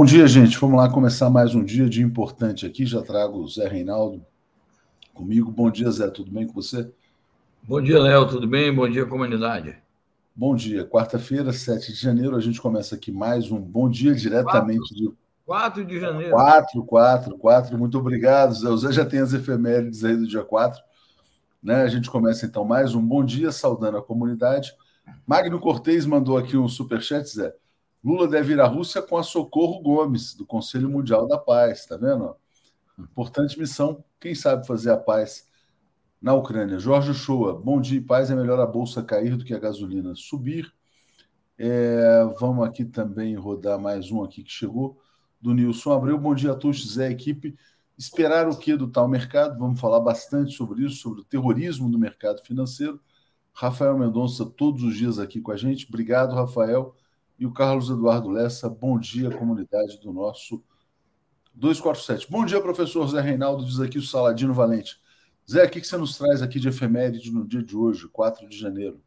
Bom dia, gente. Vamos lá começar mais um dia de importante aqui. Já trago o Zé Reinaldo comigo. Bom dia, Zé. Tudo bem com você? Bom dia, Léo. Tudo bem? Bom dia, comunidade. Bom dia. Quarta-feira, 7 de janeiro, a gente começa aqui mais um Bom Dia diretamente de. 4 de janeiro. 4, 4, 4. Muito obrigado, Zé. O Zé já tem as efemérides aí do dia 4. Né? A gente começa então mais um Bom Dia, saudando a comunidade. Magno Cortez mandou aqui um superchat, Zé. Lula deve ir à Rússia com a Socorro Gomes, do Conselho Mundial da Paz, tá vendo? Importante missão. Quem sabe fazer a paz na Ucrânia? Jorge Shoa, bom dia e paz. É melhor a bolsa cair do que a gasolina subir. É, vamos aqui também rodar mais um aqui que chegou, do Nilson Abreu. Bom dia a todos, Zé, equipe. Esperar o que do tal mercado? Vamos falar bastante sobre isso, sobre o terrorismo do mercado financeiro. Rafael Mendonça, todos os dias aqui com a gente. Obrigado, Rafael e o Carlos Eduardo Lessa. Bom dia, comunidade do nosso 247. Bom dia, professor Zé Reinaldo, diz aqui o Saladino Valente. Zé, o que você nos traz aqui de efeméride no dia de hoje, 4 de janeiro?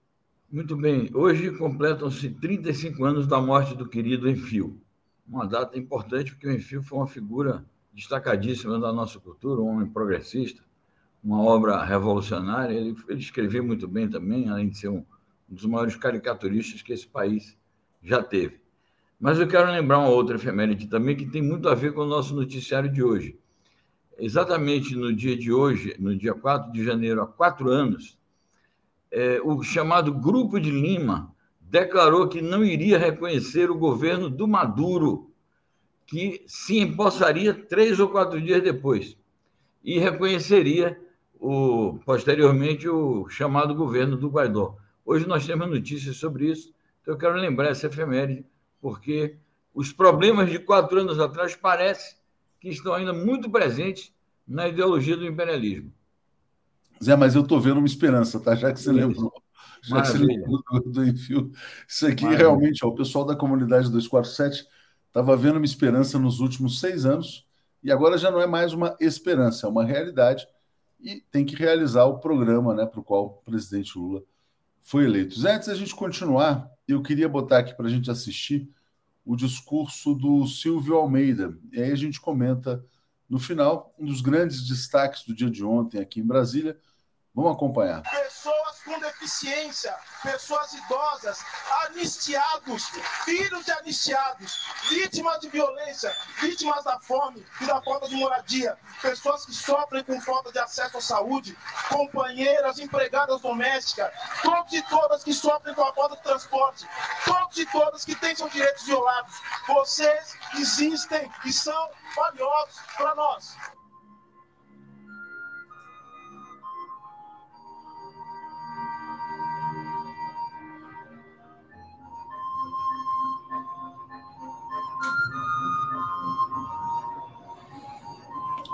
Muito bem. Hoje completam-se 35 anos da morte do querido Enfio. Uma data importante porque o Enfio foi uma figura destacadíssima da nossa cultura, um homem progressista, uma obra revolucionária. Ele, ele escrevia muito bem também, além de ser um, um dos maiores caricaturistas que esse país já teve. Mas eu quero lembrar uma outra efeméride também que tem muito a ver com o nosso noticiário de hoje. Exatamente no dia de hoje, no dia 4 de janeiro, há quatro anos, é, o chamado Grupo de Lima declarou que não iria reconhecer o governo do Maduro, que se empossaria três ou quatro dias depois, e reconheceria o, posteriormente o chamado governo do Guaidó. Hoje nós temos notícias sobre isso então, eu quero lembrar essa efeméride, porque os problemas de quatro anos atrás parece que estão ainda muito presentes na ideologia do imperialismo. Zé, mas eu estou vendo uma esperança, tá? Já que você Isso. lembrou. Já Maravilha. que você lembrou do Enfio. Isso aqui Maravilha. realmente, ó, o pessoal da comunidade 247 estava vendo uma esperança nos últimos seis anos e agora já não é mais uma esperança, é uma realidade e tem que realizar o programa né, para o qual o presidente Lula foi eleito. Zé, antes da gente continuar, eu queria botar aqui para a gente assistir o discurso do Silvio Almeida. E aí a gente comenta no final um dos grandes destaques do dia de ontem aqui em Brasília. Vamos acompanhar. Pessoas com deficiência, pessoas idosas, anistiados, filhos de anistiados, vítimas de violência, vítimas da fome e da falta de moradia, pessoas que sofrem com falta de acesso à saúde, companheiras, empregadas domésticas, todos e todas que sofrem com a falta de transporte, todos e todas que têm seus direitos violados. Vocês existem e são valiosos para nós.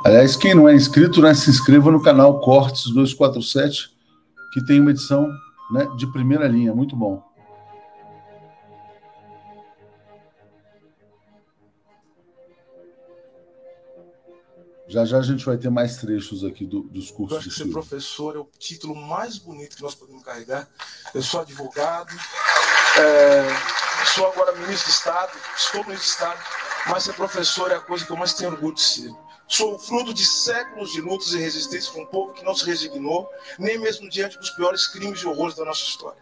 Aliás, quem não é inscrito, né, se inscreva no canal Cortes 247, que tem uma edição né, de primeira linha, muito bom. Já já a gente vai ter mais trechos aqui do, dos cursos. Eu acho que ser professor é o título mais bonito que nós podemos carregar. Eu sou advogado, é, sou agora ministro de Estado, estou ministro de Estado, mas ser professor é a coisa que eu mais tenho orgulho de ser. Sou fruto de séculos de lutas e resistências com um povo que não se resignou, nem mesmo diante dos piores crimes e horrores da nossa história.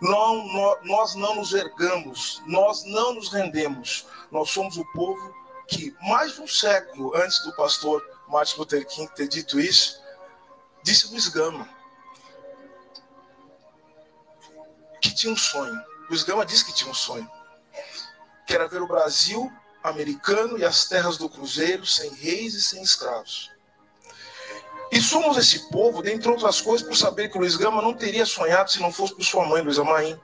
Não, nós não nos ergamos, nós não nos rendemos. Nós somos o povo que, mais de um século antes do pastor Martin Luther King ter dito isso, disse Luiz Gama que tinha um sonho. Luiz Gama disse que tinha um sonho, que era ver o Brasil americano e as terras do Cruzeiro, sem reis e sem escravos. E somos esse povo, dentre outras coisas, por saber que Luiz Gama não teria sonhado se não fosse por sua mãe, Luiza Maim.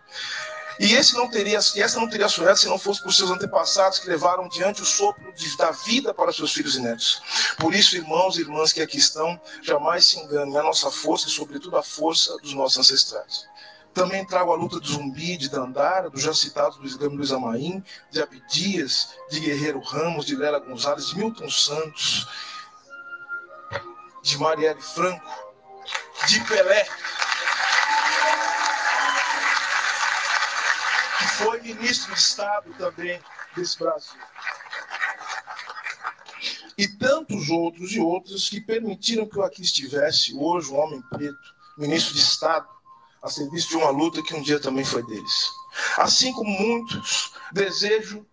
E, esse não teria, e essa não teria sonhado se não fosse por seus antepassados que levaram diante o sopro de, da vida para seus filhos e netos. Por isso, irmãos e irmãs que aqui estão, jamais se enganem a nossa força e, sobretudo, a força dos nossos ancestrais. Também trago a luta de Zumbi, de Dandara, dos já citados Luiz Gama Luiz Amaim, de Abdias, de Guerreiro Ramos, de Lela Gonzalez, de Milton Santos, de Marielle Franco, de Pelé, que foi ministro de Estado também desse Brasil. e tantos outros e outras que permitiram que eu aqui estivesse hoje, um homem preto, ministro de Estado, a serviço de uma luta que um dia também foi deles. Assim como muitos, desejo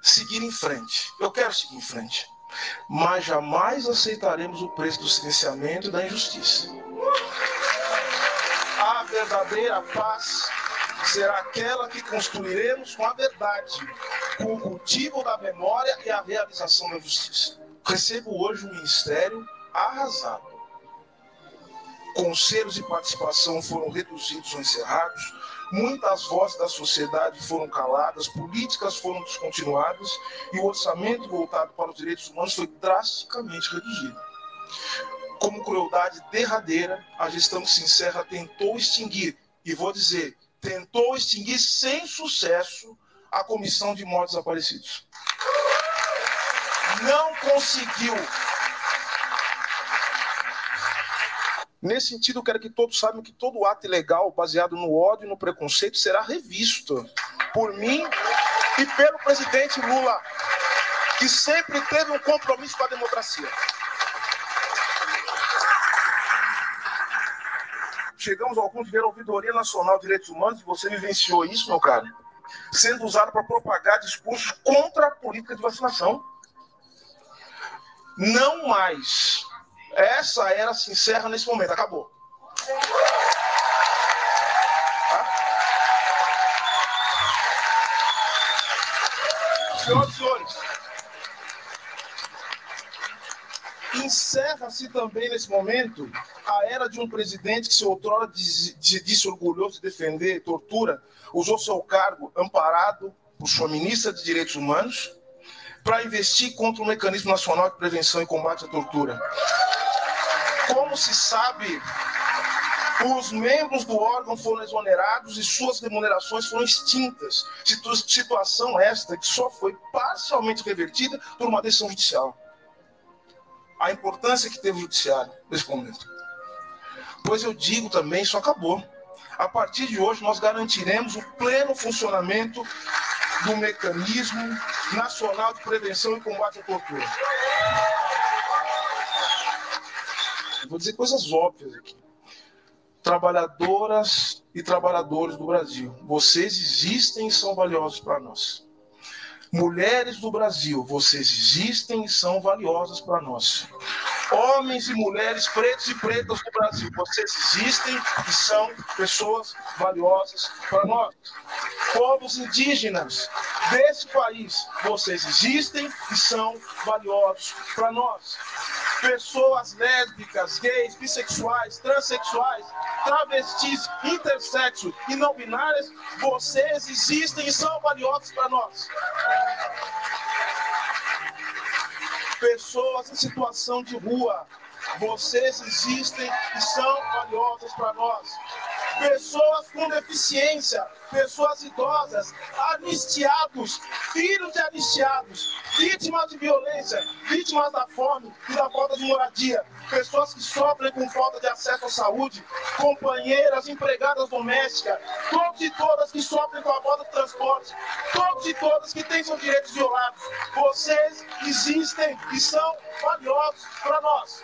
seguir em frente. Eu quero seguir em frente. Mas jamais aceitaremos o preço do silenciamento e da injustiça. A verdadeira paz será aquela que construiremos com a verdade, com o cultivo da memória e a realização da justiça. Recebo hoje um ministério arrasado. Conselhos de participação foram reduzidos ou encerrados, muitas vozes da sociedade foram caladas, políticas foram descontinuadas e o orçamento voltado para os direitos humanos foi drasticamente reduzido. Como crueldade derradeira, a gestão Sincera tentou extinguir, e vou dizer, tentou extinguir sem sucesso a Comissão de Mortos Desaparecidos. Não conseguiu. Nesse sentido, eu quero que todos saibam que todo ato ilegal baseado no ódio e no preconceito será revisto por mim e pelo presidente Lula, que sempre teve um compromisso com a democracia. chegamos ponto de ver a Ouvidoria Nacional de Direitos Humanos, e você vivenciou isso, meu caro, sendo usado para propagar discursos contra a política de vacinação. Não mais. Essa era se encerra nesse momento, acabou. Tá? Senhoras e senhores, encerra-se também nesse momento a era de um presidente que se outrora se disse orgulhoso de defender tortura, usou seu cargo amparado por sua ministra de Direitos Humanos para investir contra o Mecanismo Nacional de Prevenção e Combate à Tortura. Como se sabe, os membros do órgão foram exonerados e suas remunerações foram extintas. Situação esta que só foi parcialmente revertida por uma decisão judicial. A importância que teve o judiciário nesse momento. Pois eu digo também, isso acabou. A partir de hoje, nós garantiremos o pleno funcionamento do mecanismo nacional de prevenção e combate à tortura. Vou dizer coisas óbvias aqui. Trabalhadoras e trabalhadores do Brasil, vocês existem e são valiosos para nós. Mulheres do Brasil, vocês existem e são valiosas para nós homens e mulheres pretos e pretas do Brasil. Vocês existem e são pessoas valiosas para nós. Povos indígenas desse país, vocês existem e são valiosos para nós. Pessoas lésbicas, gays, bissexuais, transexuais, travestis, intersexo e não binárias, vocês existem e são valiosos para nós pessoas em situação de rua. Vocês existem e são valiosas para nós. Pessoas com deficiência, pessoas idosas, anistiados, filhos de anistiados, vítimas de violência, vítimas da fome e da falta de moradia, pessoas que sofrem com falta de acesso à saúde, companheiras, empregadas domésticas, todos e todas que sofrem com a falta de transporte, todos e todas que têm seus direitos violados. Vocês existem e são valiosos para nós.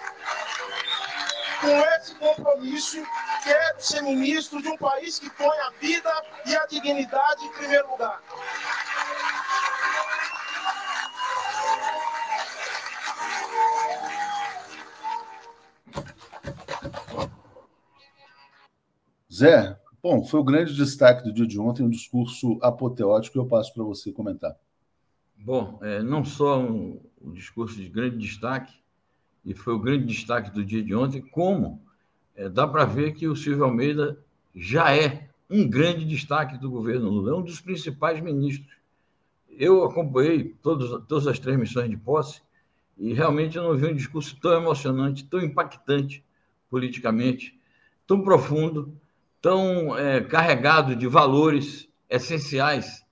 Com esse compromisso, quero ser ministro de um país que põe a vida e a dignidade em primeiro lugar. Zé, bom, foi o grande destaque do dia de ontem, um discurso apoteótico que eu passo para você comentar. Bom, é, não só um, um, discurso de grande destaque, e foi o grande destaque do dia de ontem, como é, dá para ver que o Silvio Almeida já é um grande destaque do governo Lula, é um dos principais ministros. Eu acompanhei todos, todas as três missões de posse e realmente eu não vi um discurso tão emocionante, tão impactante politicamente, tão profundo tão é, carregado de valores essenciais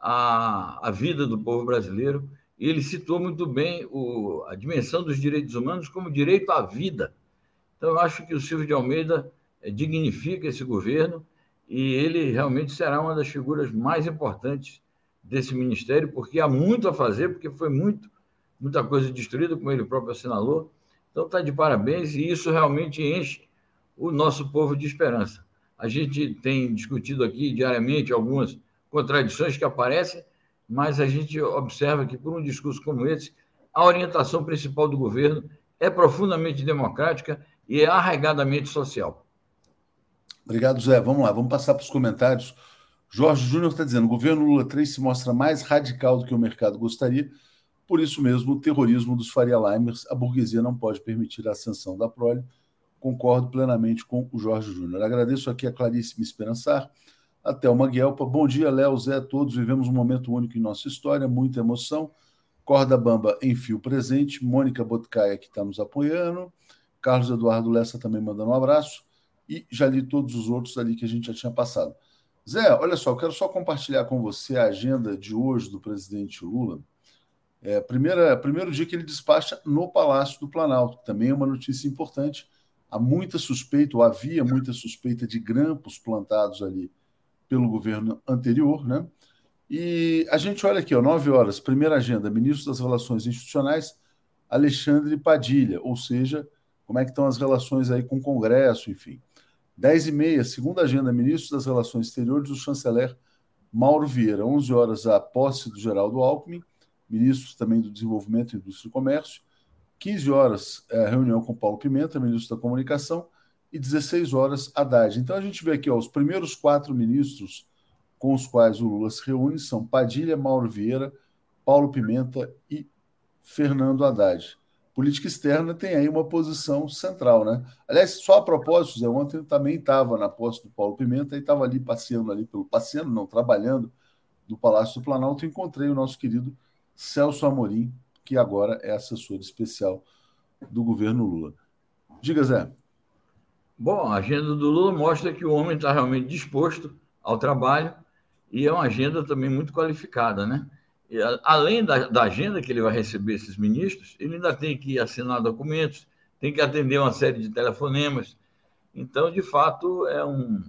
à, à vida do povo brasileiro. E ele citou muito bem o, a dimensão dos direitos humanos como direito à vida. Então, eu acho que o Silvio de Almeida é, dignifica esse governo e ele realmente será uma das figuras mais importantes desse ministério, porque há muito a fazer, porque foi muito muita coisa destruída, como ele próprio assinalou. Então, está de parabéns e isso realmente enche o nosso povo de esperança. A gente tem discutido aqui diariamente algumas contradições que aparecem, mas a gente observa que, por um discurso como esse, a orientação principal do governo é profundamente democrática e é arraigadamente social. Obrigado, Zé. Vamos lá, vamos passar para os comentários. Jorge Júnior está dizendo: o governo Lula 3 se mostra mais radical do que o mercado gostaria. Por isso mesmo, o terrorismo dos Faria Limers, a burguesia não pode permitir a ascensão da prole. Concordo plenamente com o Jorge Júnior. Agradeço aqui a Claríssima Esperançar, a Thelma Guelpa. Bom dia, Léo, Zé, todos. Vivemos um momento único em nossa história, muita emoção. Corda Bamba em fio presente. Mônica Botcaia, que está nos apoiando. Carlos Eduardo Lessa também mandando um abraço. E já li todos os outros ali que a gente já tinha passado. Zé, olha só, eu quero só compartilhar com você a agenda de hoje do presidente Lula. É, primeira, primeiro dia que ele despacha no Palácio do Planalto, também é uma notícia importante. Há muita suspeita, ou havia muita suspeita de grampos plantados ali pelo governo anterior, né? E a gente olha aqui, ó, 9 horas, primeira agenda, ministro das Relações Institucionais, Alexandre Padilha, ou seja, como é que estão as relações aí com o Congresso, enfim. 10 e meia, segunda agenda, ministro das Relações Exteriores, o chanceler Mauro Vieira. 11 horas, a posse do Geraldo Alckmin ministro também do Desenvolvimento, Indústria e Comércio. 15 horas, é, reunião com Paulo Pimenta, ministro da Comunicação, e 16 horas, Haddad. Então a gente vê aqui ó, os primeiros quatro ministros com os quais o Lula se reúne são Padilha, Mauro Vieira, Paulo Pimenta e Fernando Haddad. Política externa tem aí uma posição central, né? Aliás, só a propósito, Zé, ontem eu também estava na posse do Paulo Pimenta e estava ali passeando ali pelo passeando, não, trabalhando no Palácio do Planalto, e encontrei o nosso querido Celso Amorim, que agora é assessor especial do governo Lula. Diga, Zé. Bom, a agenda do Lula mostra que o homem está realmente disposto ao trabalho e é uma agenda também muito qualificada, né? Além da, da, agenda que ele vai receber esses ministros, ele ainda tem que assinar documentos, tem que atender uma série de telefonemas. Então, de fato, é um,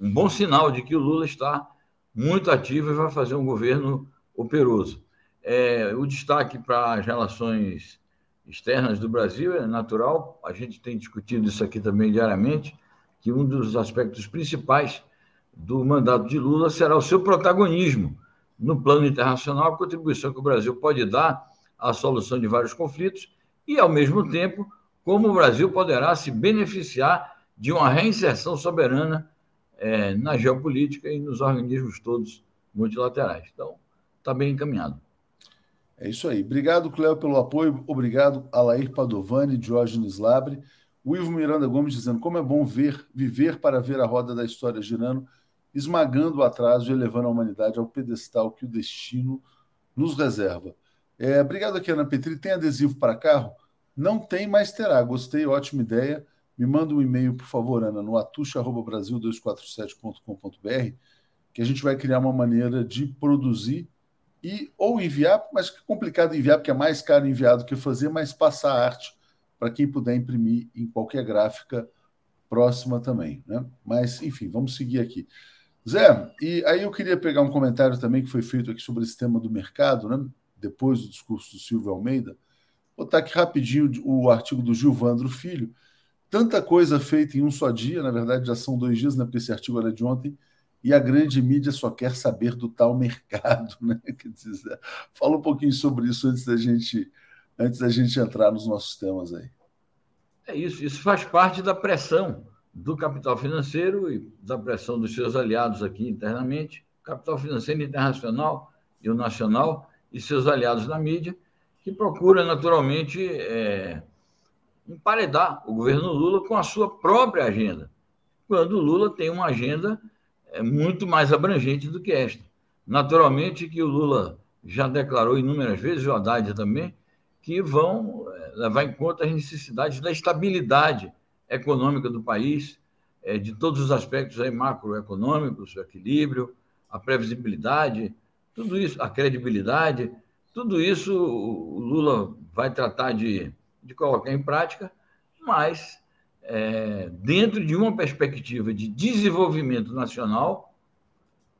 um bom sinal de que o Lula está muito ativo e vai fazer um governo operoso. É, o destaque para as relações externas do Brasil é natural, a gente tem discutido isso aqui também diariamente, que um dos aspectos principais do mandato de Lula será o seu protagonismo no plano internacional, a contribuição que o Brasil pode dar à solução de vários conflitos e, ao mesmo tempo, como o Brasil poderá se beneficiar de uma reinserção soberana é, na geopolítica e nos organismos todos multilaterais. Então, está bem encaminhado. É isso aí. Obrigado, Cléo, pelo apoio. Obrigado, Alair Padovani, Diógenes Labre. O Ivo Miranda Gomes dizendo como é bom ver, viver para ver a roda da história girando, esmagando o atraso e elevando a humanidade ao pedestal que o destino nos reserva. É, obrigado aqui, Ana Petri. Tem adesivo para carro? Não tem, mas terá. Gostei, ótima ideia. Me manda um e-mail, por favor, Ana, no atucha.brasil247.com.br, que a gente vai criar uma maneira de produzir e ou enviar, mas que é complicado enviar, porque é mais caro enviar do que fazer, mas passar a arte para quem puder imprimir em qualquer gráfica próxima também. Né? Mas, enfim, vamos seguir aqui. Zé, e aí eu queria pegar um comentário também que foi feito aqui sobre esse tema do mercado, né? depois do discurso do Silvio Almeida. Vou botar aqui rapidinho o artigo do Gilvandro Filho. Tanta coisa feita em um só dia, na verdade já são dois dias, né? porque esse artigo era de ontem, e a grande mídia só quer saber do tal mercado, né? Quer dizer, fala um pouquinho sobre isso antes da gente antes da gente entrar nos nossos temas aí. É isso, isso faz parte da pressão do capital financeiro e da pressão dos seus aliados aqui internamente, capital financeiro internacional e o nacional e seus aliados na mídia, que procura naturalmente é, emparedar o governo Lula com a sua própria agenda, quando o Lula tem uma agenda é muito mais abrangente do que esta. Naturalmente que o Lula já declarou inúmeras vezes, o Haddad também, que vão é, levar em conta as necessidades da estabilidade econômica do país, é, de todos os aspectos aí macroeconômicos, o equilíbrio, a previsibilidade, tudo isso, a credibilidade, tudo isso o Lula vai tratar de, de colocar em prática, mas é, dentro de uma perspectiva de desenvolvimento nacional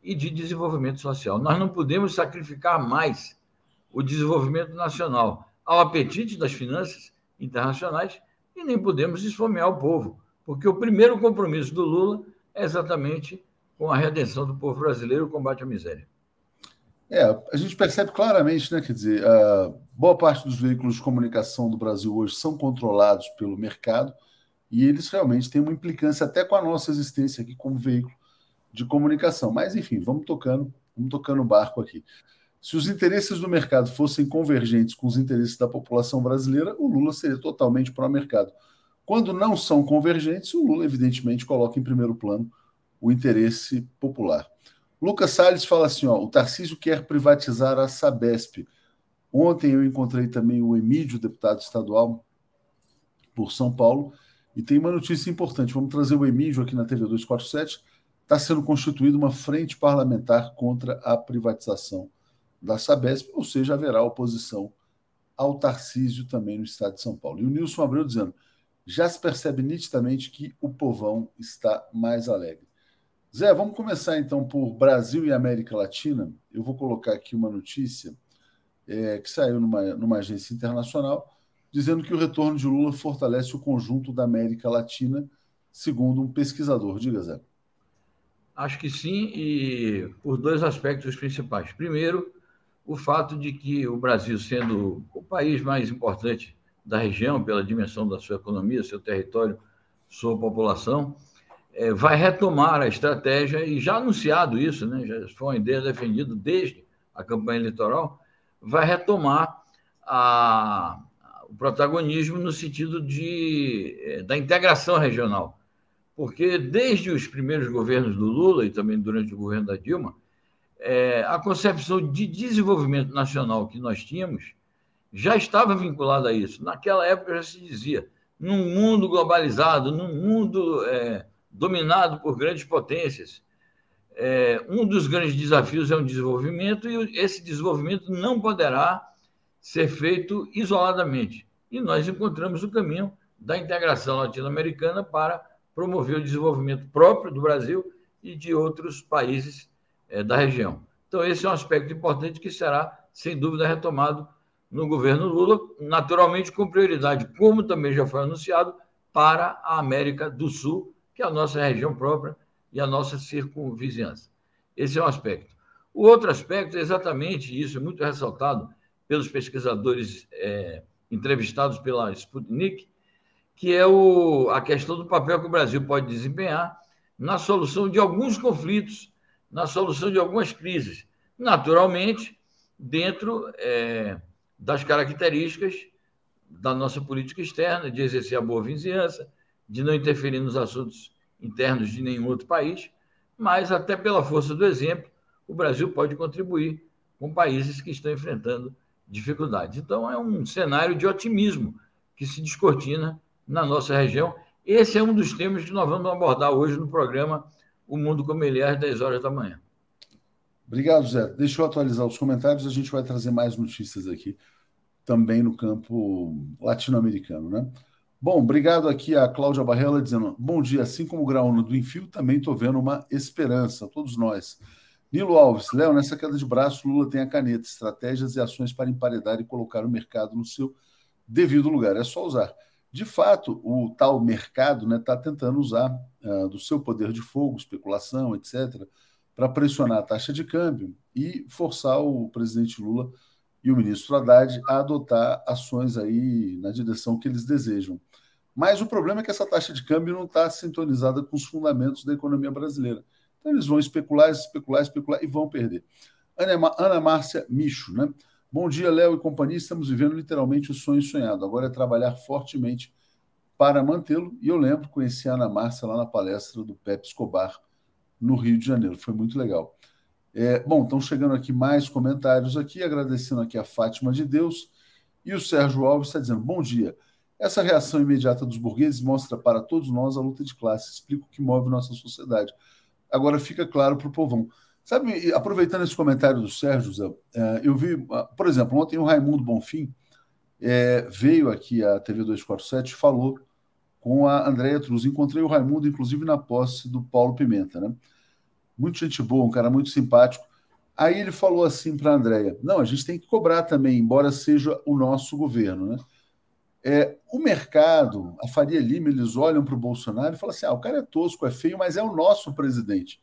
e de desenvolvimento social. Nós não podemos sacrificar mais o desenvolvimento nacional ao apetite das finanças internacionais e nem podemos esfomear o povo, porque o primeiro compromisso do Lula é exatamente com a redenção do povo brasileiro, o combate à miséria. É, a gente percebe claramente, né, quer dizer, boa parte dos veículos de comunicação do Brasil hoje são controlados pelo mercado e eles realmente têm uma implicância até com a nossa existência aqui como veículo de comunicação. Mas, enfim, vamos tocando, vamos tocando o barco aqui. Se os interesses do mercado fossem convergentes com os interesses da população brasileira, o Lula seria totalmente pró-mercado. Quando não são convergentes, o Lula, evidentemente, coloca em primeiro plano o interesse popular. Lucas Salles fala assim: ó, o Tarcísio quer privatizar a Sabesp. Ontem eu encontrei também o Emílio, deputado estadual por São Paulo, e tem uma notícia importante. Vamos trazer o Emílio aqui na TV 247. Está sendo constituída uma frente parlamentar contra a privatização da Sabesp, ou seja, haverá oposição ao Tarcísio também no estado de São Paulo. E o Nilson Abreu dizendo: já se percebe nitidamente que o povão está mais alegre. Zé, vamos começar então por Brasil e América Latina. Eu vou colocar aqui uma notícia é, que saiu numa, numa agência internacional, dizendo que o retorno de Lula fortalece o conjunto da América Latina, segundo um pesquisador. Diga, Zé. Acho que sim, e por dois aspectos principais. Primeiro, o fato de que o Brasil, sendo o país mais importante da região, pela dimensão da sua economia, seu território, sua população, é, vai retomar a estratégia, e já anunciado isso, né, já foi uma ideia defendida desde a campanha eleitoral, vai retomar a, o protagonismo no sentido de, é, da integração regional. Porque desde os primeiros governos do Lula e também durante o governo da Dilma, é, a concepção de desenvolvimento nacional que nós tínhamos já estava vinculada a isso. Naquela época já se dizia, num mundo globalizado, num mundo é, dominado por grandes potências. É, um dos grandes desafios é o desenvolvimento, e esse desenvolvimento não poderá ser feito isoladamente. E nós encontramos o caminho da integração latino-americana para promover o desenvolvimento próprio do Brasil e de outros países é, da região. Então, esse é um aspecto importante que será, sem dúvida, retomado no governo Lula, naturalmente com prioridade, como também já foi anunciado, para a América do Sul que é a nossa região própria e a nossa circunvizinhança. Esse é um aspecto. O outro aspecto é exatamente isso, é muito ressaltado pelos pesquisadores é, entrevistados pela Sputnik, que é o, a questão do papel que o Brasil pode desempenhar na solução de alguns conflitos, na solução de algumas crises. Naturalmente, dentro é, das características da nossa política externa, de exercer a boa vizinhança, de não interferir nos assuntos internos de nenhum outro país, mas até pela força do exemplo, o Brasil pode contribuir com países que estão enfrentando dificuldades. Então, é um cenário de otimismo que se descortina na nossa região. Esse é um dos temas que nós vamos abordar hoje no programa O Mundo Como Ele é, às 10 horas da manhã. Obrigado, Zé. Deixa eu atualizar os comentários, a gente vai trazer mais notícias aqui, também no campo latino-americano, né? Bom, obrigado aqui a Cláudia Barrela dizendo: bom dia, assim como o Graúna do Enfio, também estou vendo uma esperança, todos nós. Nilo Alves, Léo, nessa queda de braço, Lula tem a caneta, estratégias e ações para emparedar e colocar o mercado no seu devido lugar. É só usar. De fato, o tal mercado está né, tá tentando usar uh, do seu poder de fogo, especulação, etc., para pressionar a taxa de câmbio e forçar o presidente Lula e o ministro Haddad a adotar ações aí na direção que eles desejam. Mas o problema é que essa taxa de câmbio não está sintonizada com os fundamentos da economia brasileira. Então eles vão especular, especular, especular e vão perder. Ana, Ana Márcia Micho, né? Bom dia, Léo e companhia. Estamos vivendo literalmente o sonho sonhado. Agora é trabalhar fortemente para mantê-lo. E eu lembro, conheci a Ana Márcia lá na palestra do Pepe Escobar, no Rio de Janeiro. Foi muito legal. É, bom, estão chegando aqui mais comentários aqui, agradecendo aqui a Fátima de Deus. E o Sérgio Alves está dizendo: bom dia. Essa reação imediata dos burgueses mostra para todos nós a luta de classe, explica o que move nossa sociedade. Agora fica claro para o povão. Sabe, aproveitando esse comentário do Sérgio, Zé, é, eu vi, ah, por exemplo, ontem o Raimundo Bonfim é, veio aqui à TV 247 e falou com a Andréia Truz. Encontrei o Raimundo, inclusive, na posse do Paulo Pimenta, né? muito gente boa, um cara muito simpático. Aí ele falou assim para a Andréia: não, a gente tem que cobrar também, embora seja o nosso governo. Né? É, o mercado, a Faria Lima, eles olham para o Bolsonaro e falam assim: ah, o cara é tosco, é feio, mas é o nosso presidente.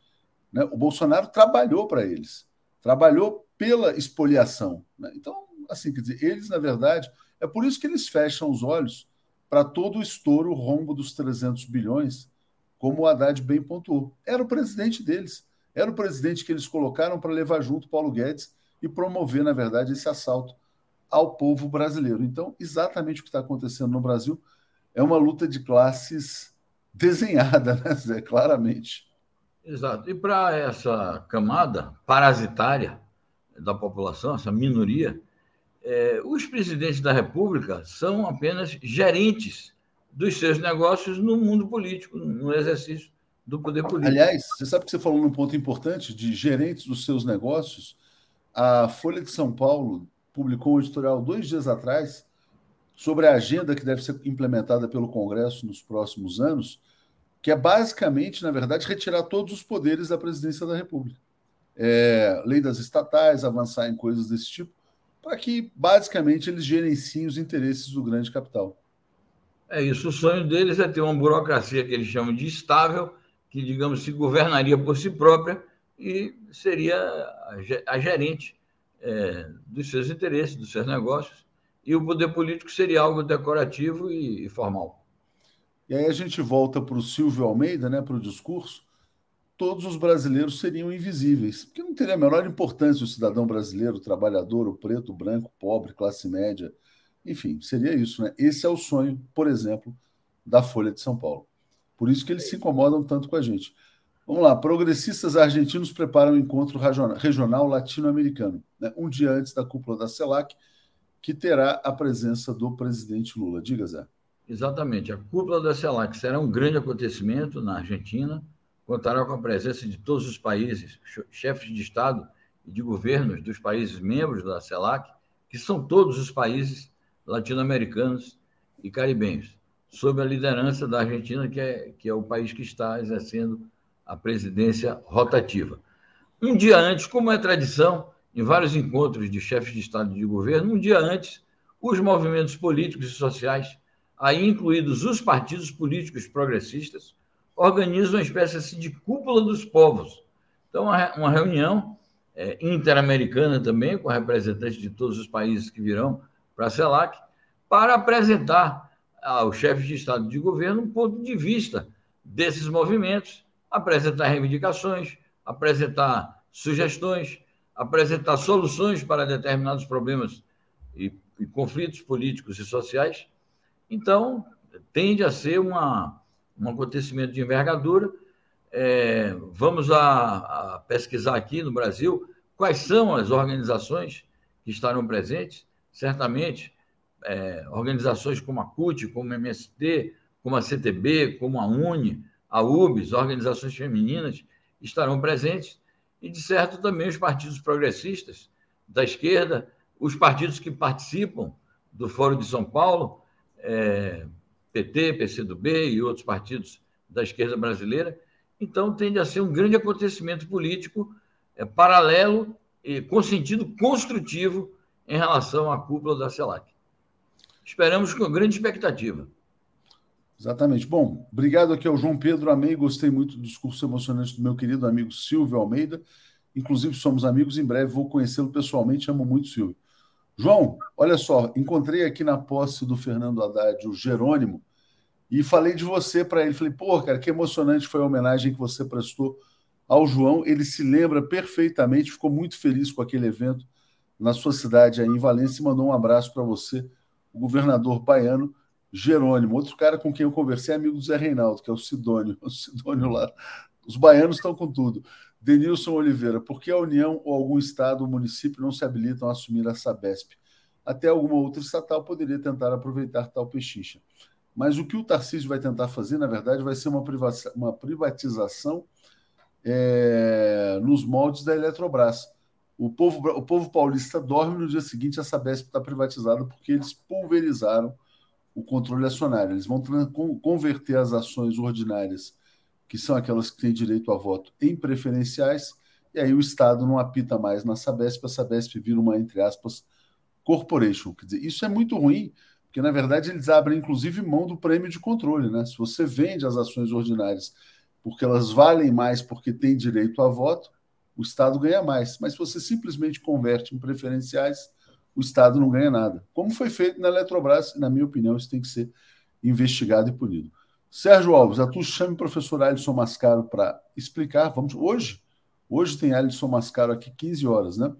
Né? O Bolsonaro trabalhou para eles, trabalhou pela expoliação. Né? Então, assim, quer dizer, eles, na verdade, é por isso que eles fecham os olhos para todo o estouro, o rombo dos 300 bilhões, como o Haddad bem pontuou. Era o presidente deles. Era o presidente que eles colocaram para levar junto Paulo Guedes e promover, na verdade, esse assalto ao povo brasileiro. Então, exatamente o que está acontecendo no Brasil é uma luta de classes desenhada, né, Zé? Claramente. Exato. E para essa camada parasitária da população, essa minoria, é, os presidentes da República são apenas gerentes dos seus negócios no mundo político, no exercício do poder político. Aliás, você sabe que você falou num ponto importante de gerentes dos seus negócios. A Folha de São Paulo publicou um editorial dois dias atrás sobre a agenda que deve ser implementada pelo Congresso nos próximos anos, que é basicamente, na verdade, retirar todos os poderes da presidência da República. É, lei das estatais, avançar em coisas desse tipo, para que basicamente eles gerenciem os interesses do grande capital. É isso. O sonho deles é ter uma burocracia que eles chamam de estável, que, digamos, se governaria por si própria e seria a gerente é, dos seus interesses, dos seus negócios, e o poder político seria algo decorativo e, e formal. E aí a gente volta para o Silvio Almeida, né, para o discurso. Todos os brasileiros seriam invisíveis, porque não teria a menor importância o cidadão brasileiro, o trabalhador, o preto, o branco, o pobre, classe média, enfim, seria isso, né? Esse é o sonho, por exemplo, da Folha de São Paulo. Por isso que eles se incomodam tanto com a gente. Vamos lá, progressistas argentinos preparam um encontro regional latino-americano, né, um dia antes da cúpula da CELAC, que terá a presença do presidente Lula. Diga, Zé. Exatamente. A cúpula da CELAC será um grande acontecimento na Argentina, contará com a presença de todos os países, chefes de Estado e de governos dos países membros da CELAC, que são todos os países latino-americanos e caribenhos sob a liderança da Argentina, que é, que é o país que está exercendo a presidência rotativa. Um dia antes, como é tradição, em vários encontros de chefes de Estado e de governo, um dia antes, os movimentos políticos e sociais, aí incluídos os partidos políticos progressistas, organizam uma espécie assim, de cúpula dos povos. Então, uma reunião é, interamericana também, com representantes de todos os países que virão para a CELAC, para apresentar ao chefe de Estado de governo um ponto de vista desses movimentos, apresentar reivindicações, apresentar sugestões, apresentar soluções para determinados problemas e, e conflitos políticos e sociais. Então, tende a ser uma, um acontecimento de envergadura. É, vamos a, a pesquisar aqui no Brasil quais são as organizações que estarão presentes. Certamente, é, organizações como a CUT, como a MST, como a CTB, como a UNE, a UBS, organizações femininas, estarão presentes, e, de certo, também os partidos progressistas da esquerda, os partidos que participam do Fórum de São Paulo, é, PT, PCdoB e outros partidos da esquerda brasileira. Então, tende a ser um grande acontecimento político é, paralelo e com sentido construtivo em relação à cúpula da CELAC esperamos com grande expectativa. Exatamente. Bom, obrigado aqui ao João Pedro, amei, gostei muito do discurso emocionante do meu querido amigo Silvio Almeida. Inclusive, somos amigos, em breve vou conhecê-lo pessoalmente, amo muito Silvio. João, olha só, encontrei aqui na posse do Fernando Haddad o Jerônimo e falei de você para ele. Falei, pô, cara, que emocionante foi a homenagem que você prestou ao João. Ele se lembra perfeitamente, ficou muito feliz com aquele evento na sua cidade aí em Valência e mandou um abraço para você o governador baiano Jerônimo. Outro cara com quem eu conversei é amigo do Zé Reinaldo, que é o Sidônio. O Sidônio lá. Os baianos estão com tudo. Denilson Oliveira, por que a União ou algum estado ou município não se habilitam a assumir a Sabesp? Até alguma outra estatal poderia tentar aproveitar tal pechincha. Mas o que o Tarcísio vai tentar fazer, na verdade, vai ser uma, uma privatização é, nos moldes da Eletrobras. O povo, o povo paulista dorme no dia seguinte, a Sabesp está privatizada porque eles pulverizaram o controle acionário. Eles vão converter as ações ordinárias, que são aquelas que têm direito a voto, em preferenciais e aí o Estado não apita mais na Sabesp, a Sabesp vira uma, entre aspas, corporation. Quer dizer, isso é muito ruim, porque na verdade eles abrem inclusive mão do prêmio de controle. Né? Se você vende as ações ordinárias porque elas valem mais porque tem direito a voto, o Estado ganha mais. Mas se você simplesmente converte em preferenciais, o Estado não ganha nada. Como foi feito na Eletrobras, na minha opinião, isso tem que ser investigado e punido. Sérgio Alves, a tu chame o professor Alisson Mascaro para explicar. Vamos hoje, hoje tem Alisson Mascaro aqui 15 horas, né?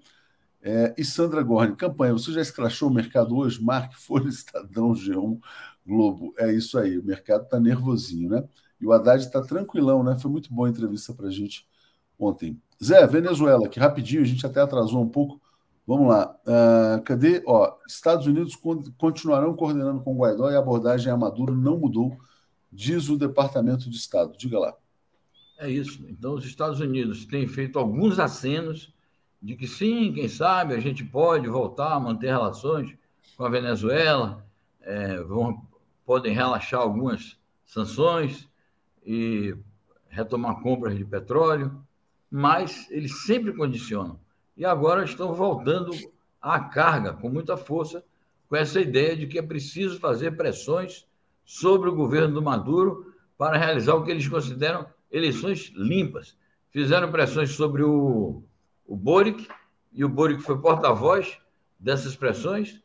É, e Sandra Gorni, campanha, você já escrachou o mercado hoje? Marque Folha, Estadão, G1, Globo. É isso aí, o mercado está nervosinho, né? E o Haddad está tranquilão, né? Foi muito boa a entrevista para a gente ontem. Zé, Venezuela, que rapidinho, a gente até atrasou um pouco. Vamos lá. Uh, cadê? Ó, Estados Unidos continuarão coordenando com Guaidó e a abordagem a Maduro não mudou, diz o Departamento de Estado. Diga lá. É isso. Então, os Estados Unidos têm feito alguns acenos de que sim, quem sabe a gente pode voltar a manter relações com a Venezuela, é, vão, podem relaxar algumas sanções e retomar compras de petróleo, mas eles sempre condicionam e agora estão voltando à carga com muita força, com essa ideia de que é preciso fazer pressões sobre o governo do Maduro para realizar o que eles consideram eleições limpas. Fizeram pressões sobre o, o Boric, e o Boric foi porta-voz dessas pressões,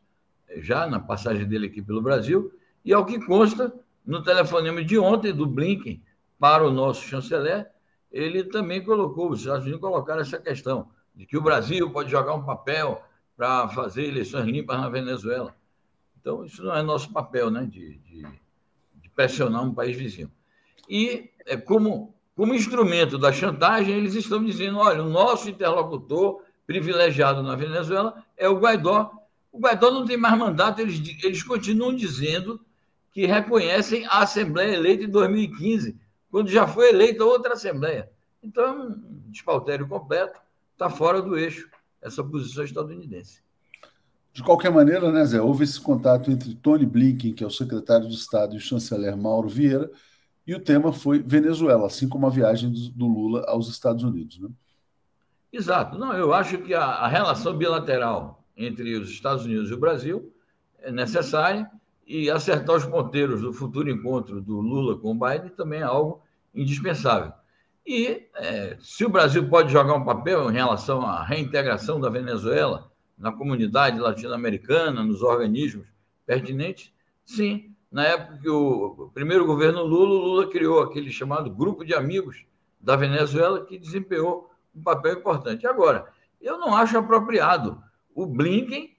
já na passagem dele aqui pelo Brasil, e ao que consta, no telefonema de ontem do Blinken para o nosso chanceler, ele também colocou, os Estados Unidos colocaram essa questão de que o Brasil pode jogar um papel para fazer eleições limpas na Venezuela. Então, isso não é nosso papel, né, de, de, pressionar um país vizinho. E, é, como, como instrumento da chantagem, eles estão dizendo: olha, o nosso interlocutor privilegiado na Venezuela é o Guaidó. O Guaidó não tem mais mandato, eles, eles continuam dizendo que reconhecem a Assembleia eleita em 2015, quando já foi eleita outra Assembleia. Então, é um despautério completo está fora do eixo essa posição estadunidense. De qualquer maneira, né, Zé, houve esse contato entre Tony Blinken, que é o secretário de Estado, e o chanceler Mauro Vieira, e o tema foi Venezuela, assim como a viagem do Lula aos Estados Unidos. Né? Exato. Não, eu acho que a, a relação bilateral entre os Estados Unidos e o Brasil é necessária e acertar os ponteiros do futuro encontro do Lula com o Biden também é algo indispensável. E é, se o Brasil pode jogar um papel em relação à reintegração da Venezuela na comunidade latino-americana, nos organismos pertinentes, sim. Na época que o primeiro governo Lula, o Lula criou aquele chamado Grupo de Amigos da Venezuela, que desempenhou um papel importante. Agora, eu não acho apropriado o Blinken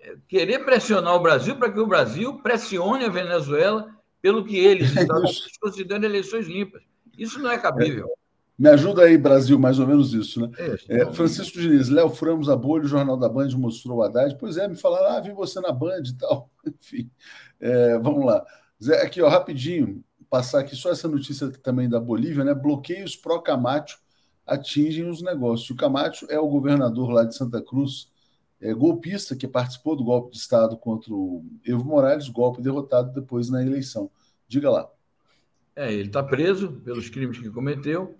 é, querer pressionar o Brasil para que o Brasil pressione a Venezuela pelo que eles estão considerando eleições limpas. Isso não é cabível. Me ajuda aí, Brasil, mais ou menos isso, né? É, é, Francisco Diniz, Léo Framos a bolha, o Jornal da Band mostrou o Haddad. Pois é, me falaram, ah, vi você na Band e tal. Enfim, é, vamos lá. Zé, aqui, ó, rapidinho, passar aqui só essa notícia também da Bolívia, né? Bloqueios pró-Camacho atingem os negócios. O Camacho é o governador lá de Santa Cruz, é, golpista, que participou do golpe de Estado contra o Evo Morales, golpe derrotado depois na eleição. Diga lá. É, ele está preso pelos crimes que cometeu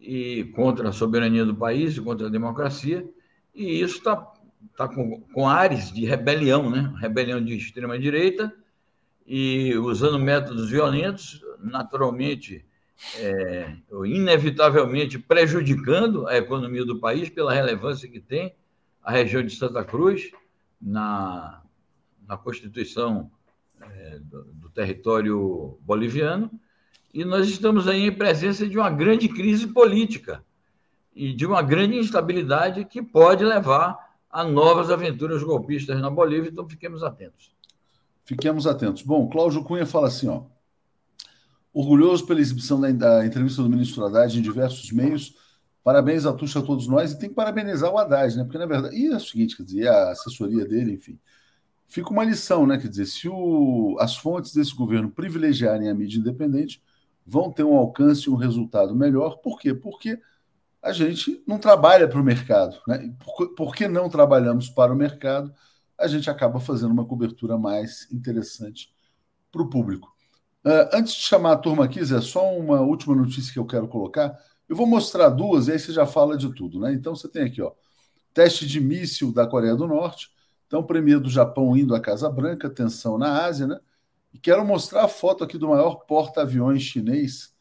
e contra a soberania do país e contra a democracia, e isso está tá com, com ares de rebelião, né? rebelião de extrema-direita, e usando métodos violentos, naturalmente, é, inevitavelmente prejudicando a economia do país pela relevância que tem a região de Santa Cruz na, na constituição é, do, do território boliviano, e nós estamos aí em presença de uma grande crise política e de uma grande instabilidade que pode levar a novas aventuras golpistas na Bolívia, então fiquemos atentos. Fiquemos atentos. Bom, Cláudio Cunha fala assim, ó. Orgulhoso pela exibição da, da entrevista do ministro Haddad em diversos meios. Parabéns a Tuxa a todos nós. E tem que parabenizar o Haddad, né? Porque, na verdade, e é o seguinte, quer dizer, a assessoria dele, enfim. Fica uma lição, né? Quer dizer, se o, as fontes desse governo privilegiarem a mídia independente, vão ter um alcance e um resultado melhor. Por quê? Porque a gente não trabalha para o mercado. Né? Por, que não trabalhamos para o mercado? A gente acaba fazendo uma cobertura mais interessante para o público. Uh, antes de chamar a turma aqui, Zé, só uma última notícia que eu quero colocar. Eu vou mostrar duas e aí você já fala de tudo, né? Então você tem aqui, ó, teste de míssil da Coreia do Norte. Então, primeiro do Japão indo à Casa Branca, tensão na Ásia, né? E quero mostrar a foto aqui do maior porta-aviões chinês.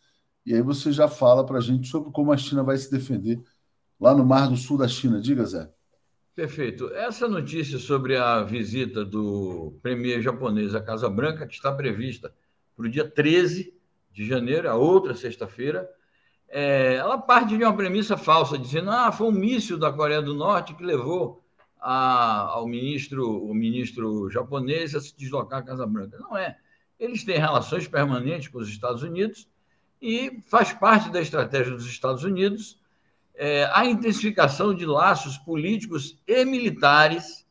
E aí você já fala para a gente sobre como a China vai se defender lá no Mar do Sul da China. Diga, Zé. Perfeito. Essa notícia sobre a visita do premier japonês à Casa Branca, que está prevista para o dia 13 de janeiro, a outra sexta-feira, é, ela parte de uma premissa falsa, dizendo ah, foi um míssil da Coreia do Norte que levou a, ao ministro, o ministro japonês a se deslocar à Casa Branca. Não é. Eles têm relações permanentes com os Estados Unidos e faz parte da estratégia dos Estados Unidos é, a intensificação de laços políticos e militares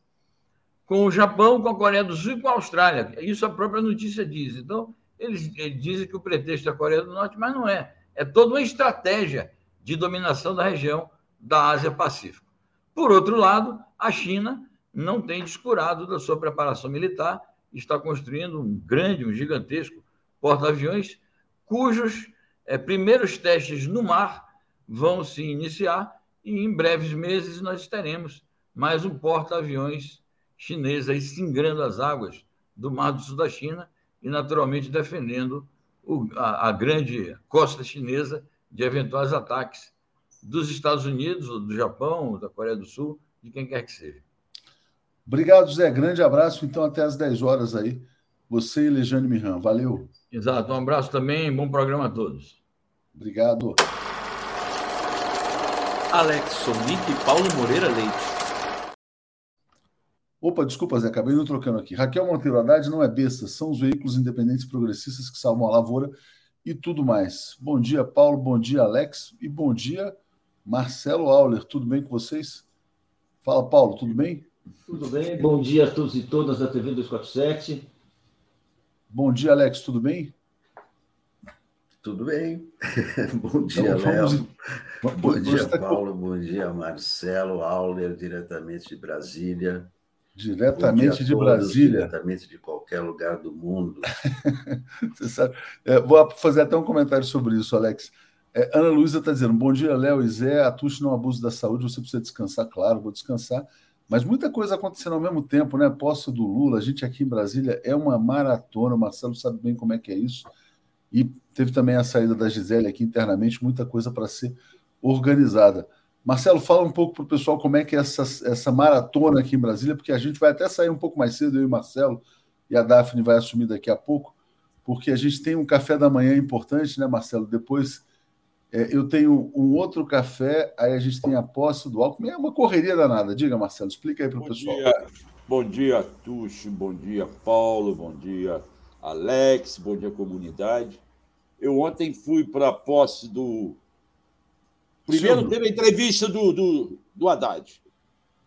com o Japão, com a Coreia do Sul e com a Austrália. Isso a própria notícia diz. Então, eles, eles dizem que o pretexto é a Coreia do Norte, mas não é é toda uma estratégia de dominação da região da Ásia-Pacífico. Por outro lado, a China não tem descurado da sua preparação militar, está construindo um grande, um gigantesco porta-aviões, cujos é, primeiros testes no mar vão se iniciar e em breves meses nós teremos mais um porta-aviões chinês aí singrando as águas do Mar do Sul da China e naturalmente defendendo o, a, a, grande costa chinesa de eventuais ataques dos Estados Unidos, do Japão, da Coreia do Sul, de quem quer que seja. Obrigado, Zé. Grande abraço. Então, até às 10 horas aí. Você e Lejane Miran. Valeu. Exato. Um abraço também. Bom programa a todos. Obrigado. Alex Sonic e Paulo Moreira Leite. Opa, desculpa, Zé, acabei não trocando aqui. Raquel Monteiro Haddad não é besta, são os veículos independentes progressistas que salvam a lavoura e tudo mais. Bom dia, Paulo, bom dia, Alex, e bom dia, Marcelo Auler. Tudo bem com vocês? Fala, Paulo, tudo bem? Tudo bem, bom dia a todos e todas da TV 247. Bom dia, Alex, tudo bem? Tudo bem. bom dia, então, Léo. Bom dia, Paulo. Bom dia, Marcelo Auler, diretamente de Brasília. Diretamente de Brasília. Diretamente de qualquer lugar do mundo. Você sabe. É, vou fazer até um comentário sobre isso, Alex. É, Ana Luísa está dizendo: bom dia, Léo e Zé. Atuche não abuso da saúde, você precisa descansar, claro, vou descansar. Mas muita coisa acontecendo ao mesmo tempo, né? Posse do Lula, a gente aqui em Brasília é uma maratona, o Marcelo sabe bem como é que é isso. E teve também a saída da Gisele aqui internamente, muita coisa para ser organizada. Marcelo, fala um pouco para o pessoal como é que é essa, essa maratona aqui em Brasília, porque a gente vai até sair um pouco mais cedo, eu e o Marcelo, e a Daphne vai assumir daqui a pouco, porque a gente tem um café da manhã importante, né, Marcelo? Depois é, eu tenho um outro café, aí a gente tem a posse do álcool. É uma correria danada. Diga, Marcelo, explica aí para o pessoal. Dia, bom dia, Tuxi, bom dia, Paulo, bom dia, Alex, bom dia, comunidade. Eu ontem fui para a posse do Primeiro Sim. teve a entrevista do, do, do Haddad,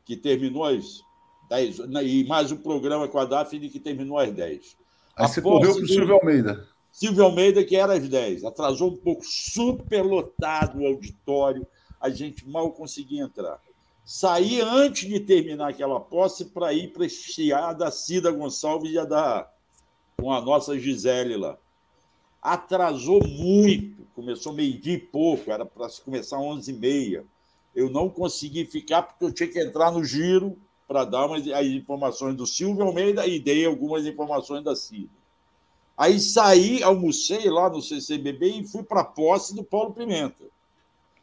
que terminou às 10, e mais um programa com a Daphne que terminou às 10. Aí você correu para o Silvio Almeida. Silvio Almeida, que era às 10. Atrasou um pouco, super lotado o auditório, a gente mal conseguia entrar. Saí antes de terminar aquela posse para ir prestigiar da Cida Gonçalves e a da com a nossa Gisele lá atrasou muito, começou meio-dia e pouco, era para começar às 11h30. Eu não consegui ficar porque eu tinha que entrar no giro para dar umas, as informações do Silvio Almeida e dei algumas informações da Cida. Aí saí, almocei lá no CCBB e fui para a posse do Paulo Pimenta.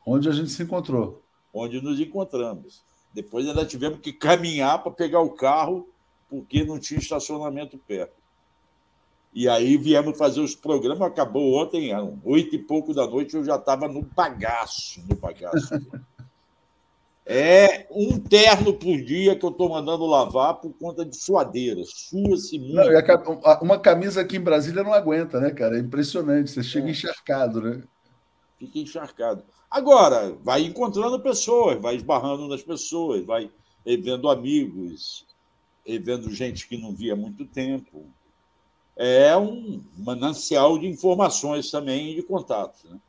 Onde a gente se encontrou. Onde nos encontramos. Depois ainda tivemos que caminhar para pegar o carro, porque não tinha estacionamento perto. E aí viemos fazer os programas, acabou ontem, oito e pouco da noite, eu já estava no bagaço, no bagaço. É um terno por dia que eu estou mandando lavar por conta de suadeira. Sua-se muito. uma camisa aqui em Brasília não aguenta, né, cara? É impressionante. Você chega é. encharcado, né? Fica encharcado. Agora, vai encontrando pessoas, vai esbarrando nas pessoas, vai vendo amigos, vendo gente que não via há muito tempo é um manancial de informações também e de contatos. Né?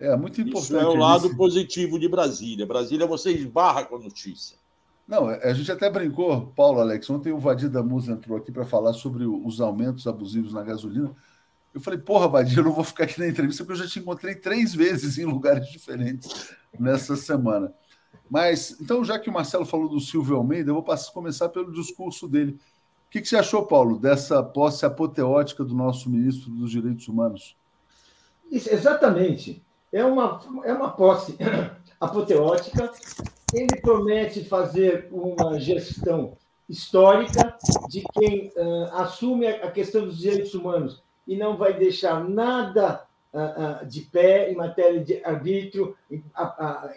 É muito importante. Isso é o lado positivo de Brasília. Brasília você esbarra com a notícia. Não, a gente até brincou, Paulo, Alex. Ontem o Vadir da Musa entrou aqui para falar sobre os aumentos abusivos na gasolina. Eu falei, porra, Vadia, eu não vou ficar aqui na entrevista porque eu já te encontrei três vezes em lugares diferentes nessa semana. Mas, então, já que o Marcelo falou do Silvio Almeida, eu vou passar, começar pelo discurso dele. O que, que você achou, Paulo, dessa posse apoteótica do nosso ministro dos Direitos Humanos? Isso, exatamente. É uma, é uma posse apoteótica. Ele promete fazer uma gestão histórica de quem uh, assume a questão dos direitos humanos e não vai deixar nada uh, uh, de pé em matéria de arbítrio, em,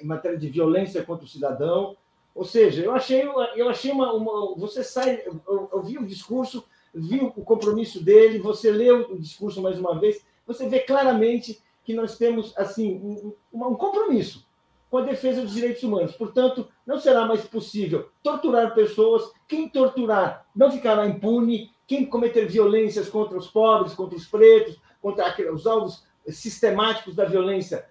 em, matéria de violência contra o cidadão. Ou seja, eu achei, eu achei uma, uma você sai, eu, eu vi o discurso, vi o compromisso dele, você leu o discurso mais uma vez, você vê claramente que nós temos assim um, um compromisso com a defesa dos direitos humanos. Portanto, não será mais possível torturar pessoas. Quem torturar não ficará impune. Quem cometer violências contra os pobres, contra os pretos, contra os alvos sistemáticos da violência,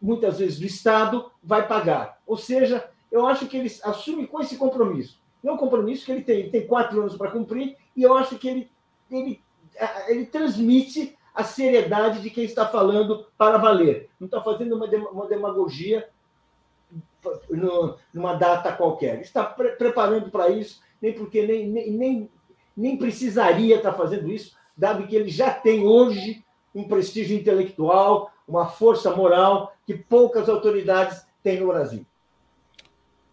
muitas vezes do Estado, vai pagar. Ou seja, eu acho que ele assume com esse compromisso. É um compromisso que ele tem, ele tem quatro anos para cumprir, e eu acho que ele, ele, ele transmite a seriedade de quem está falando para valer. Não está fazendo uma demagogia numa data qualquer. Está pre preparando para isso, nem porque nem, nem, nem, nem precisaria estar fazendo isso, dado que ele já tem hoje um prestígio intelectual, uma força moral que poucas autoridades têm no Brasil.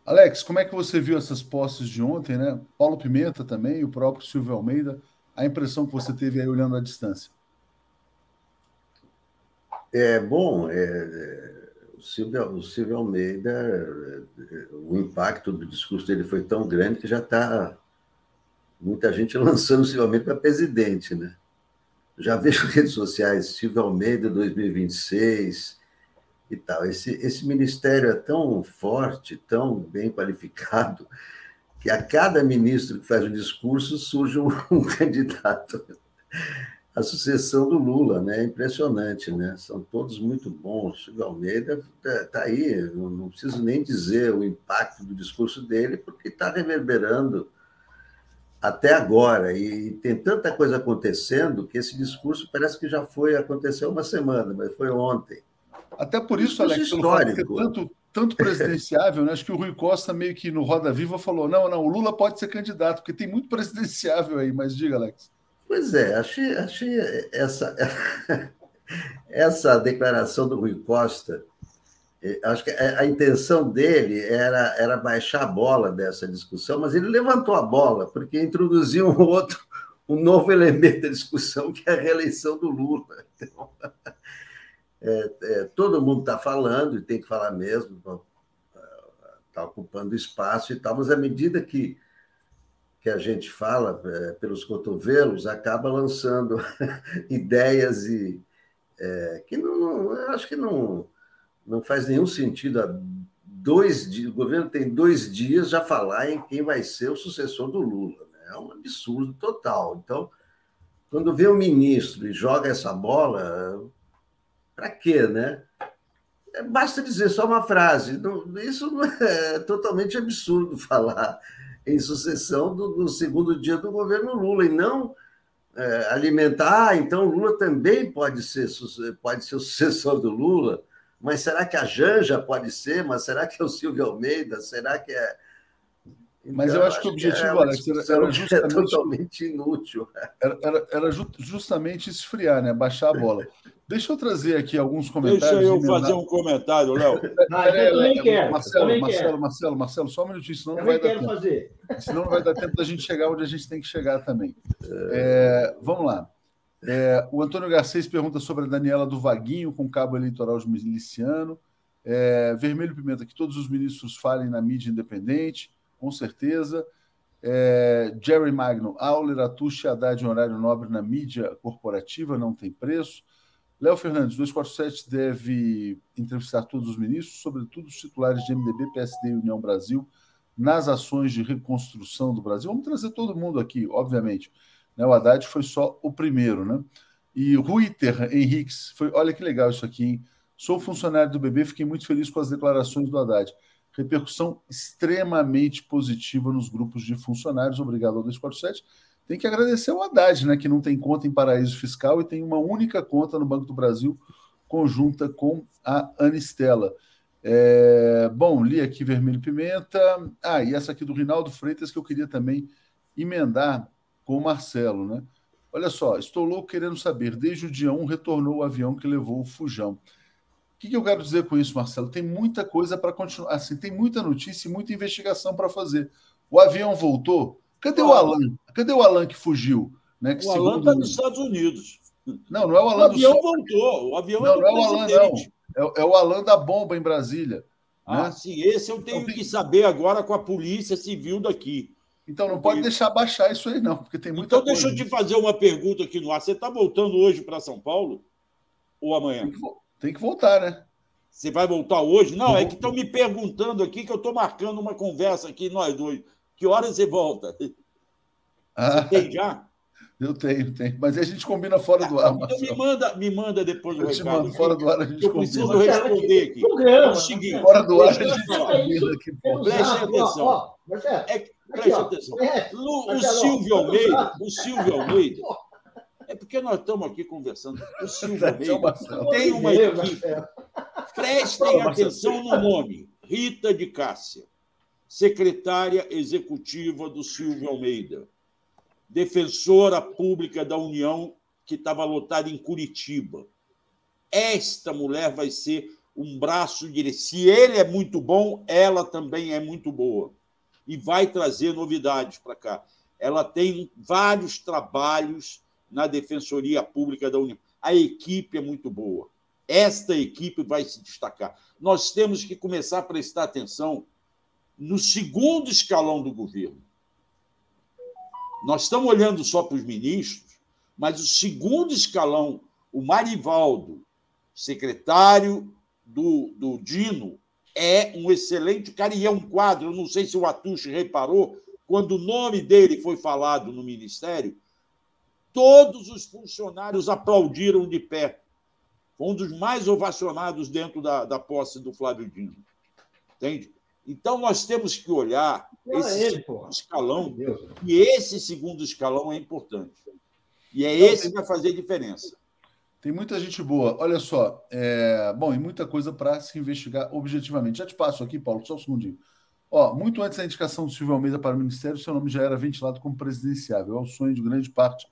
Alex, como é que você viu essas posses de ontem, né? Paulo Pimenta também, o próprio Silvio Almeida, a impressão que você teve aí olhando à distância? É bom, é, é o Silvio, o Silvio Almeida, o impacto do discurso dele foi tão grande que já está muita gente lançando o Silvio Almeida para presidente, né? Já vejo redes sociais, Silvio Almeida 2026 e tal. Esse, esse ministério é tão forte, tão bem qualificado, que a cada ministro que faz um discurso surge um, um candidato a sucessão do Lula, né? É impressionante, né? São todos muito bons. Silvio Almeida está tá aí, não, não preciso nem dizer o impacto do discurso dele, porque está reverberando até agora. E tem tanta coisa acontecendo que esse discurso parece que já foi, aconteceu uma semana, mas foi ontem. Até por isso, Alex, histórico. Pelo fato tanto, tanto presidenciável, né? acho que o Rui Costa meio que no Roda Viva falou: não, não, o Lula pode ser candidato, porque tem muito presidenciável aí, mas diga, Alex. Pois é, achei, achei essa, essa declaração do Rui Costa. Eh, acho que a intenção dele era, era baixar a bola dessa discussão, mas ele levantou a bola, porque introduziu um outro, um novo elemento da discussão, que é a reeleição do Lula. Então, é, é, todo mundo está falando, e tem que falar mesmo, está ocupando espaço e tal, mas à medida que que a gente fala é, pelos cotovelos acaba lançando ideias e é, que não, não, eu acho que não, não faz nenhum sentido. Há dois dias, o governo tem dois dias já falar em quem vai ser o sucessor do Lula. Né? É um absurdo total. Então, quando vê o ministro e joga essa bola, para quê, né? É, basta dizer só uma frase. Isso é totalmente absurdo falar em sucessão do, do segundo dia do governo Lula, e não é, alimentar, ah, então Lula também pode ser, pode ser o sucessor do Lula, mas será que a Janja pode ser? Mas será que é o Silvio Almeida? Será que é. Então, mas eu acho que o objetivo, é Alex, era, era justamente. É totalmente inútil. Era, era, era, justamente esfriar, né? Baixar a bola. Deixa eu trazer aqui alguns comentários. Deixa eu fazer um comentário, Léo. Ah, eu também quero. Marcelo, Marcelo. Marcelo, Marcelo, só um minutinho, senão não vai dar tempo. fazer. Senão não vai dar tempo da gente chegar onde a gente tem que chegar também. É, vamos lá. É, o Antônio Garcês pergunta sobre a Daniela do Vaguinho com cabo eleitoral de miliciano. É, Vermelho Pimenta, que todos os ministros falem na mídia independente, com certeza. É, Jerry Magno, Auler, Atucha, Haddad em horário nobre na mídia corporativa, não tem preço. Léo Fernandes, 247 deve entrevistar todos os ministros, sobretudo os titulares de MDB, PSD e União Brasil, nas ações de reconstrução do Brasil. Vamos trazer todo mundo aqui, obviamente. Né? O Haddad foi só o primeiro, né? E Ruiter Henriques, foi, olha que legal isso aqui, hein? Sou funcionário do BB, fiquei muito feliz com as declarações do Haddad. Repercussão extremamente positiva nos grupos de funcionários. Obrigado ao 247. tem que agradecer o Haddad, né, que não tem conta em paraíso fiscal e tem uma única conta no Banco do Brasil, conjunta com a Anistela. É, bom, li aqui Vermelho Pimenta. Ah, e essa aqui do Rinaldo Freitas que eu queria também emendar com o Marcelo, né? Olha só, estou louco querendo saber. Desde o dia 1 retornou o avião que levou o Fujão. O que, que eu quero dizer com isso, Marcelo? Tem muita coisa para continuar. Assim, tem muita notícia e muita investigação para fazer. O avião voltou? Cadê o Alan? Cadê o Alan que fugiu? Né, que o Alan está nos Estados Unidos. Não, não é o Alan o avião do... voltou. O avião não, não é o Alan, não. É, é, o Alan da bomba em Brasília. Ah, né? sim. Esse eu tenho então, que saber agora com a Polícia Civil daqui. Então não pode deixar baixar isso aí, não, porque tem muita Então coisa. deixa eu te fazer uma pergunta aqui no ar. Você está voltando hoje para São Paulo ou amanhã? Tem que, voltar, né? Você vai voltar hoje? Não, Vou... é que estão me perguntando aqui que eu estou marcando uma conversa aqui, nós dois. Que horas você volta? Ah, você tem já? Eu tenho, tenho. Mas a gente combina fora do ar. Então me manda, me manda depois do eu recado. Te mando, fora do ar a gente eu combina. Eu preciso responder aqui. Programa, é o seguinte, fora do ar a gente combina aqui. Preste atenção. É, Preste atenção. O, o Silvio Almeida, o Silvio Almeida, é porque nós estamos aqui conversando. O Silvio Almeida tem uma equipe. Prestem atenção no nome: Rita de Cássia, secretária executiva do Silvio Almeida, defensora pública da União, que estava lotada em Curitiba. Esta mulher vai ser um braço direito. Se ele é muito bom, ela também é muito boa e vai trazer novidades para cá. Ela tem vários trabalhos na Defensoria Pública da União. A equipe é muito boa. Esta equipe vai se destacar. Nós temos que começar a prestar atenção no segundo escalão do governo. Nós estamos olhando só para os ministros, mas o segundo escalão, o Marivaldo, secretário do, do Dino, é um excelente cara e é um quadro. Eu não sei se o Atushi reparou, quando o nome dele foi falado no ministério, todos os funcionários aplaudiram de pé. Foi um dos mais ovacionados dentro da, da posse do Flávio Dino. Entende? Então, nós temos que olhar esse ele, segundo escalão, e esse segundo escalão é importante. E é esse que vai fazer diferença. Tem muita gente boa. Olha só, é... bom, e muita coisa para se investigar objetivamente. Já te passo aqui, Paulo, só um segundinho. Ó, muito antes da indicação do Silvio Almeida para o Ministério, seu nome já era ventilado como presidenciável. É o sonho de grande parte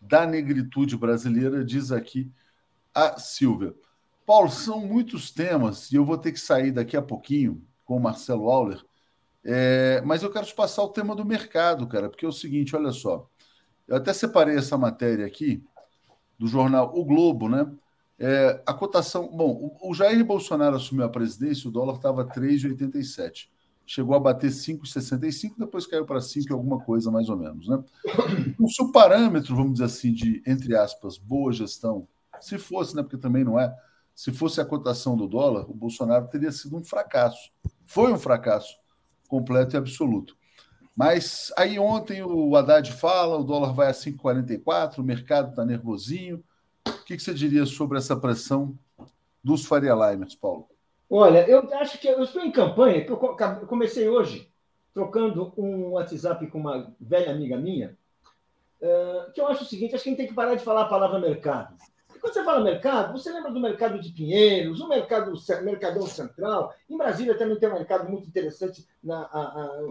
da negritude brasileira, diz aqui a Silvia. Paulo, são muitos temas e eu vou ter que sair daqui a pouquinho com o Marcelo Auler, é... mas eu quero te passar o tema do mercado, cara, porque é o seguinte: olha só. Eu até separei essa matéria aqui do jornal O Globo, né? É, a cotação. Bom, o, Jair Bolsonaro assumiu a presidência, o dólar estava 3,87. Chegou a bater 5,65, depois caiu para 5 alguma coisa, mais ou menos. Né? Então, se o parâmetro, vamos dizer assim, de, entre aspas, boa gestão, se fosse, né? Porque também não é, se fosse a cotação do dólar, o Bolsonaro teria sido um fracasso. Foi um fracasso completo e absoluto. Mas aí ontem o Haddad fala, o dólar vai a 5,44, o mercado está nervosinho. O que, que, você diria sobre essa pressão dos Faria Limers, Paulo? Olha, eu acho que eu estou em campanha, eu comecei hoje trocando um WhatsApp com uma velha amiga minha, que eu acho o seguinte, acho que a gente tem que parar de falar a palavra mercado. Quando você fala mercado, você lembra do mercado de Pinheiros, o mercado Mercadão Central. Em Brasília também tem um mercado muito interessante na, a, a,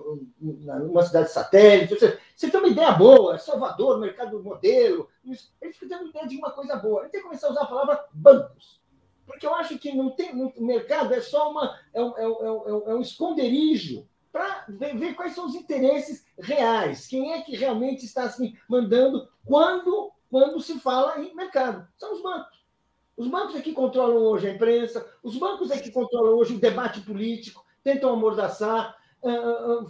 na numa cidade satélite. Você, você tem uma ideia boa, Salvador, mercado modelo. Eles ficam tendo ideia de uma coisa boa. A gente tem que começar a usar a palavra bancos. Porque eu acho que não tem, o mercado é só uma, é, um, é, um, é um esconderijo para ver, ver, quais são os interesses reais. Quem é que realmente está assim, mandando, quando quando se fala em mercado. São os bancos. Os bancos é que controlam hoje a imprensa, os bancos é que controlam hoje o debate político, tentam amordaçar. Ah, ah,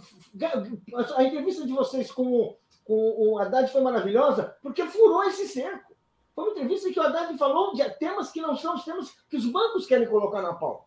ah, a entrevista de vocês com, com o Haddad foi maravilhosa porque furou esse cerco. Foi uma entrevista que o Haddad falou de temas que não são os temas que os bancos querem colocar na pauta.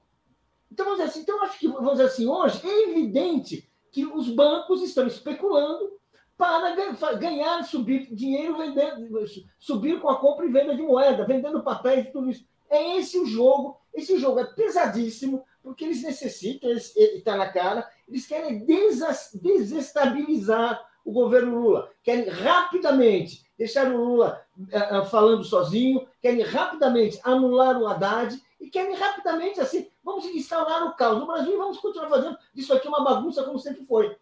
Então, vamos dizer assim, então, acho que, vamos dizer assim, hoje é evidente que os bancos estão especulando para ganhar, subir dinheiro, vendendo, subir com a compra e venda de moeda, vendendo papéis e tudo isso. É esse o jogo. Esse jogo é pesadíssimo, porque eles necessitam, está na cara, eles querem desestabilizar o o governo Lula, querem rapidamente deixar o Lula uh, falando sozinho, querem rapidamente anular o Haddad e querem rapidamente, assim, vamos instaurar o caos no Brasil e vamos continuar fazendo isso aqui uma bagunça como sempre foi.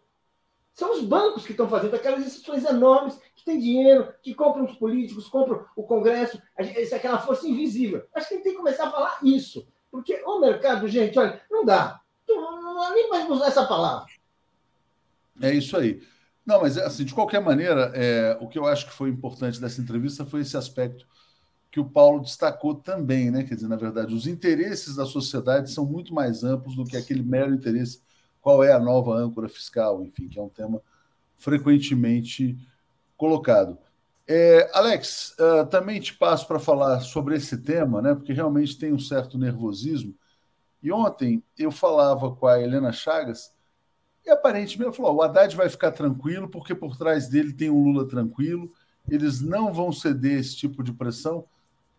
São os bancos que estão fazendo, aquelas instituições enormes que têm dinheiro, que compram os políticos, compram o Congresso, é aquela força invisível. Acho que a gente tem que começar a falar isso. Porque o mercado, gente, olha, não dá. Não, nem mais usar essa palavra. É isso aí. Não, mas assim, de qualquer maneira, é, o que eu acho que foi importante dessa entrevista foi esse aspecto que o Paulo destacou também, né? Quer dizer, na verdade, os interesses da sociedade são muito mais amplos do que aquele mero interesse qual é a nova âncora fiscal, enfim, que é um tema frequentemente colocado. É, Alex, uh, também te passo para falar sobre esse tema, né? Porque realmente tem um certo nervosismo. E ontem eu falava com a Helena Chagas e aparentemente falou: o Haddad vai ficar tranquilo porque por trás dele tem um Lula tranquilo, eles não vão ceder esse tipo de pressão.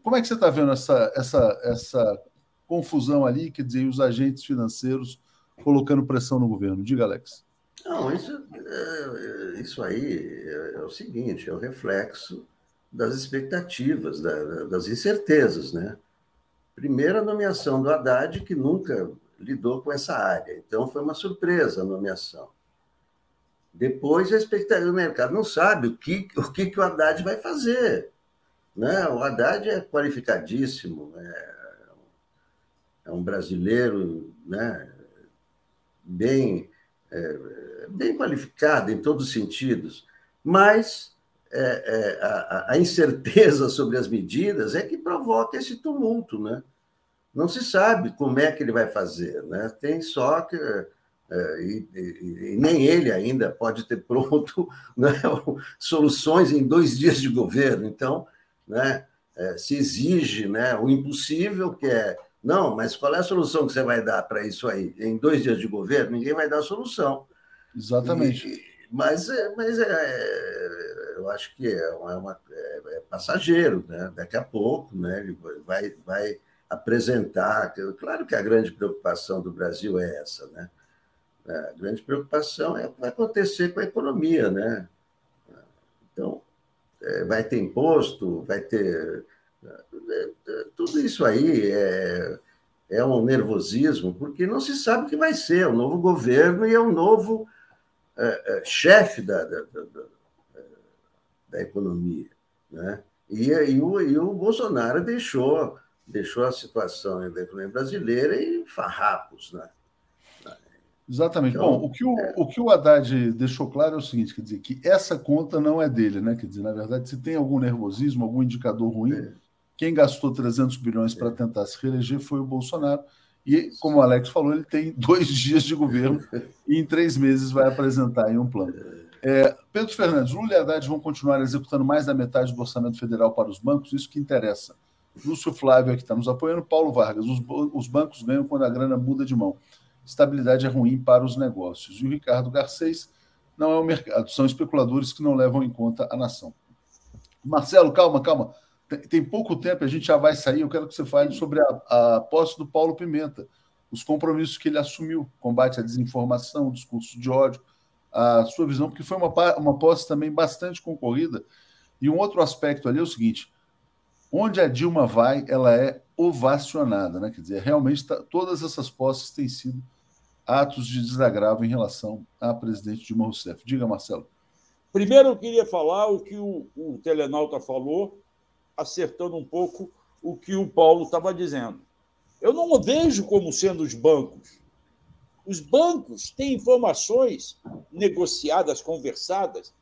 Como é que você está vendo essa, essa, essa confusão ali, quer dizer, os agentes financeiros colocando pressão no governo? Diga, Alex. Não, isso, é, isso aí é, é, o seguinte, é o reflexo das expectativas, da, das incertezas, né? Primeiro, a nomeação do Haddad, que nunca lidou com essa área, então foi uma surpresa a nomeação. Depois, a expectativa do mercado não sabe o que o, que, que o Haddad vai fazer. Né? O Haddad é qualificadíssimo, é, é um brasileiro né, bem, é, bem qualificado em todos os sentidos, mas é, é, a, a, incerteza sobre as medidas é que provoca esse tumulto, né? Não se sabe como é que ele vai fazer, né? Tem só que é, e, e, e, nem ele ainda pode ter pronto né, soluções em dois dias de governo. Então, né, é, se exige né, o impossível, que é, não, mas qual é a solução que você vai dar para isso aí? Em dois dias de governo, ninguém vai dar a solução. Exatamente. E, mas é, mas é, eu acho que é, uma, é, passageiro, né? daqui a pouco né, ele vai, vai apresentar. Claro que a grande preocupação do Brasil é essa, né? A grande preocupação é o que vai acontecer com a economia, né? Então, é, vai ter imposto, vai ter. É, é, tudo isso aí é, é um nervosismo, porque não se sabe o que vai ser. o novo governo e é o novo é, chefe da, da, da, da, economia. Né? E, e, o, e o Bolsonaro deixou, deixou a situação da economia brasileira em farrapos. Né? Exatamente. Então, Bom, o que o, é... o que o Haddad deixou claro é o seguinte: quer dizer, que essa conta não é dele, né? Quer dizer, na verdade, se tem algum nervosismo, algum indicador ruim, é. quem gastou 300 bilhões para é. tentar se reeleger foi o Bolsonaro. E, como o Alex falou, ele tem dois dias de governo e em três meses vai apresentar em um plano. É, Pedro Fernandes, Lula e Haddad vão continuar executando mais da metade do orçamento federal para os bancos, isso que interessa. Lúcio Flávio aqui está nos apoiando, Paulo Vargas, os, os bancos ganham quando a grana muda de mão estabilidade é ruim para os negócios. E o Ricardo Garcês não é o mercado, são especuladores que não levam em conta a nação. Marcelo, calma, calma. Tem, tem pouco tempo, a gente já vai sair. Eu quero que você fale sobre a, a posse do Paulo Pimenta, os compromissos que ele assumiu, combate à desinformação, discurso de ódio, a sua visão, porque foi uma, uma posse também bastante concorrida. E um outro aspecto ali é o seguinte: onde a Dilma vai, ela é ovacionada, né? Quer dizer, realmente tá, todas essas posses têm sido atos de desagravo em relação à presidente Dilma Rousseff. Diga, Marcelo. Primeiro, eu queria falar o que o, o Telenauta falou, acertando um pouco o que o Paulo estava dizendo. Eu não vejo como sendo os bancos. Os bancos têm informações negociadas, conversadas.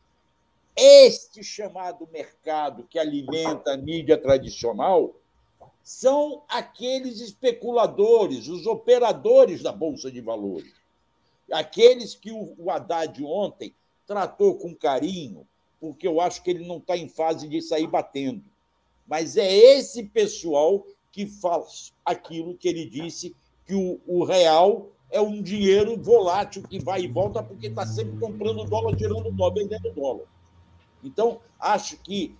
Este chamado mercado que alimenta a mídia tradicional são aqueles especuladores, os operadores da Bolsa de Valores. Aqueles que o Haddad ontem tratou com carinho, porque eu acho que ele não está em fase de sair batendo. Mas é esse pessoal que faz aquilo que ele disse, que o, o real é um dinheiro volátil que vai e volta porque está sempre comprando dólar, tirando dólar, vendendo dólar. Então, acho que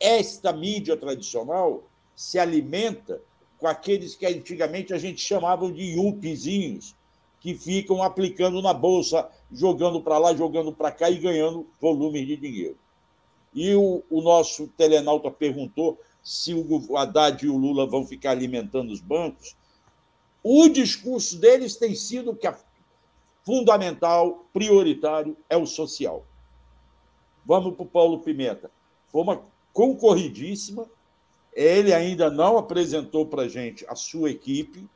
esta mídia tradicional se alimenta com aqueles que antigamente a gente chamava de yupizinhos, que ficam aplicando na bolsa, jogando para lá, jogando para cá e ganhando volume de dinheiro. E o, o nosso telenauta perguntou se o Haddad e o Lula vão ficar alimentando os bancos. O discurso deles tem sido que a fundamental, prioritário, é o social. Vamos para o Paulo Pimenta. Foi uma concorridíssima. Ele ainda não apresentou para a gente a sua equipe,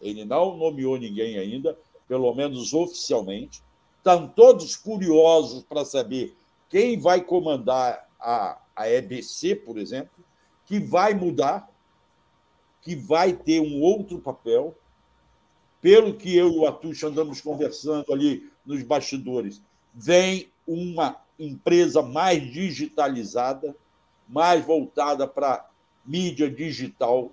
ele não nomeou ninguém ainda, pelo menos oficialmente. Estão todos curiosos para saber quem vai comandar a, a EBC, por exemplo, que vai mudar, que vai ter um outro papel. Pelo que eu e o Atush andamos conversando ali nos bastidores, vem uma empresa mais digitalizada, mais voltada para mídia digital.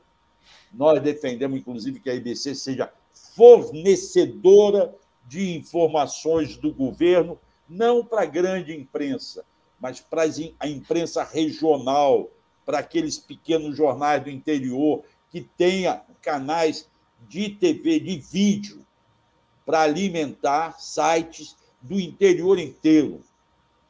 Nós defendemos, inclusive, que a IBC seja fornecedora de informações do governo, não para a grande imprensa, mas para a imprensa regional, para aqueles pequenos jornais do interior que tenha canais de TV, de vídeo, para alimentar sites do interior inteiro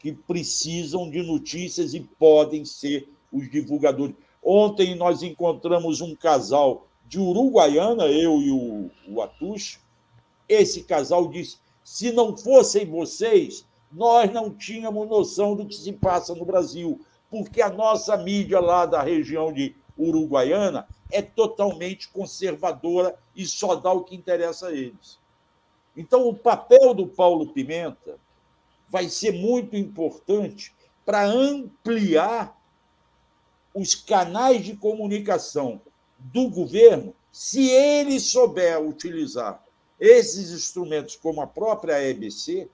que precisam de notícias e podem ser os divulgadores. Ontem nós encontramos um casal de Uruguaiana, eu e o, o Atush. Esse casal disse: se não fossem vocês, nós não tínhamos noção do que se passa no Brasil, porque a nossa mídia lá da região de Uruguaiana é totalmente conservadora e só dá o que interessa a eles. Então, o papel do Paulo Pimenta vai ser muito importante para ampliar os canais de comunicação do governo, se ele souber utilizar esses instrumentos, como a própria EBC,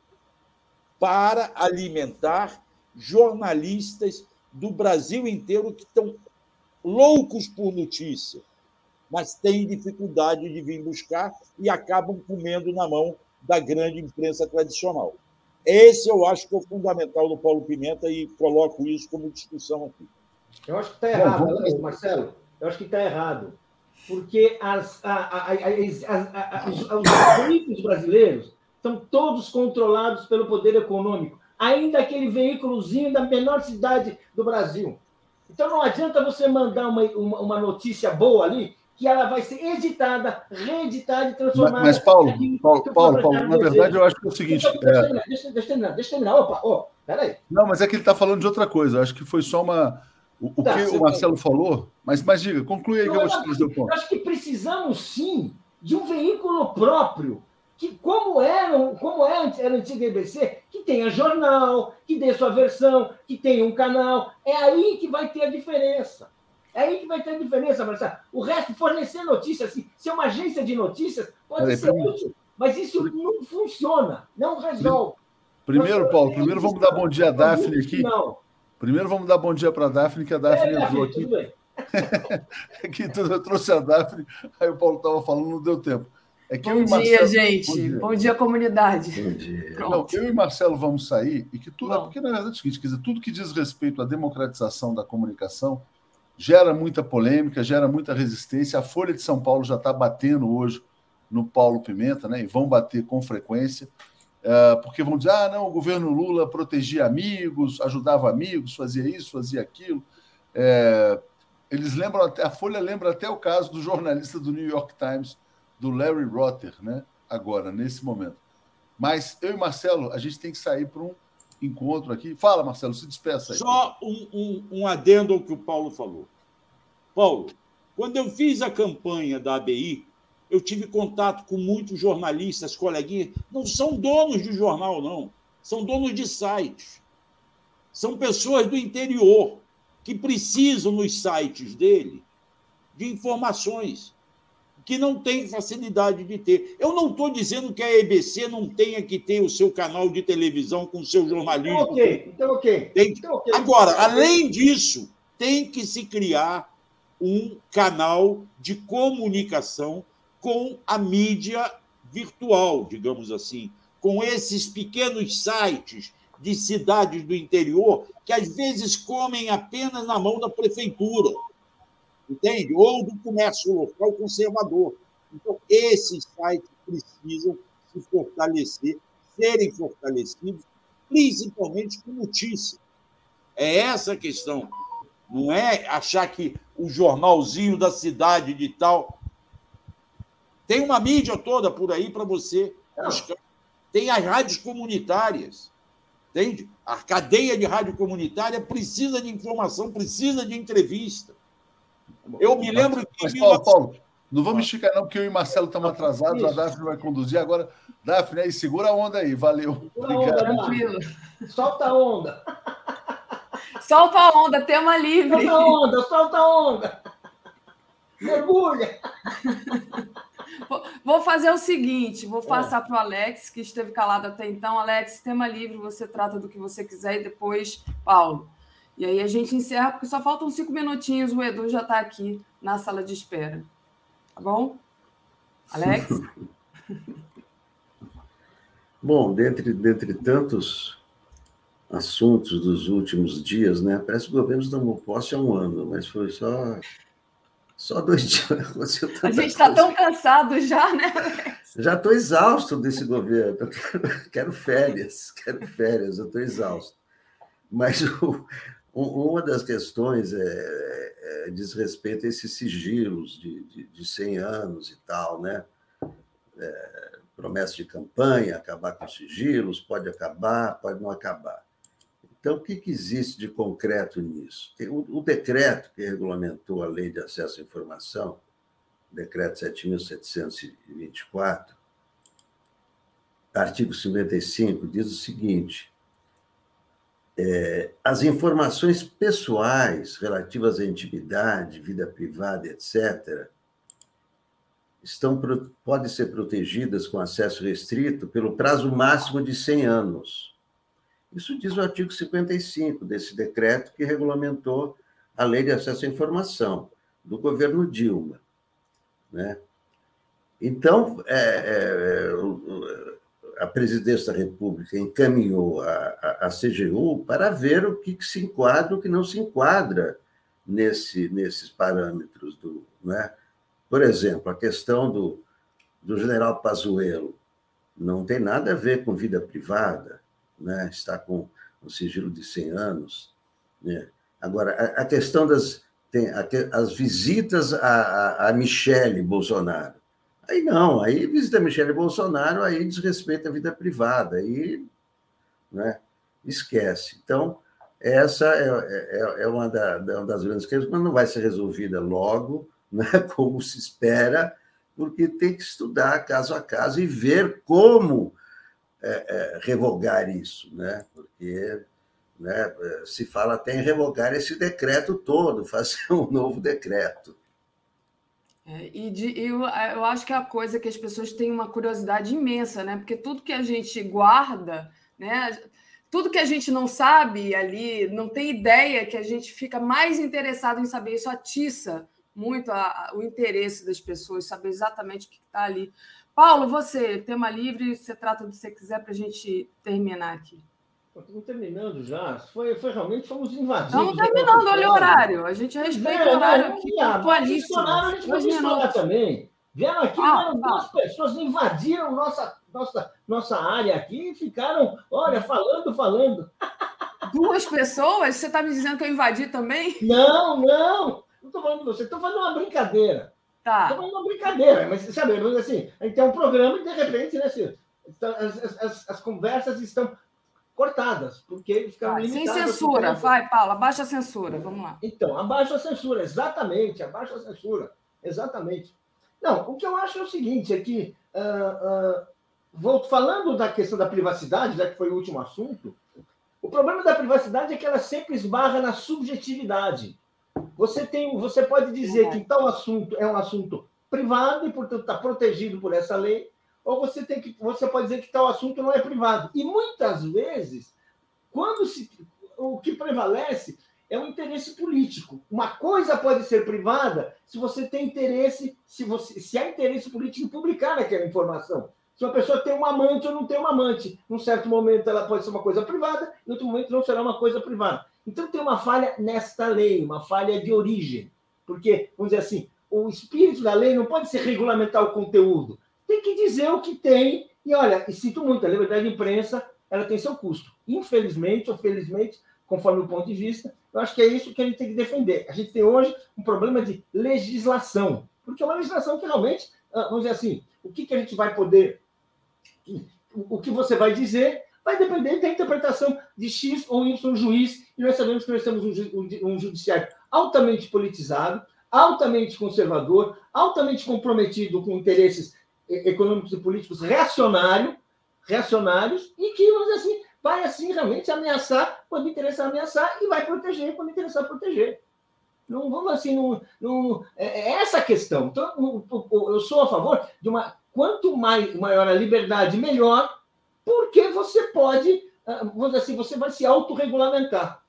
para alimentar jornalistas do Brasil inteiro que estão loucos por notícia, mas têm dificuldade de vir buscar e acabam comendo na mão da grande imprensa tradicional. Esse eu acho que é o fundamental do Paulo Pimenta e coloco isso como discussão aqui. Eu acho que está errado, Bom, Marcelo. Eu acho que está errado. Porque as, a, a, a, os veículos brasileiros estão todos controlados pelo poder econômico, ainda aquele veículozinho da menor cidade do Brasil. Então não adianta você mandar uma, uma, uma notícia boa ali, que ela vai ser editada, reeditada e transformada. Mas, Paulo, Paulo, Paulo, Paulo, na verdade, eu acho que é o seguinte. Deixa, deixa, é... terminar, deixa, deixa, terminar, deixa terminar. Opa, oh, peraí. Não, mas é que ele está falando de outra coisa. Eu acho que foi só uma. O, o tá, que o Marcelo falou, mas, mas diga, conclui aí que eu vou te trazer o ponto. Eu acho que precisamos sim de um veículo próprio, que como era, como é, era a antiga EBC, que tenha jornal, que dê sua versão, que tenha um canal. É aí que vai ter a diferença. É aí que vai ter a diferença, Marcelo. O resto, fornecer notícias, assim, ser uma agência de notícias, pode ser útil, mas isso não funciona, não resolve. Primeiro, Paulo, primeiro vamos dar bom dia a Daphne aqui. Não. Primeiro vamos dar bom dia para a Daphne, que a Daphne é, entrou aqui. Tudo bem. aqui eu trouxe a Daphne, aí o Paulo estava falando, não deu tempo. É que bom, dia, Marcelo... gente. Bom dia, bom dia comunidade. Bom dia. Não, eu e Marcelo vamos sair, e que tudo. É porque, na verdade, é o seguinte: quer dizer, tudo que diz respeito à democratização da comunicação gera muita polêmica, gera muita resistência. A Folha de São Paulo já está batendo hoje no Paulo Pimenta, né? E vão bater com frequência. É, porque vão dizer: ah, não, o governo Lula protegia amigos, ajudava amigos, fazia isso, fazia aquilo. É, eles lembram até, a Folha lembra até o caso do jornalista do New York Times, do Larry Rotter, né? Agora, nesse momento. Mas eu e Marcelo, a gente tem que sair para um encontro aqui. Fala, Marcelo, se despeça aí. Só um, um, um adendo ao que o Paulo falou. Paulo, quando eu fiz a campanha da ABI, eu tive contato com muitos jornalistas, coleguinhas, não são donos de jornal, não. São donos de sites. São pessoas do interior que precisam nos sites dele de informações que não tem facilidade de ter. Eu não estou dizendo que a EBC não tenha que ter o seu canal de televisão com o seu jornalismo. Então, ok, então, ok. Tem... Então, okay. Agora, além disso, tem que se criar um canal de comunicação com a mídia virtual, digamos assim, com esses pequenos sites de cidades do interior que às vezes comem apenas na mão da prefeitura, entende? Ou do comércio local conservador. Então, esses sites precisam se fortalecer, serem fortalecidos, principalmente com notícia. É essa a questão. Não é achar que o jornalzinho da cidade de tal. Tem uma mídia toda por aí para você buscar. Tem as rádios comunitárias. Entende? A cadeia de rádio comunitária precisa de informação, precisa de entrevista. Eu me lembro que. Mas, Paulo, Paulo, não vamos esticar, não, porque eu e Marcelo estamos atrasados, a Daphne vai conduzir. Agora, Daphne, aí, segura a onda aí, valeu. Obrigado. Tranquilo. Solta a onda. Solta a onda, tema livre. Solta a onda, solta a onda. Mergulha. Vou fazer o seguinte: vou é. passar para o Alex, que esteve calado até então. Alex, tema livre, você trata do que você quiser e depois Paulo. E aí a gente encerra, porque só faltam cinco minutinhos, o Edu já está aqui na sala de espera. Tá bom? Alex? Bom, dentre, dentre tantos assuntos dos últimos dias, né? Parece que o governo tomou posse há um ano, mas foi só só dois dias. A gente está tão cansado já, né? Já estou exausto desse governo. Quero, quero férias, quero férias, eu estou exausto. Mas o, uma das questões é, é, diz respeito a esses sigilos de, de, de 100 anos e tal, né? É, promessa de campanha, acabar com sigilos, pode acabar, pode não acabar. Então, o que, que existe de concreto nisso? O, o, decreto que regulamentou a Lei de Acesso à Informação, decreto 7.724, artigo 55, diz o seguinte: é, as informações pessoais relativas à intimidade, vida privada, etc., estão, podem ser protegidas com acesso restrito pelo prazo máximo de 100 anos isso diz o artigo 55 desse decreto que regulamentou a Lei de Acesso à Informação, do governo Dilma. Né? Então, é, é, a presidência da República encaminhou a, a, a CGU para ver o que, que, se enquadra e o que não se enquadra nesse, nesses parâmetros. Do, né? Por exemplo, a questão do, do general Pazuello não tem nada a ver com vida privada, né? está com o sigilo de 100 anos. Né? Agora, a, a, questão das tem a, as visitas a, a, a Michele Bolsonaro. Aí não, aí visita Michele Bolsonaro, aí desrespeita a vida privada, aí né, esquece. Então, essa é, é, é uma, da, é uma das grandes questões, mas não vai ser resolvida logo, né, como se espera, porque tem que estudar caso a caso e ver como é, é, revogar isso, né? porque né, se fala até em revogar esse decreto todo, fazer um novo decreto. É, e de, eu, eu acho que é a coisa que as pessoas têm uma curiosidade imensa, né? Porque tudo que a gente guarda, né? Tudo que a gente não sabe ali, não tem ideia, que a gente fica mais interessado em saber. Isso atiça muito a, a, o interesse das pessoas, saber exatamente o que está ali. Paulo, você, tema livre, você trata do que você quiser para a gente terminar aqui. Estamos terminando já. Foi, foi realmente, fomos invadidos. Estamos terminando, olha o horário. A gente respeita é, o horário aqui. Atualíssimo. A gente pode estourar também. Vieram aqui, ah, tá. duas pessoas invadiram nossa, nossa, nossa área aqui e ficaram, olha, falando, falando. Duas pessoas? Você está me dizendo que eu invadi também? Não, não. Não estou falando de você, estou fazendo uma brincadeira. Tá. Então é uma brincadeira, mas sabe, assim, a gente tem um programa e de repente, né, Ciro? Então, as, as, as conversas estão cortadas, porque ficaram vai, limitadas. Sem censura, vai, Paulo, abaixa a censura, vamos lá. Então, abaixa a censura, exatamente, abaixa a censura, exatamente. Não, o que eu acho é o seguinte, é que, uh, uh, vou falando da questão da privacidade, já que foi o último assunto, o problema da privacidade é que ela sempre esbarra na subjetividade. Você tem, você pode dizer que tal assunto é um assunto privado e portanto está protegido por essa lei, ou você tem que, você pode dizer que tal assunto não é privado. E muitas vezes, quando se, o que prevalece é o interesse político. Uma coisa pode ser privada se você tem interesse, se você, se há interesse político em publicar aquela informação. Se uma pessoa tem um amante ou não tem um amante, num certo momento ela pode ser uma coisa privada, em outro momento não será uma coisa privada. Então tem uma falha nesta lei, uma falha de origem. Porque, vamos dizer assim, o espírito da lei não pode ser regulamentar o conteúdo. Tem que dizer o que tem E olha, e sinto muito, a liberdade de imprensa ela tem seu custo. Infelizmente ou felizmente, conforme o ponto de vista, eu acho que é isso que a gente tem que defender. A gente tem hoje um problema de legislação, porque é uma legislação que realmente, ah, vamos dizer assim, o que, que a gente vai poder, o que você vai dizer vai depender da interpretação de X ou Y juiz, e nós sabemos que nós temos um, um judiciário altamente politizado, altamente conservador, altamente comprometido com interesses econômicos e políticos reacionário, reacionários, e que, vamos dizer assim, vai assim realmente ameaçar quando interessar ameaçar e vai proteger quando interessar proteger. Não vamos assim, não, não, é, é essa a questão. Então, eu sou a favor de uma quanto mais maior a liberdade, melhor, porque você pode, ah, vamos dizer assim, você vai se autorregulamentar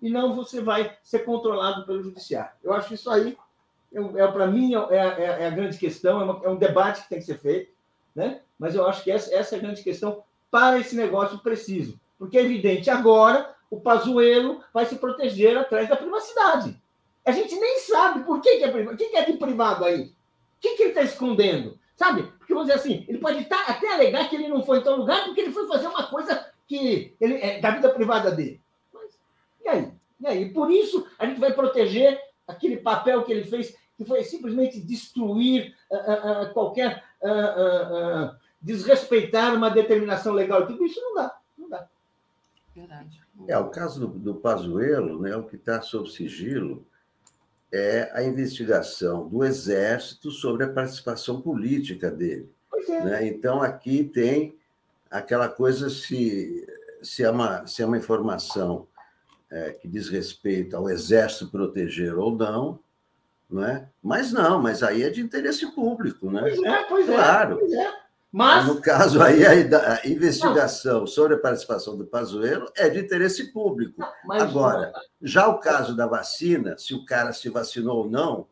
e não você vai ser controlado pelo judiciário. Eu acho isso aí, é, é para mim, é, é, é, a grande questão, é, uma, é, um debate que tem que ser feito, né? mas eu acho que essa, essa é a grande questão para esse negócio preciso. Porque é evidente, agora o Pazuello vai se proteger atrás da privacidade. A gente nem sabe por que, que é privado. O que, que é de privado aí? O que, que ele está escondendo? Sabe? Porque vamos dizer assim, ele pode tá, até alegar que ele não foi em tal lugar porque ele foi fazer uma coisa que ele, é da vida privada dele. E aí? E aí? Por isso, a gente vai proteger aquele papel que ele fez, que foi simplesmente destruir uh, uh, uh, qualquer. desrespeitar uma determinação legal. Tudo isso não dá. Não dá. Verdade. É, o caso do, do Pazuello, né, o que está sob sigilo é a investigação do Exército sobre a participação política dele. É. Né? Então, aqui tem aquela coisa se, se, é, uma, se é uma informação é, que diz respeito ao exército proteger ou não, não é? Mas não, mas aí é de interesse público, né? Pois é, pois é. Claro. Pois é. Mas... No caso aí, a, investigação não. sobre a participação do Pazuello é de interesse público. Não, Agora, já o caso da vacina, se o cara se vacinou ou não,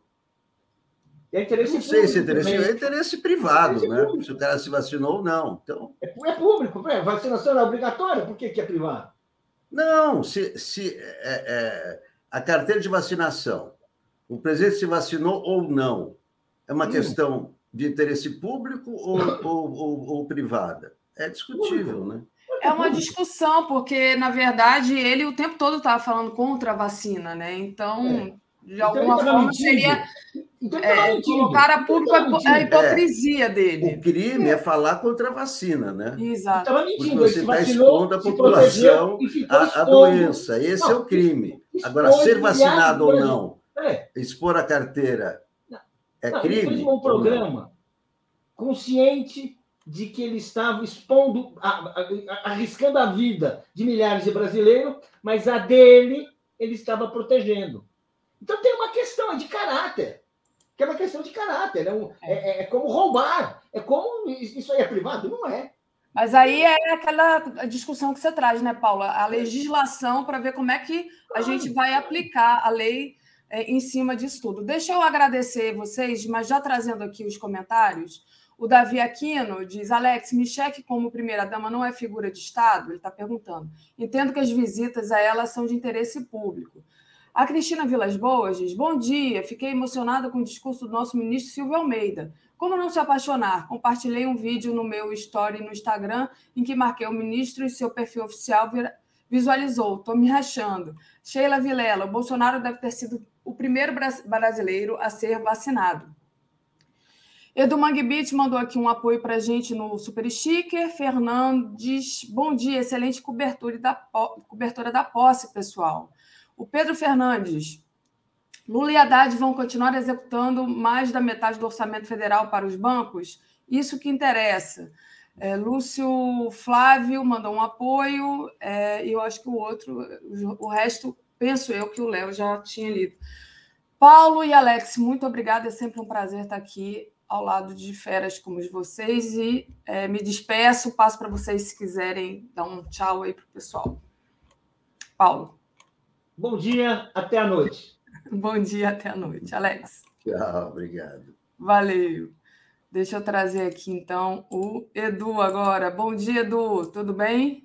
é interesse não sei se é interesse, é interesse privado, é né? Público. Se o cara se vacinou ou não. Então... É, é público, é, vacinação é obrigatória, por que, que é privado? Não, se, se é, é, a carteira de vacinação, o presidente se vacinou ou não, é uma hum. questão de interesse público ou, ou, ou, ou privada? É discutível, né? É uma discussão, porque, na verdade, ele o tempo todo estava falando contra a vacina, né? Então, é. de então, alguma então, forma, seria então, é, colocar a público a hipocrisia é. dele. O crime é. é. falar contra a vacina, né? Exato. Porque você está expondo a população à doença. Esse não, é o crime. Agora, ser vacinado ou não, é. expor a carteira é não, crime? Ele fez um programa consciente de que ele estava expondo, arriscando a vida de milhares de brasileiros, mas a dele ele estava protegendo. Então tem uma questão de caráter, que é uma questão de caráter. É, um, é, é, é como roubar. É como. Isso aí é privado? Não é. Mas aí é aquela discussão que você traz, né, Paula? A legislação para ver como é que a gente vai aplicar a lei é, em cima disso tudo. Deixa eu agradecer vocês, mas já trazendo aqui os comentários. O Davi Aquino diz: Alex, Michele, como primeira-dama, não é figura de Estado? Ele está perguntando. Entendo que as visitas a ela são de interesse público. A Cristina Vilas Boas diz: Bom dia, fiquei emocionada com o discurso do nosso ministro Silvio Almeida. Como não se apaixonar? Compartilhei um vídeo no meu story no Instagram em que marquei o ministro e seu perfil oficial visualizou. Estou me rachando. Sheila Vilela, o Bolsonaro deve ter sido o primeiro brasileiro a ser vacinado. Edu Mangbit mandou aqui um apoio para a gente no Super Sticker. Fernandes, bom dia, excelente cobertura da, cobertura da posse, pessoal. O Pedro Fernandes, Lula e Haddad vão continuar executando mais da metade do orçamento federal para os bancos? Isso que interessa. É, Lúcio Flávio mandou um apoio, é, e eu acho que o outro, o resto penso eu que o Léo já tinha lido. Paulo e Alex, muito obrigada. É sempre um prazer estar aqui ao lado de feras como vocês. E é, me despeço, passo para vocês se quiserem dar um tchau aí para o pessoal. Paulo. Bom dia, até a noite. Bom dia, até a noite. Alex. Tchau, obrigado. Valeu. Deixa eu trazer aqui então o Edu agora. Bom dia, Edu. Tudo bem?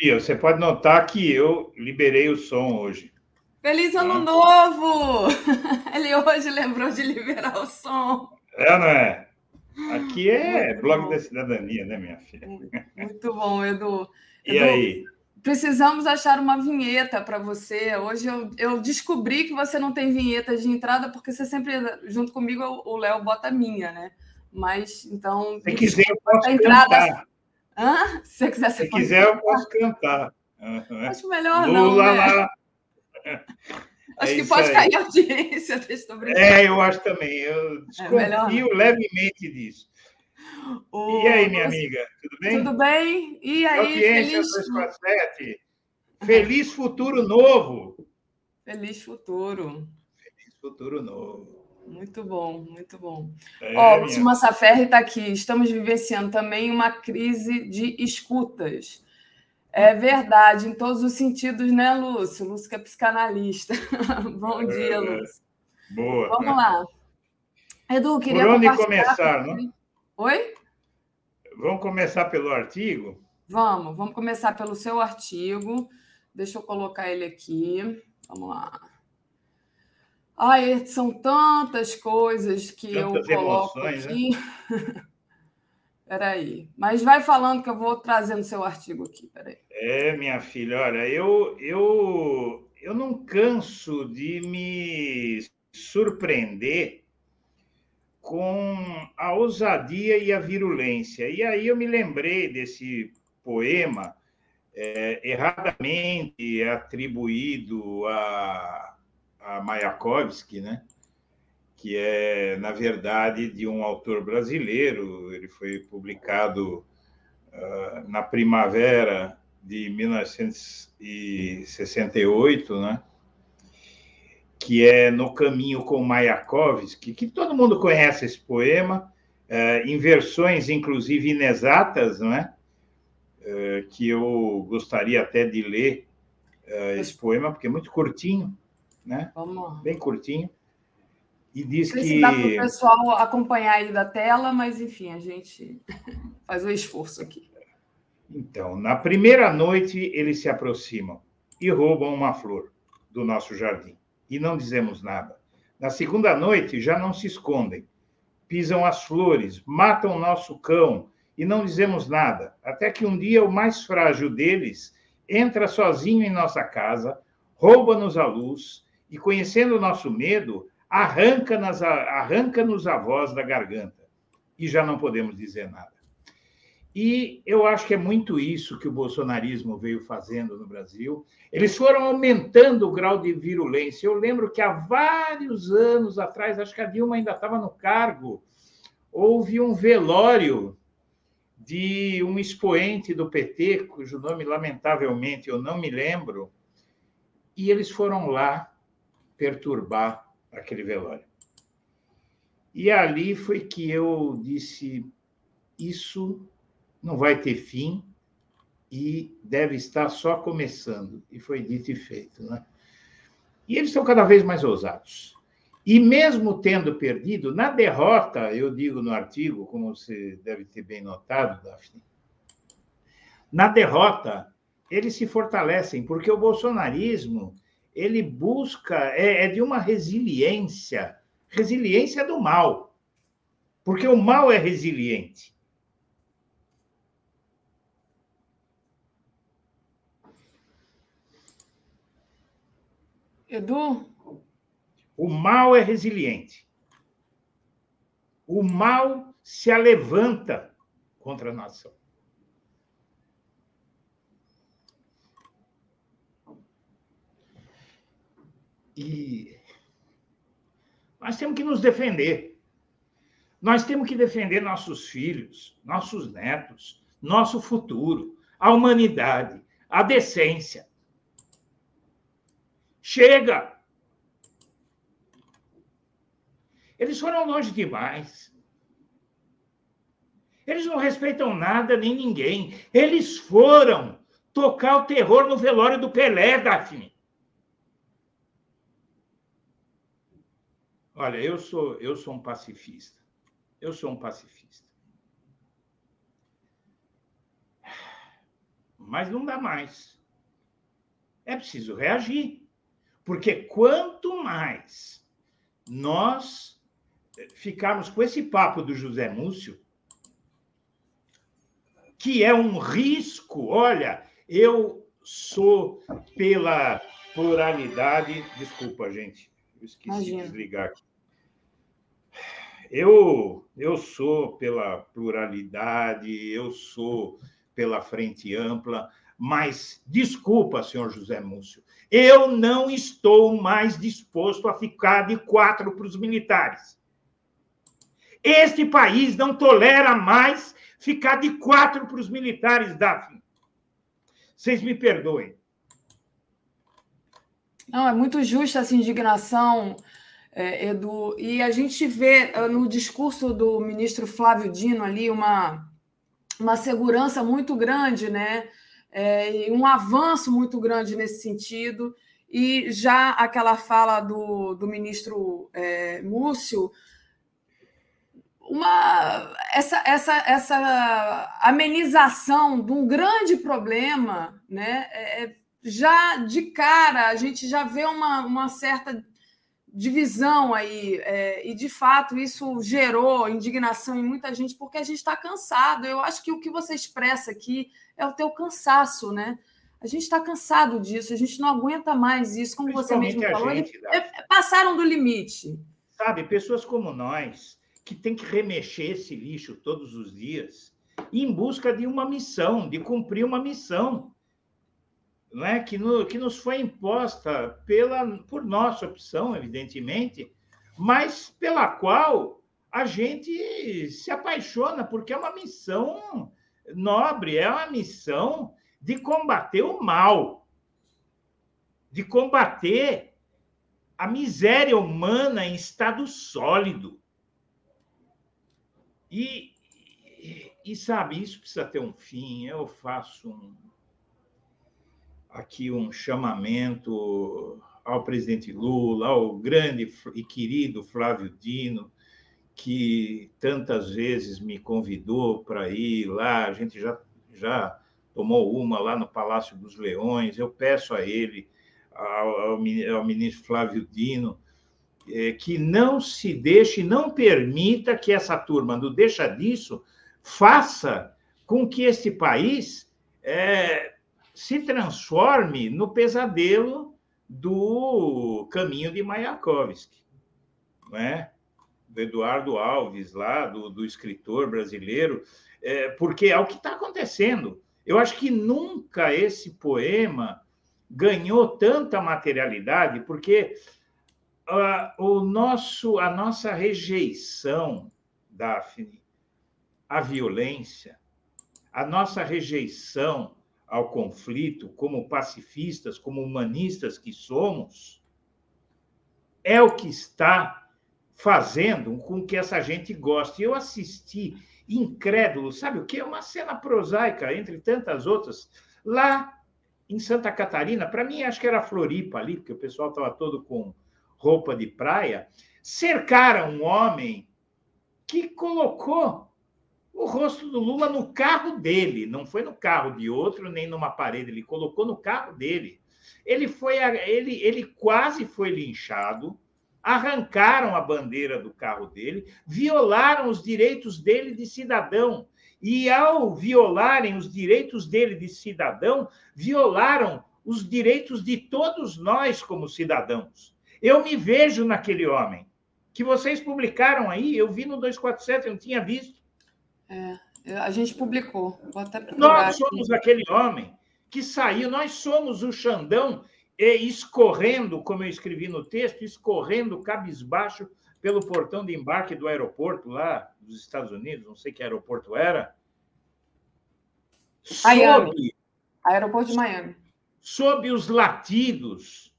Bom dia. Você pode notar que eu liberei o som hoje. Feliz Ano. Novo! Ele hoje lembrou de liberar o som. É, não é? Aqui é blog da cidadania, né, minha filha? Muito bom, Edu. E Edu, aí? Precisamos achar uma vinheta para você. Hoje eu, eu, descobri que você não tem vinheta de entrada, porque você sempre, junto comigo, o Léo bota a minha, né? Mas, então. Se quiser, eu posso entrada... Hã? Se você quiser, Se quiser, eu posso cantar. Uhum. Acho melhor Lula não. Né? Lá. Acho é que pode aí. cair audiência. É, eu acho também. Eu desconfio é levemente disso. O... E aí, minha amiga, tudo bem? Tudo bem? E aí, Audiência feliz... 247. Feliz futuro novo. Feliz futuro. Feliz futuro novo. Muito bom, muito bom. É, Ó, o Lúcio Massaferri está aqui. Estamos vivenciando também uma crise de escutas. É verdade, em todos os sentidos, né, Lúcio? Lúcio que é psicanalista. bom dia, é, Lúcio. Boa. Vamos lá. Edu, queria Por onde começar, não? Oi? Vamos começar pelo artigo? Vamos, vamos começar pelo seu artigo. Deixa eu colocar ele aqui. Vamos lá. Ai, são tantas coisas que tantas eu coloco emoções, né? aqui. Né? Peraí. Mas vai falando que eu vou trazendo seu artigo aqui. Peraí. É, minha filha, olha, eu, eu, eu não canso de me surpreender com a ousadia e a virulência. E aí eu me lembrei desse poema é, erradamente atribuído a, a Mayakovsky, né? que é, na verdade, de um autor brasileiro. Ele foi publicado uh, na primavera de 1968, né? que é No Caminho com Mayakovsky, que todo mundo conhece esse poema, é, em versões, inclusive, inexatas, não é? é? que eu gostaria até de ler é, esse poema, porque é muito curtinho, né? Vamos. Bem curtinho. E diz Não sei que. Se dá para o pessoal acompanhar aí da tela, mas enfim, a gente faz o esforço aqui. Então, na primeira noite, eles se aproximam e roubam uma flor do nosso jardim e não dizemos nada. Na segunda noite, já não se escondem. Pisam as flores, matam o nosso cão e não dizemos nada. Até que um dia o mais frágil deles entra sozinho em nossa casa, rouba-nos a luz e, conhecendo o nosso medo, arranca-nos arranca a voz da garganta. E já não podemos dizer nada. E eu acho que é muito isso que o bolsonarismo veio fazendo no Brasil. Eles foram aumentando o grau de virulência. Eu lembro que há vários anos atrás, acho que a Dilma ainda estava no cargo, houve um velório de um expoente do PT, cujo nome, lamentavelmente, eu não me lembro, e eles foram lá perturbar aquele velório. E ali foi que eu disse: isso não vai ter fim e deve estar só começando. E foi dito e feito. Né? E eles estão cada vez mais ousados. E mesmo tendo perdido, na derrota, eu digo no artigo, como você deve ter bem notado, Daphne, na derrota, eles se fortalecem, porque o bolsonarismo ele busca, é, é de uma resiliência, resiliência do mal, porque o mal é resiliente. Edu? O mal é resiliente. O mal se alevanta contra a nação. E nós temos que nos defender. Nós temos que defender nossos filhos, nossos netos, nosso futuro, a humanidade, a decência. Chega! Eles foram longe demais. Eles não respeitam nada nem ninguém. Eles foram tocar o terror no velório do Pelé, Daphne. Olha, eu sou, eu sou um pacifista. Eu sou um pacifista. Mas não dá mais. É preciso reagir. Porque quanto mais nós ficarmos com esse papo do José Múcio, que é um risco. Olha, eu sou pela pluralidade. Desculpa, gente, eu esqueci Imagina. de desligar aqui. Eu, eu sou pela pluralidade, eu sou pela frente ampla, mas desculpa, senhor José Múcio, eu não estou mais disposto a ficar de quatro para os militares. Este país não tolera mais ficar de quatro para os militares, Daphne. Vocês me perdoem. Não, é muito justa essa indignação, é, Edu. E a gente vê ah, no discurso do ministro Flávio Dino ali uma, uma segurança muito grande, né? É, um avanço muito grande nesse sentido. E já aquela fala do, do ministro é, Múcio, uma, essa, essa, essa amenização de um grande problema, né? É, é já de cara a gente já vê uma, uma certa divisão aí, é, e de fato isso gerou indignação em muita gente, porque a gente está cansado. Eu acho que o que você expressa aqui é o teu cansaço, né? A gente está cansado disso, a gente não aguenta mais isso, como você mesmo falou. Gente, é, passaram do limite. Sabe, pessoas como nós, que tem que remexer esse lixo todos os dias, em busca de uma missão, de cumprir uma missão é? que, no, que nos foi imposta pela, por nossa opção, evidentemente, mas pela qual a gente se apaixona, porque é uma missão nobre, é uma missão de combater o mal, de combater a miséria humana em estado sólido. E, e, e sabe, isso precisa ter um fim. Eu faço um, aqui um chamamento ao presidente Lula, ao grande e querido Flávio Dino, que tantas vezes me convidou para ir lá, a gente já, já tomou uma lá no Palácio dos Leões. Eu peço a ele, ao, ao ministro Flávio Dino, é, que não se deixe, não permita que essa turma do deixa disso faça com que este país é, se transforme no pesadelo do caminho de Mayakovsky, não é? do Eduardo Alves, lá, do, do escritor brasileiro, é, porque é o que está acontecendo. Eu acho que nunca esse poema ganhou tanta materialidade, porque uh, o nosso, a nossa rejeição, Daphne, à violência, a nossa rejeição ao conflito, como pacifistas, como humanistas que somos, é o que está fazendo com que essa gente goste. Eu assisti incrédulo, sabe o que? É uma cena prosaica, entre tantas outras, lá em Santa Catarina, para mim acho que era Floripa ali, porque o pessoal estava todo com roupa de praia, cercaram um homem que colocou o rosto do Lula no carro dele, não foi no carro de outro, nem numa parede, ele colocou no carro dele. Ele foi ele, ele quase foi linchado, arrancaram a bandeira do carro dele, violaram os direitos dele de cidadão. E ao violarem os direitos dele de cidadão, violaram os direitos de todos nós como cidadãos. Eu me vejo naquele homem que vocês publicaram aí, eu vi no 247, eu não tinha visto. É, a gente publicou. nós somos aqui. aquele homem que saiu, nós somos o Xandão escorrendo, como eu escrevi no texto, escorrendo cabisbaixo pelo portão de embarque do aeroporto lá dos Estados Unidos, não sei que aeroporto era. Miami. aeroporto de Miami. Sob os latidos,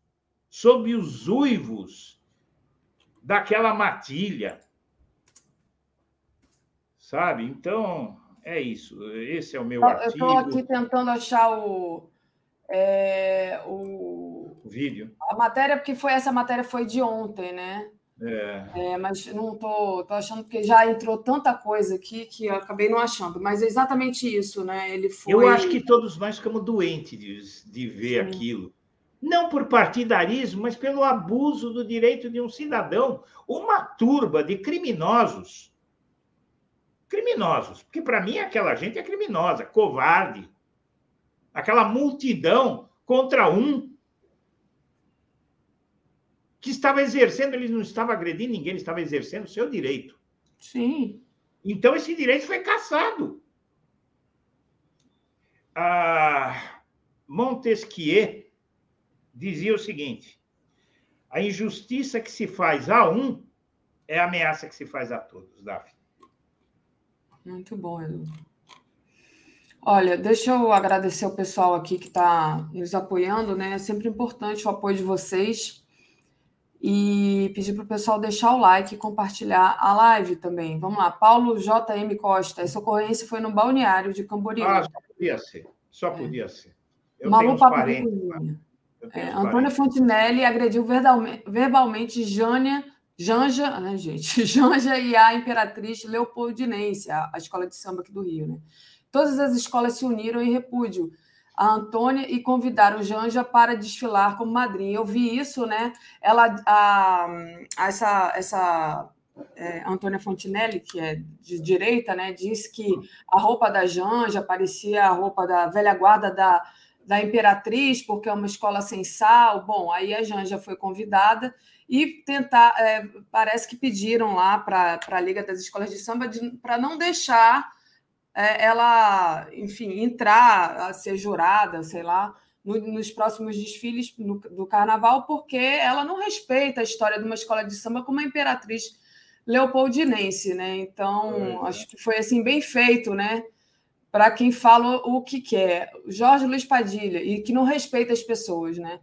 sob os uivos daquela matilha sabe? Então, é isso. Esse é o meu eu artigo. Eu estou aqui tentando achar o, é, o, o, vídeo. A matéria, porque foi essa matéria foi de ontem, né? É. é mas não tô, tô achando que já entrou tanta coisa aqui que eu acabei não achando. Mas é exatamente isso, né? Ele foi. Eu acho que todos nós ficamos doentes de, de ver Sim. aquilo. não por partidarismo, mas pelo abuso do direito de um cidadão. Uma turba de criminosos. Criminosos, porque para mim aquela gente é criminosa, covarde. Aquela multidão contra um que estava exercendo, ele não estava agredindo ninguém, ele estava exercendo o seu direito. Sim. Então esse direito foi cassado. Ah, Montesquieu dizia o seguinte: a injustiça que se faz a um é a ameaça que se faz a todos, Daphne. Muito bom, Edu. Olha, deixa eu agradecer o pessoal aqui que está nos apoiando, né? É sempre importante o apoio de vocês. E pedir para o pessoal deixar o like e compartilhar a live também. Vamos lá, Paulo JM Costa. Essa ocorrência foi no balneário de Camboriú. Ah, só podia ser. Só é. podia ser. Eu Malu Papo é, Antônia Fontinelli agrediu verbalmente Jânia, Janja, gente? Janja e a Imperatriz Leopoldinense, a, a escola de samba aqui do Rio, né? Todas as escolas se uniram em repúdio a Antônia e convidaram Janja para desfilar como madrinha. Eu vi isso, né? Ela, a, a essa, essa é, Antônia Fontinelli, que é de direita, né, disse que a roupa da Janja parecia a roupa da velha guarda da, da Imperatriz, porque é uma escola sem sal. Bom, aí a Janja foi convidada e tentar, é, parece que pediram lá para a Liga das Escolas de Samba para não deixar é, ela, enfim, entrar a ser jurada, sei lá, no, nos próximos desfiles no, do carnaval, porque ela não respeita a história de uma escola de samba como a imperatriz leopoldinense, né? Então, é. acho que foi assim bem feito, né? Para quem fala o que quer. Jorge Luiz Padilha, e que não respeita as pessoas, né?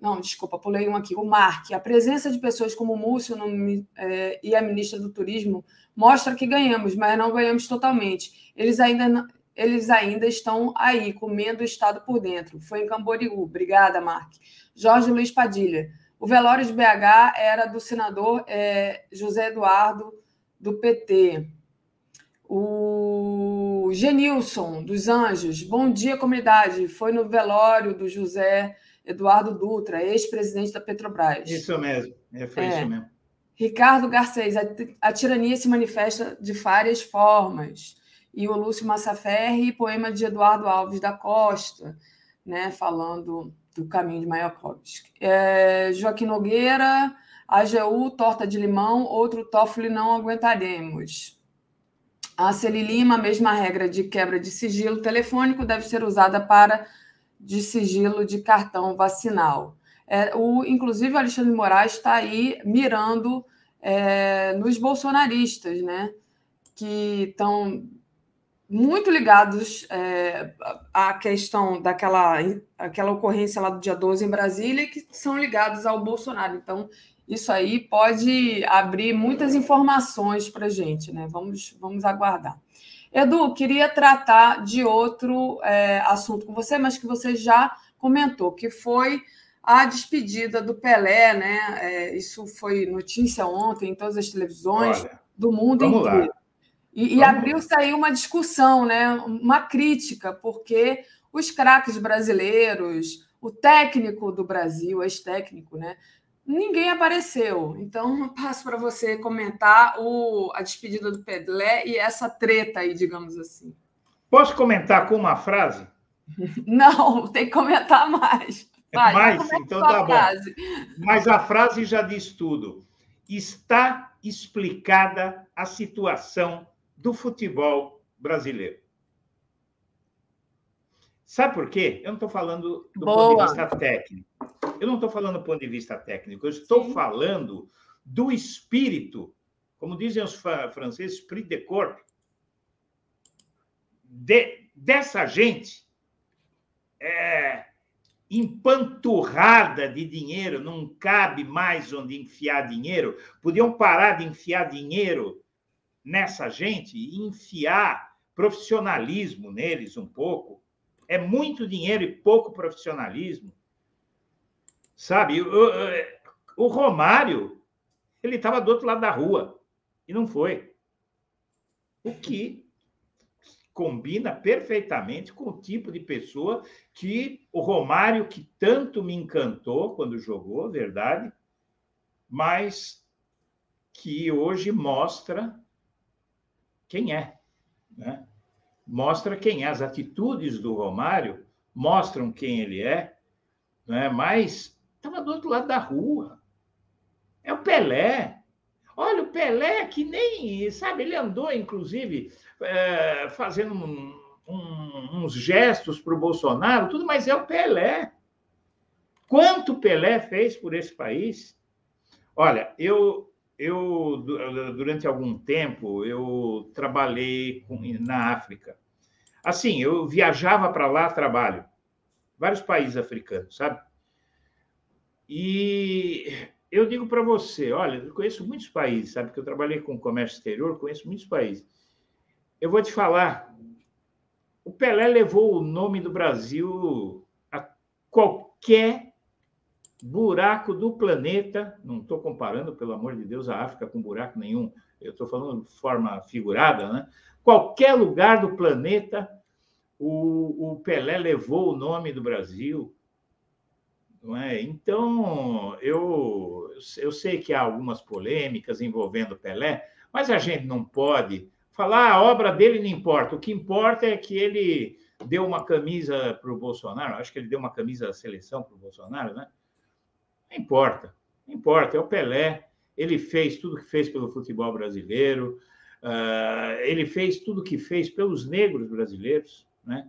Não, desculpa, pulei um aqui. O Mark. A presença de pessoas como o Múcio no, é, e a ministra do Turismo mostra que ganhamos, mas não ganhamos totalmente. Eles ainda, eles ainda estão aí, comendo o Estado por dentro. Foi em Camboriú. Obrigada, Mark. Jorge Luiz Padilha. O velório de BH era do senador é, José Eduardo, do PT. O Genilson, dos Anjos. Bom dia, comunidade. Foi no velório do José Dutra, ex-presidente da Petrobras. Isso mesmo, é, foi é. isso mesmo. Ricardo Garcês, a, a, tirania se manifesta de várias formas. E o Lúcio Massaferri, poema de Eduardo Alves da Costa, né, falando do caminho de Mayakovsky. É, Joaquim Nogueira, AGU, torta de limão, outro Toffoli não aguentaremos. A Celi Lima, a mesma regra de quebra de sigilo telefônico deve ser usada para de sigilo de cartão vacinal. É, o, inclusive, o Alexandre Moraes está aí mirando é, nos bolsonaristas, né? Que estão muito ligados é, à questão daquela aquela ocorrência lá do dia 12 em Brasília, que são ligados ao Bolsonaro. Então, isso aí pode abrir muitas informações para a gente, né? Vamos, vamos aguardar. Edu, queria tratar de outro é, assunto com você, mas que você já comentou, que foi a despedida do Pelé, né? É, isso foi notícia ontem em todas as televisões Olha, do mundo inteiro. Lá. E, e abriu-se aí uma discussão, né? uma crítica, porque os craques brasileiros, o técnico do Brasil, ex-técnico, né? Ninguém apareceu. Então, passo para você comentar o, a despedida do Pelé e essa treta aí, digamos assim. Posso comentar com uma frase? Não, tem que comentar mais. Vai, mais? Então tá bom. Mas a frase já diz tudo. Está explicada a situação do futebol brasileiro. Sabe por quê? Eu não estou falando do Boa. ponto de vista técnico. Eu não estou falando do ponto de vista técnico. Eu estou Sim. falando do espírito, como dizem os franceses, esprit de corps, de, dessa gente é, empanturrada de dinheiro, não cabe mais onde enfiar dinheiro. Podiam parar de enfiar dinheiro nessa gente e enfiar profissionalismo neles um pouco. É muito dinheiro e pouco profissionalismo. Sabe, o, o Romário, ele estava do outro lado da rua e não foi. O que combina perfeitamente com o tipo de pessoa que o Romário, que tanto me encantou quando jogou, verdade, mas que hoje mostra quem é. Né? Mostra quem é. As atitudes do Romário mostram quem ele é, né? mas estava do outro lado da rua. É o Pelé. Olha, o Pelé que nem, sabe, ele andou, inclusive, é, fazendo um, um, uns gestos para o Bolsonaro, tudo, mas é o Pelé. Quanto Pelé fez por esse país? Olha, eu, eu durante algum tempo eu trabalhei na África. Assim, eu viajava para lá trabalho, vários países africanos, sabe? E eu digo para você, olha, eu conheço muitos países, sabe? Que eu trabalhei com comércio exterior, conheço muitos países. Eu vou te falar, o Pelé levou o nome do Brasil a qualquer buraco do planeta. Não estou comparando, pelo amor de Deus, a África com buraco nenhum. Eu estou falando de forma figurada, né? Qualquer lugar do planeta, o, o Pelé levou o nome do Brasil. Não é? Então, eu, eu sei que há algumas polêmicas envolvendo Pelé, mas a gente não pode falar a obra dele não importa. O que importa é que ele deu uma camisa para o Bolsonaro. Acho que ele deu uma camisa da seleção para o Bolsonaro, né? Não importa, não importa. É o Pelé. Ele fez tudo que fez pelo futebol brasileiro. Uh, ele fez tudo que fez pelos negros brasileiros, né?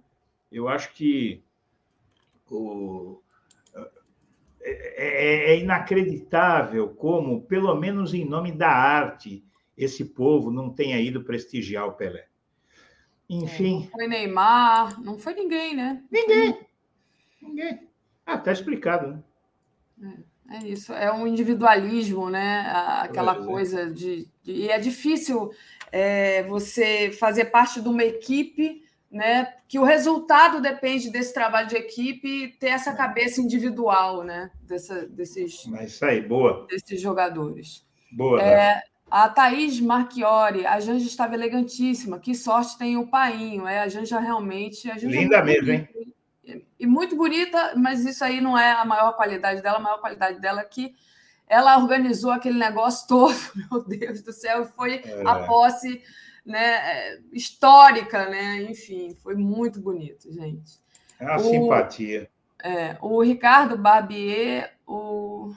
Eu acho que o, é, é, inacreditável como, pelo menos em nome da arte, esse povo não tenha ido prestigiar o Pelé. Enfim. É, não foi Neymar, não foi ninguém, né? Ninguém. Ninguém. Ah, tá explicado, né? É, é isso, é um individualismo, né? Aquela é. coisa de, de, E é difícil é, você fazer parte de uma equipe né? Que o resultado depende desse trabalho de equipe ter essa cabeça individual, né? Dessa, desses. Mas isso aí, boa. Desses jogadores. Boa. É, a Thaís Marchiori, a Janja estava elegantíssima. Que sorte tem o painho. É, a Janja realmente. A Janja é Linda é mesmo, hein? E muito bonita, mas isso aí não é a maior qualidade dela. A maior qualidade dela é que ela organizou aquele negócio todo, meu Deus do céu, foi é. a posse né, histórica, né? Enfim, foi muito bonito, gente. É uma o, simpatia. É, o Ricardo Barbier, o,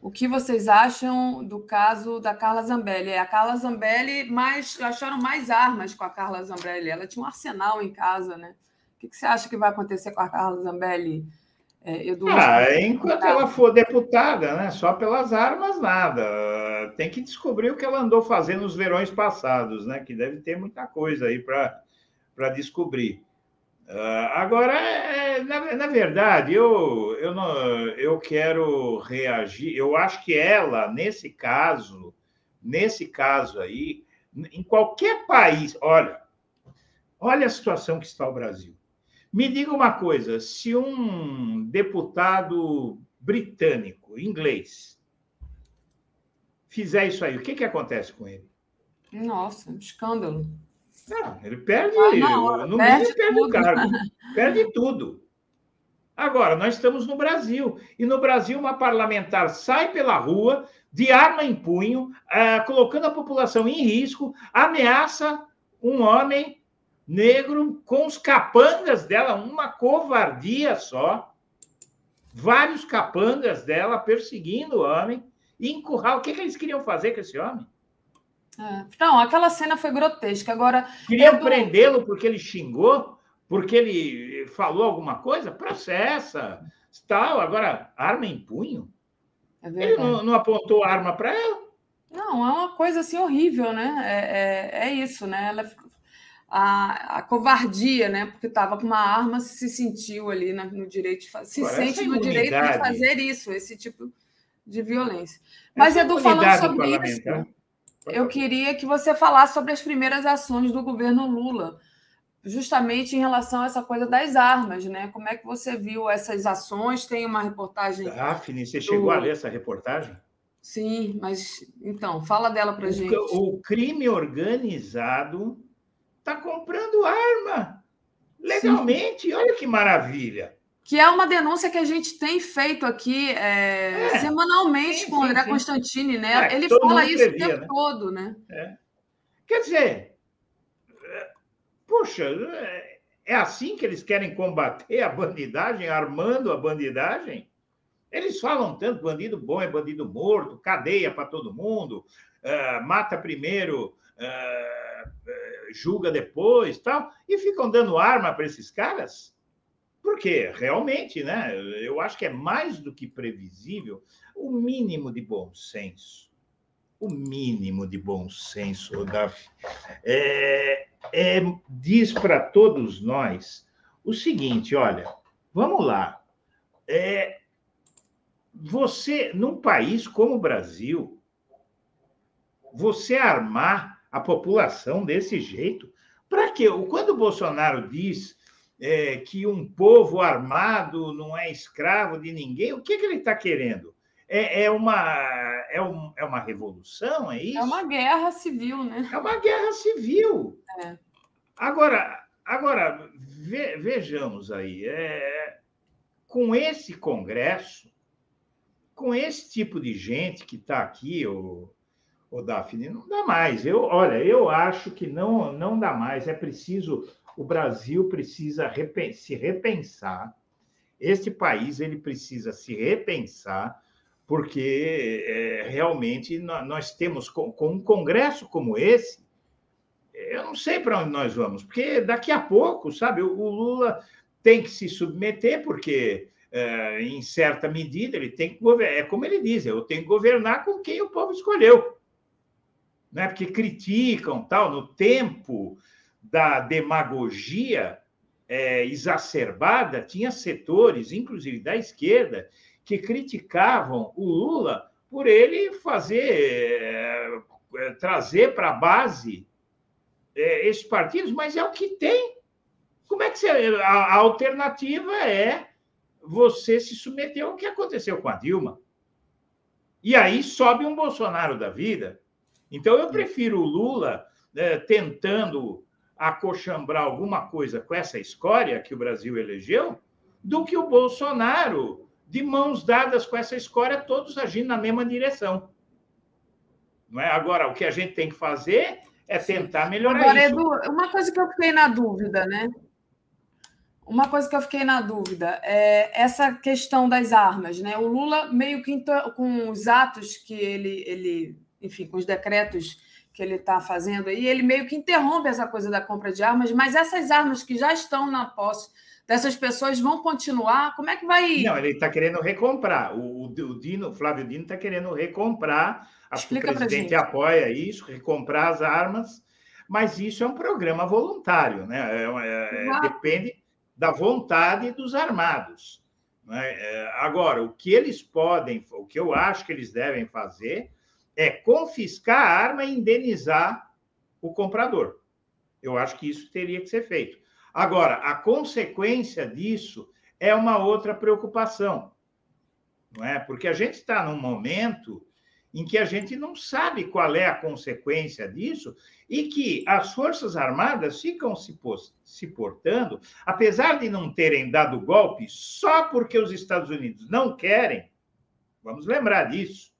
o que vocês acham do caso da Carla Zambelli? É, a Carla Zambelli, mais, acharam mais armas com a Carla Zambelli. Ela tinha um arsenal em casa, né? O que, que você acha que vai acontecer com a Carla Zambelli? É, ah, enquanto ela for deputada, né? Só pelas armas, nada. Tem que descobrir o que ela andou fazendo nos verões passados, né? Que deve ter muita coisa aí para descobrir. Uh, agora, é, na, na, verdade, eu, eu, não, eu quero reagir. Eu acho que ela, nesse caso, nesse caso aí, em qualquer país, olha, olha a situação que está o Brasil. Me diga uma coisa: se um deputado britânico, inglês, fizer isso aí, o que, que acontece com ele? Nossa, escândalo. Não, ele perde, ah, não, no perde mínimo, perde o cargo, perde tudo. Agora, nós estamos no Brasil, e no Brasil, uma parlamentar sai pela rua, de arma em punho, uh, colocando a população em risco, ameaça um homem negro com os capangas dela, uma covardia só. Vários capangas dela perseguindo o homem e encurrar. O que, que eles queriam fazer com esse homem? É. Não, aquela cena foi grotesca. Agora. Queriam Edu... prendê-lo porque ele xingou, porque ele falou alguma coisa? Processa. Tal. Agora, arma em punho? É ele não, não apontou arma para ela? Não, é uma coisa assim horrível, né? É, é, é isso, né? Ela a, a covardia, né? Porque estava com uma arma, se sentiu ali no direito de fazer, se sente no direito de fazer isso, esse tipo de violência. Mas, Edu, falando sobre isso, eu queria que você falasse sobre as primeiras ações do governo Lula, justamente em relação a essa coisa das armas, né? Como é que você viu essas ações? Tem uma reportagem. Daphne, você do... chegou a ler essa reportagem? Sim, mas então, fala dela para gente. O crime organizado está comprando arma legalmente. Sim. Olha que maravilha. Que é uma denúncia que a gente tem feito aqui é, é, semanalmente sim, com o André sim, Constantini, né? É, Ele fala isso previa, o tempo né? todo, né? É. Quer dizer, poxa, é assim que eles querem combater a bandidagem, armando a bandidagem? Eles falam tanto: bandido bom é bandido morto, cadeia para todo mundo, uh, mata primeiro, uh, julga depois, tal, e ficam dando arma para esses caras? Porque realmente, né? Eu acho que é mais do que previsível o mínimo de bom senso o mínimo de bom senso, Davi. É, é, diz para todos nós o seguinte: olha, vamos lá. É, você, num país como o Brasil, você armar a população desse jeito, para quê? Quando o Bolsonaro diz é, que um povo armado não é escravo de ninguém, o que, que ele está querendo? É, é, uma, é, um, é uma revolução, é isso? É uma guerra civil, né? É uma guerra civil. É. Agora, agora ve, vejamos aí, é, com esse Congresso, com esse tipo de gente que está aqui, o, o Daphne, não dá mais. Eu, olha, eu acho que não, não dá mais. É preciso, o Brasil precisa se repensar. Este país ele precisa se repensar porque é, realmente nós temos, com, com, um congresso como esse, eu não sei para onde nós vamos, porque daqui a pouco, sabe, o, o Lula tem que se submeter, porque é, em certa medida ele tem que governar, é como ele diz, eu tenho que governar com quem o povo escolheu. Não é porque criticam tal, no tempo da demagogia é, exacerbada, tinha setores, inclusive da esquerda, que criticavam o Lula por ele fazer, é, é, trazer para a base é, esses partidos, mas é o que tem. Como é que você. A, a alternativa é você se submeter ao que aconteceu com a Dilma. E aí sobe um Bolsonaro da vida. Então eu prefiro o Lula né, tentando acochambrar alguma coisa com essa escória que o Brasil elegeu, do que o Bolsonaro de mãos dadas com essa escória, todos agindo na mesma direção. Não é? Agora, o que a gente tem que fazer é tentar melhorar Agora, isso. Edu, uma coisa que eu fiquei na dúvida, né? Uma coisa que eu fiquei na dúvida é essa questão das armas, né? O Lula meio que com os atos que ele, ele enfim, com os decretos que ele está fazendo aí, ele meio que interrompe essa coisa da compra de armas, mas essas armas que já estão na posse dessas pessoas vão continuar? Como é que vai. Não, ele está querendo recomprar. O, o Dino, o Flávio Dino está querendo recomprar. Acho Explica que o presidente apoia isso, recomprar as armas, mas isso é um programa voluntário, né? É, é, é depende da vontade dos armados. Né? É, agora, o que eles podem, o que eu acho que eles devem fazer é confiscar a arma e indenizar o comprador. Eu acho que isso teria que ser feito. Agora, a consequência disso é uma outra preocupação, não é? Porque a gente está num momento em que a gente não sabe qual é a consequência disso e que as Forças Armadas ficam se, se portando, apesar de não terem dado golpe, só porque os Estados Unidos não querem, vamos lembrar disso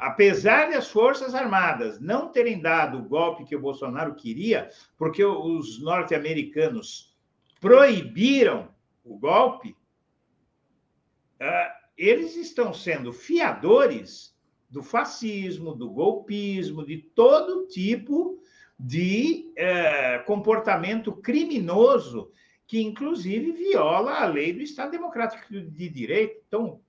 apesar de as Forças Armadas não terem dado o golpe que o Bolsonaro queria, porque os norte-americanos proibiram o golpe, ah, eles estão sendo fiadores do fascismo, do golpismo, de todo tipo de eh, comportamento criminoso que, inclusive, viola a lei do Estado Democrático de Direito. Então,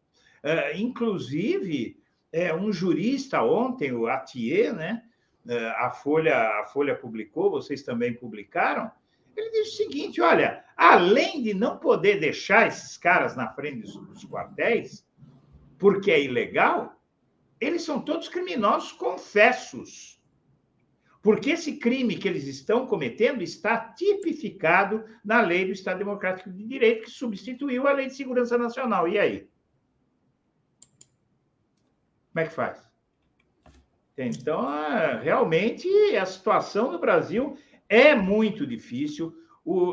eh, inclusive, é, um jurista ontem, o Atier, né? É, a Folha, a Folha publicou, vocês também publicaram. Ele disse o seguinte: olha, além de não poder deixar esses caras na frente dos, dos quartéis, porque é ilegal, eles são todos criminosos confessos. Porque esse crime que eles estão cometendo está tipificado na lei do Estado Democrático de Direito, que substituiu a Lei de Segurança Nacional. E aí? Como é que faz? Então, é, realmente, a situação no Brasil é muito difícil.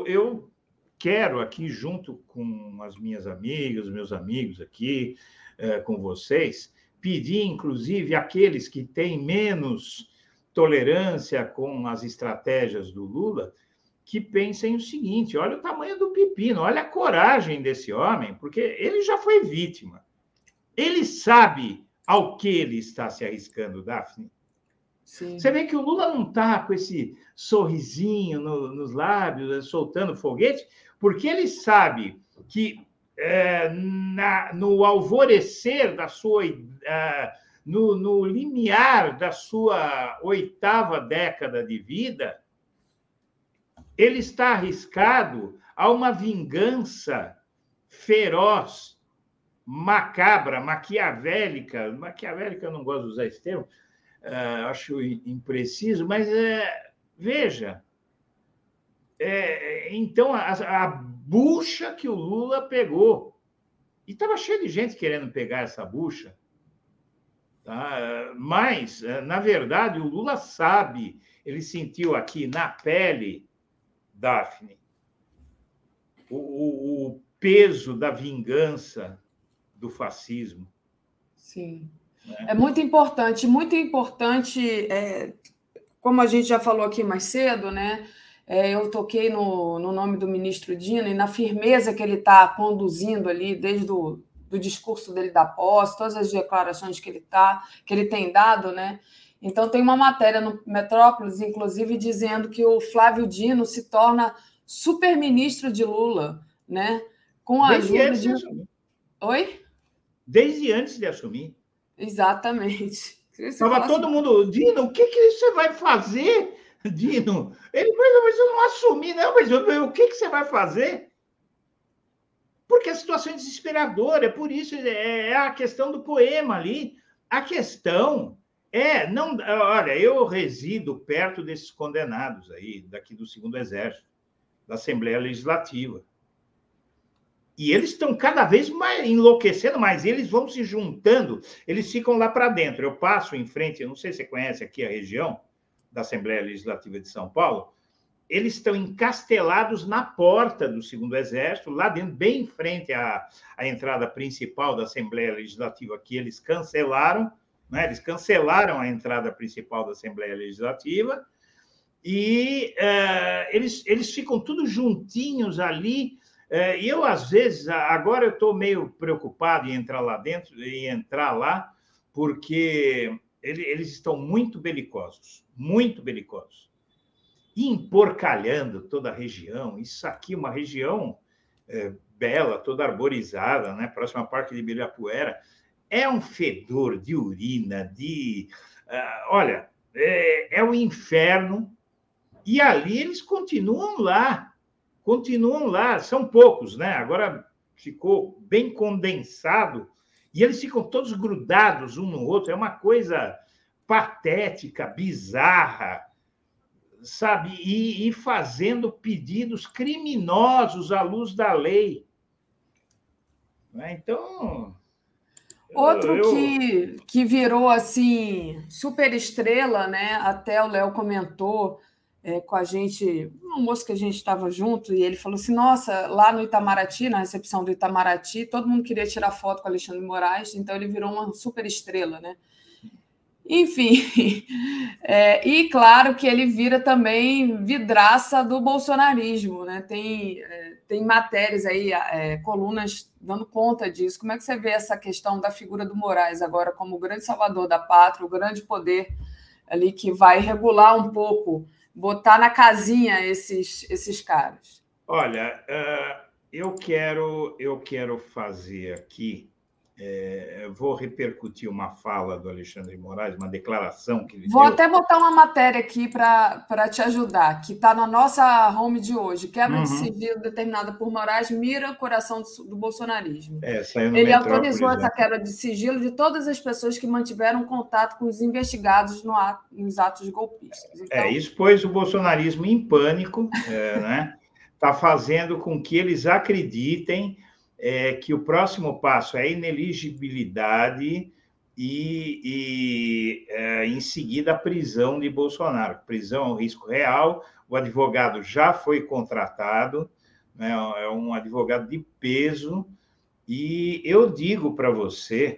Eu quero aqui, junto com as minhas amigas, meus amigos aqui, é, com vocês, pedir, inclusive, aqueles que têm menos tolerância com as estratégias do Lula, que pensem o seguinte: olha o tamanho do pepino, olha a coragem desse homem, porque ele já foi vítima. Ele sabe ao que ele está se arriscando, Daphne. Sim. Você vê que o Lula não está com esse sorrisinho no, nos lábios, soltando foguete, porque ele sabe que é, na, no alvorecer da sua. É, no, no limiar da sua oitava década de vida, ele está arriscado a uma vingança feroz, macabra, maquiavélica. Maquiavélica, eu não gosto de usar esse termo, uh, acho impreciso, mas é, veja. É, então, a, a bucha que o Lula pegou, e estava cheio de gente querendo pegar essa bucha, Tá? Mas, eh, na verdade, o Lula sabe, ele sentiu aqui na pele, Daphne, o, o, o peso da vingança do fascismo. Sim. Né? É muito importante, muito importante, é, como a gente já falou aqui mais cedo, né? É, eu toquei no, no nome do ministro Dino e na firmeza que ele está conduzindo ali desde o do discurso dele da posse, todas as declarações que ele tá, que ele tem dado, né? Então tem uma matéria no Metrópolis, inclusive, dizendo que o Flávio Dino se torna super-ministro de Lula, né? Com a Desde antes de... de assumir. Oi? Desde antes de assumir. Exatamente. Estava todo assim... mundo, Dino, o que, que você vai fazer, Dino? Ele, mas eu não assumi, não, mas eu, o que, que você vai fazer? Porque a situação é desesperadora, é por isso, é, é a questão do poema ali. A questão é, não, olha, eu resido perto desses condenados aí, daqui do Segundo Exército, da Assembleia Legislativa. E eles estão cada vez mais enlouquecendo mais, eles vão se juntando, eles ficam lá para dentro. Eu passo em frente, eu não sei se você conhece aqui a região da Assembleia Legislativa de São Paulo, eles estão encastelados na porta do segundo exército, lá dentro, bem em frente à, à entrada principal da Assembleia Legislativa, que eles cancelaram, né? eles cancelaram a entrada principal da Assembleia Legislativa, e uh, eles, eles ficam tudo juntinhos ali. Uh, e eu, às vezes, agora eu estou meio preocupado em entrar lá dentro, e entrar lá, porque ele, eles estão muito belicosos, muito belicosos emporcalhando toda a região. Isso aqui, uma região é, bela, toda arborizada, né? próxima Parque de Ibirapuera, é um fedor de urina, de. Uh, olha, é, é um inferno. E ali eles continuam lá, continuam lá, são poucos, né? Agora ficou bem condensado e eles ficam todos grudados um no outro. É uma coisa patética, bizarra sabe, e, e fazendo pedidos criminosos à luz da lei. Né? Então. Outro eu... que, que virou assim super estrela, né? Até o Léo comentou é, com a gente, um almoço que a gente estava junto, e ele falou assim: Nossa, lá no Itamaraty, na recepção do Itamaraty, todo mundo queria tirar foto com Alexandre Moraes, então ele virou uma super estrela, né? Enfim, é, e claro que ele vira também vidraça do bolsonarismo, né? Tem, é, tem matérias aí, é, colunas dando conta disso. Como é que você vê essa questão da figura do Moraes agora como o grande salvador da pátria, o grande poder ali que vai regular um pouco, botar na casinha esses, esses caras? Olha, uh, eu quero eu quero fazer aqui é, vou repercutir uma fala do Alexandre Moraes, uma declaração que ele Vou deu. até botar uma matéria aqui para te ajudar, que está na nossa home de hoje. Quebra uhum. de sigilo determinada por Moraes mira o coração do, do bolsonarismo. É, ele autorizou essa quebra de sigilo de todas as pessoas que mantiveram contato com os investigados no ato, nos atos golpistas. Então... É, isso pôs o bolsonarismo em pânico, é, né? Está fazendo com que eles acreditem é que o próximo passo é a ineligibilidade e, e é, em seguida, a prisão de Bolsonaro. Prisão é um risco real, o advogado já foi contratado, né? é um advogado de peso, e eu digo para você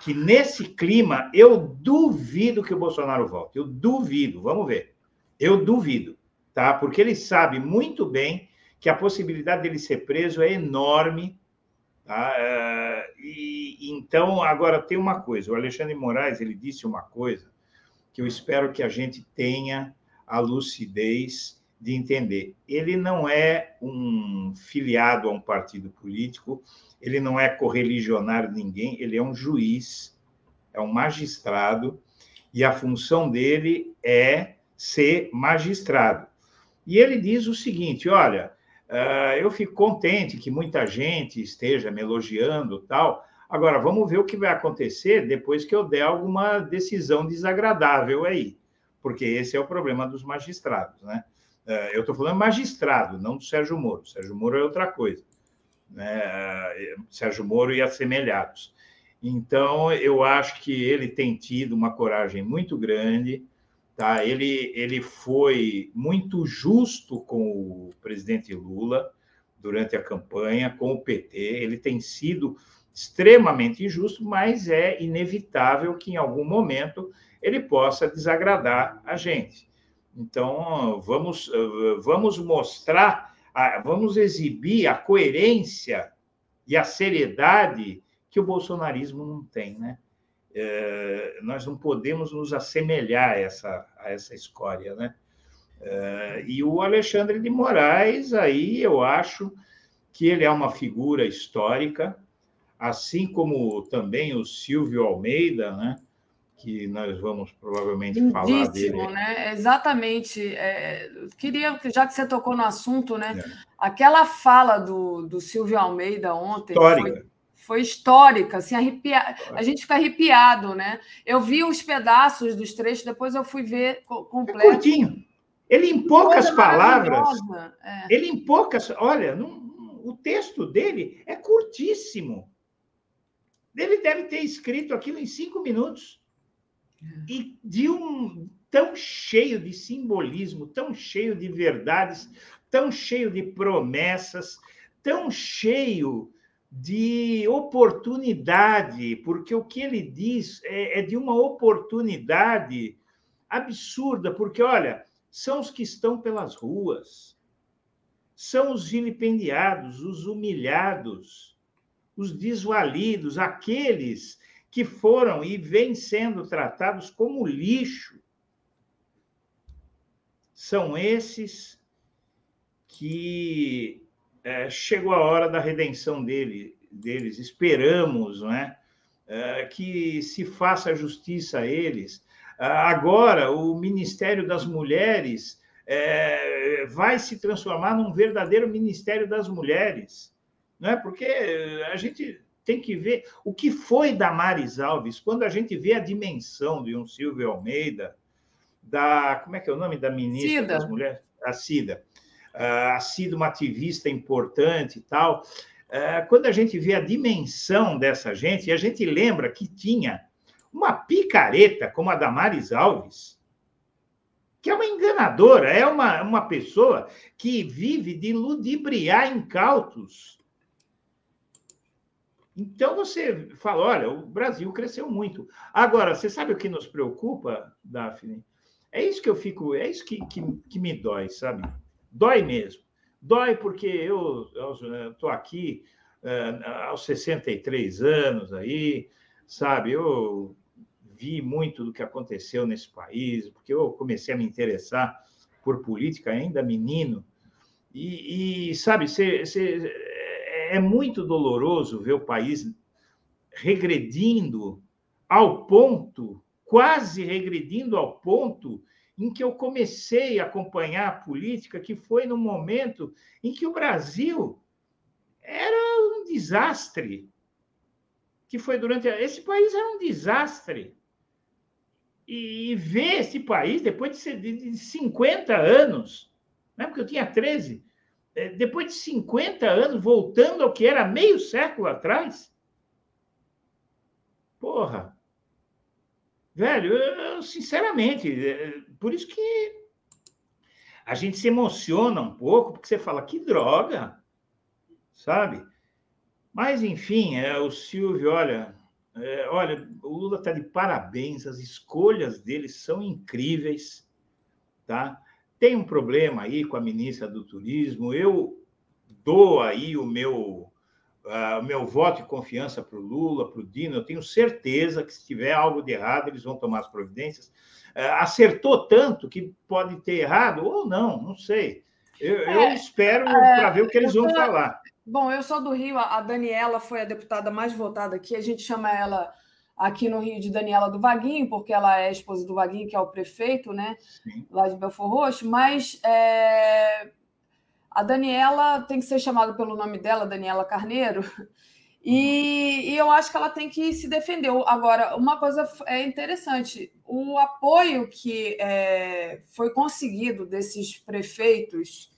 que nesse clima eu duvido que o Bolsonaro volte. Eu duvido, vamos ver. Eu duvido, tá? Porque ele sabe muito bem que a possibilidade dele ser preso é enorme. Tá? É, e então agora tem uma coisa. O Alexandre Moraes ele disse uma coisa que eu espero que a gente tenha a lucidez de entender. Ele não é um filiado a um partido político, ele não é correligionário de ninguém, ele é um juiz, é um magistrado, e a função dele é ser magistrado. E ele diz o seguinte: olha, eu fico contente que muita gente esteja me elogiando tal. Agora, vamos ver o que vai acontecer depois que eu der alguma decisão desagradável aí, porque esse é o problema dos magistrados, né? Uh, eu estou falando magistrado, não do Sérgio Moro. Sérgio Moro é outra coisa. Né? Sérgio Moro e assemelhados. Então, eu acho que ele tem tido uma coragem muito grande Tá? Ele, ele foi muito justo com o presidente Lula durante a campanha, com o PT. Ele tem sido extremamente injusto, mas é inevitável que em algum momento ele possa desagradar a gente. Então, vamos, vamos mostrar, vamos exibir a coerência e a seriedade que o bolsonarismo não tem, né? É, nós não podemos nos assemelhar a essa, a essa escória, né? É, e o Alexandre de Moraes, aí eu acho que ele é uma figura histórica, assim como também o Silvio Almeida, né? que nós vamos provavelmente Lindíssimo, falar dele. Né? Exatamente. É, queria, já que você tocou no assunto, né? É. Aquela fala do, do Silvio Almeida ontem. Histórica. Foi foi histórica, assim, arrepia... a gente fica arrepiado, né? Eu vi os pedaços dos trechos, depois eu fui ver completo. É curtinho. Ele em poucas palavras, é. ele em poucas, olha, não, o texto dele é curtíssimo. Ele deve ter escrito aquilo em cinco minutos é. e de um tão cheio de simbolismo, tão cheio de verdades, tão cheio de promessas, tão cheio de oportunidade, porque o que ele diz é, é, de uma oportunidade absurda, porque, olha, são os que estão pelas ruas, são os vilipendiados, os humilhados, os desvalidos, aqueles que foram e vêm sendo tratados como lixo. São esses que é, chegou a hora da redenção dele, deles. Esperamos não é? é que se faça justiça a eles. Ah, agora, o Ministério das Mulheres é, vai se transformar num verdadeiro Ministério das Mulheres, não é? Porque a gente tem que ver o que foi da Maris Alves, quando a gente vê a dimensão de um Silvio Almeida, da. Como é que é o nome da ministra Cida. das Mulheres? A Cida uh, sido uma ativista importante e tal. Uh, quando a gente vê a dimensão dessa gente, e a gente lembra que tinha uma picareta como a Damares Alves, que é uma enganadora, é uma, uma pessoa que vive de ludibriar incautos. Então você fala, olha, o Brasil cresceu muito. Agora, você sabe o que nos preocupa, Daphne? É isso que eu fico, é isso que, que, que me dói, sabe? Dói mesmo. Dói porque eu estou aqui uh, aos 63 anos aí, sabe? Eu vi muito do que aconteceu nesse país, porque eu comecei a me interessar por política ainda menino. E, e sabe, cê, cê, é muito doloroso ver o país regredindo ao ponto, quase regredindo ao ponto em que eu comecei a acompanhar a política, que foi no momento em que o Brasil era um desastre. Que foi durante. Esse país era um desastre. E ver esse país, depois de 50 anos, né? porque eu tinha 13, é, depois de 50 anos, voltando ao que era meio século atrás. Porra, Velho, eu, sinceramente, é, por isso que a gente se emociona um pouco, porque você fala, que droga, sabe? Mas, enfim, é, o Silvio, olha, é, olha, o Lula está de parabéns, as escolhas dele são incríveis, tá? Tem um problema aí com a ministra do Turismo, eu dou aí o meu, o meu voto de confiança para o Lula, para o Dino, eu tenho certeza que se tiver algo de errado, eles vão tomar as providências. Uh, acertou tanto que pode ter errado, ou não, não sei. Eu, é, eu espero é, para ver o que eles vão falar. Bom, eu sou do Rio, a Daniela foi a deputada mais votada aqui, a gente chama ela aqui no Rio de Daniela do Vaguinho, porque ela é esposa do Vaguinho, que é o prefeito, né, Sim. lá de Belfor Roxo, mas é, a Daniela tem que ser chamada pelo nome dela, Daniela Carneiro, e, e, eu acho que ela tem que se defender. Agora, uma coisa é interessante: o apoio que é, foi conseguido desses prefeitos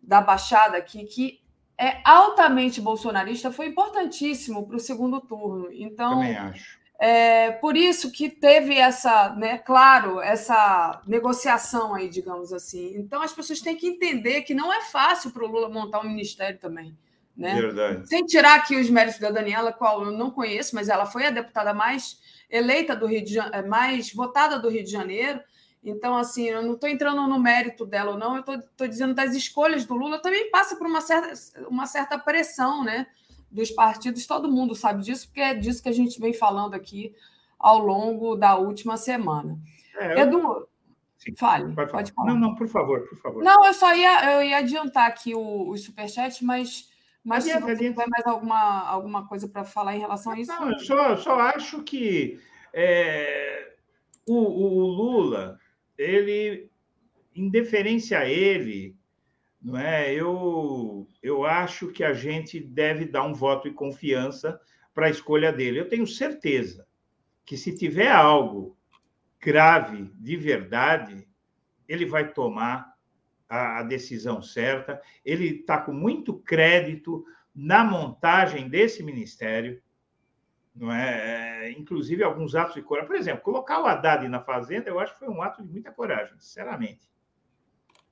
da Baixada aqui, que é altamente bolsonarista foi importantíssimo para o segundo turno. Então, Também acho. É por isso que teve essa, né, claro, essa negociação aí, digamos assim. Então, as pessoas têm que entender que não é fácil para o Lula montar um ministério também. Né? Verdade. Sem tirar aqui os méritos da Daniela, qual eu não conheço, mas ela foi a deputada mais eleita do Rio de Janeiro, mais votada do Rio de Janeiro. Então, assim, eu não estou entrando no mérito dela ou não, eu estou dizendo das escolhas do Lula, também passa por uma certa, uma certa pressão né, dos partidos, todo mundo sabe disso, porque é disso que a gente vem falando aqui ao longo da última semana. É, eu... Edu, Sim, fale, pode, pode, falar. Não, não, por favor, por favor. Não, eu só ia, eu ia adiantar aqui o, o superchat, mas, mas se você tiver mais alguma, alguma coisa para falar em relação a isso. Não, eu só, só acho que é, o, o Lula ele, em deferência a ele, não é? Eu, eu acho que a gente deve dar um voto de confiança para a escolha dele. Eu tenho certeza que se tiver algo grave de verdade, ele vai tomar a, a decisão certa. Ele está com muito crédito na montagem desse ministério não é? é? Inclusive alguns atos de coragem. Por exemplo, colocar o Haddad na fazenda, eu acho que foi um ato de muita coragem, sinceramente.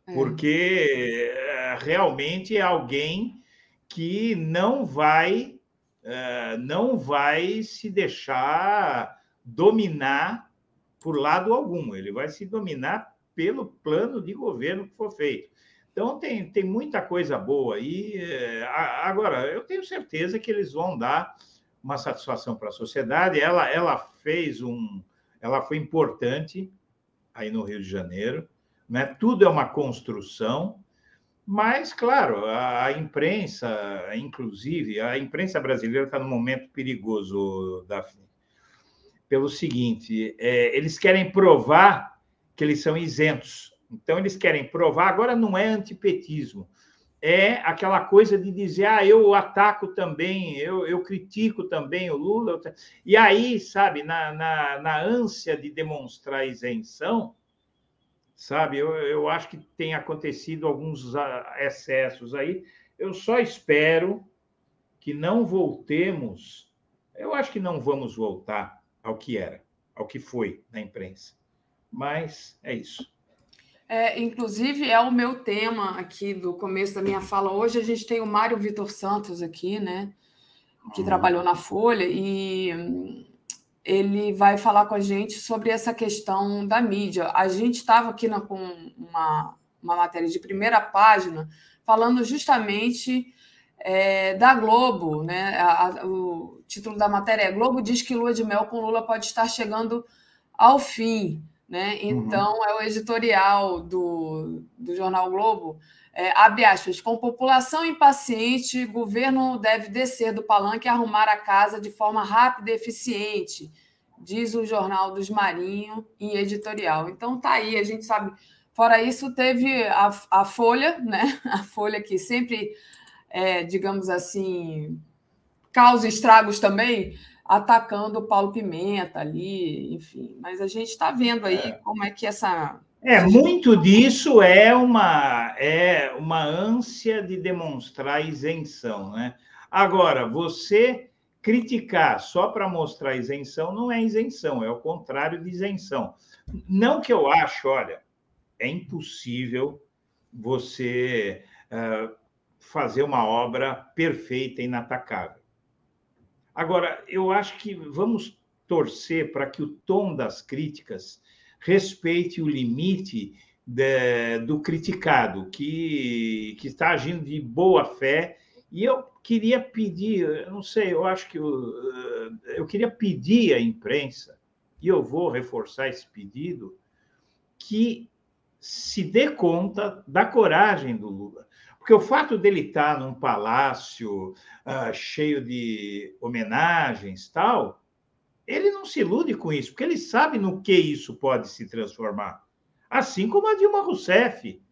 É. Porque é, realmente é alguém que não vai é, não vai se deixar dominar por lado algum. Ele vai se dominar pelo plano de governo que for feito. Então, tem, tem muita coisa boa aí. Agora, eu tenho certeza que eles vão dar uma satisfação para a sociedade. Ela, ela fez um, ela foi importante aí no Rio de Janeiro, né? Tudo é uma construção, mas claro, a, a imprensa, inclusive a imprensa brasileira está num momento perigoso, Daphne, pelo seguinte: é, eles querem provar que eles são isentos. Então eles querem provar. Agora não é antipetismo é aquela coisa de dizer, ah, eu ataco também, eu, eu critico também o Lula. E aí, sabe, na, na, na ânsia de demonstrar isenção, sabe, eu, eu acho que tem acontecido alguns ah, excessos aí. Eu só espero que não voltemos, eu acho que não vamos voltar ao que era, ao que foi na imprensa. Mas é isso. É, inclusive, é o meu tema aqui do começo da minha fala. Hoje a gente tem o Mário Vitor Santos aqui, né? Que uhum. trabalhou na Folha, e hum, ele vai falar com a gente sobre essa questão da mídia. A gente estava aqui na, com uma, uma matéria de primeira página falando justamente é, da Globo, né? A, a, o título da matéria é Globo diz que lua de mel com Lula pode estar chegando ao fim. Né? Uhum. Então, uhum. é o editorial do, do Jornal Globo. É, abre aspas, com população impaciente, governo deve descer do palanque e arrumar a casa de forma rápida e eficiente, diz o Jornal dos Marinho em editorial. Então tá aí, a gente sabe. Fora isso, teve a, a Folha, né? A Folha que sempre, é, digamos assim, causa estragos também, atacando o Paulo Pimenta ali, enfim. Mas a gente está vendo aí é. como é que essa. É, muito disso é uma, é uma ânsia de demonstrar isenção, né? Agora, você criticar só para mostrar isenção não é isenção, é o contrário de isenção. Não que eu acho, olha, é impossível você uh, fazer uma obra perfeita, inatacável. Agora, eu acho que vamos torcer para que o tom das críticas respeite o limite de, do criticado, que, que está agindo de boa fé. E eu queria pedir, eu não sei, eu acho que eu, eh, eu queria pedir à imprensa, e eu vou reforçar esse pedido, que se dê conta da coragem do Lula. Porque o fato dele estar num palácio uh, cheio de homenagens tal, ele não se ilude com isso, porque ele sabe no que isso pode se transformar. Assim como a Dilma Rousseff,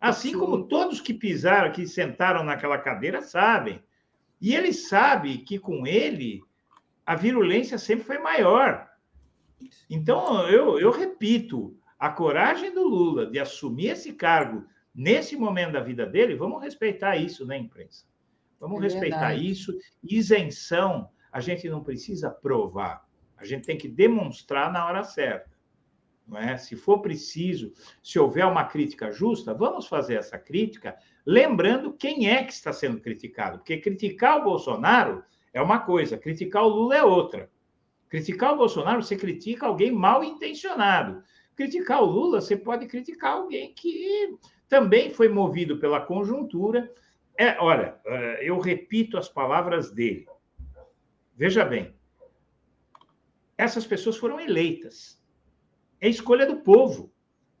assim Sim. como todos que pisaram, que sentaram naquela cadeira, sabem. E ele sabe que com ele a virulência sempre foi maior. Então, eu, eu repito, a coragem do Lula de assumir esse cargo nesse momento da vida dele, vamos respeitar isso na né, imprensa. Vamos é respeitar verdade. isso. Isenção, a gente não precisa provar. A gente tem que demonstrar na hora certa. Não é? Se for preciso, se houver uma crítica justa, vamos fazer essa crítica, lembrando quem é que está sendo criticado. Porque criticar o Bolsonaro é uma coisa, criticar o Lula é outra. Criticar o Bolsonaro, você critica alguém mal intencionado. Criticar o Lula, você pode criticar alguém que também foi movido pela conjuntura. É, olha, é, eu repito as palavras dele. Veja bem, essas pessoas foram eleitas. É escolha do povo.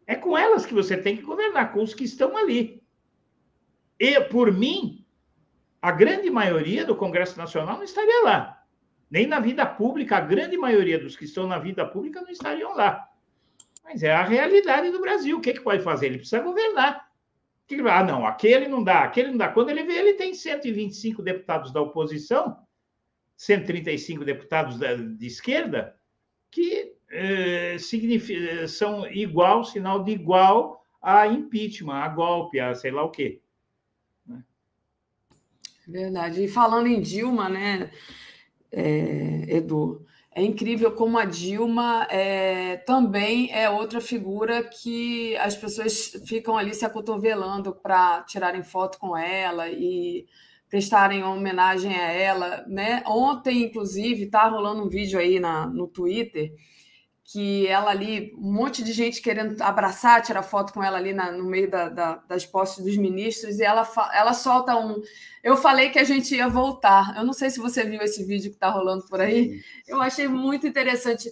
É com elas que você tem que governar, com os que estão ali. E, por mim, a grande maioria do Congresso Nacional não estaria lá. Nem na vida pública, a grande maioria dos que estão na vida pública não estariam lá. Mas é a realidade do Brasil. O que, que pode fazer? Ele precisa governar. Ah, não, aquele não dá, aquele não dá. Quando ele vê, ele tem 125 deputados da oposição, 135 deputados de esquerda, que eh, são igual, sinal de igual a impeachment, a golpe, a sei lá o quê. Verdade. E falando em Dilma, né, é, Edu, é incrível como a Dilma é, também é outra figura que as pessoas ficam ali se acotovelando para tirarem foto com ela e prestarem homenagem a ela. Né? Ontem, inclusive, está rolando um vídeo aí na, no Twitter que ela ali, um monte de gente querendo abraçar, tirar foto com ela ali na, no meio da, da, das posses dos ministros, e ela, ela solta um. Eu falei que a gente ia voltar. Eu não sei se você viu esse vídeo que está rolando por aí. Eu achei muito interessante,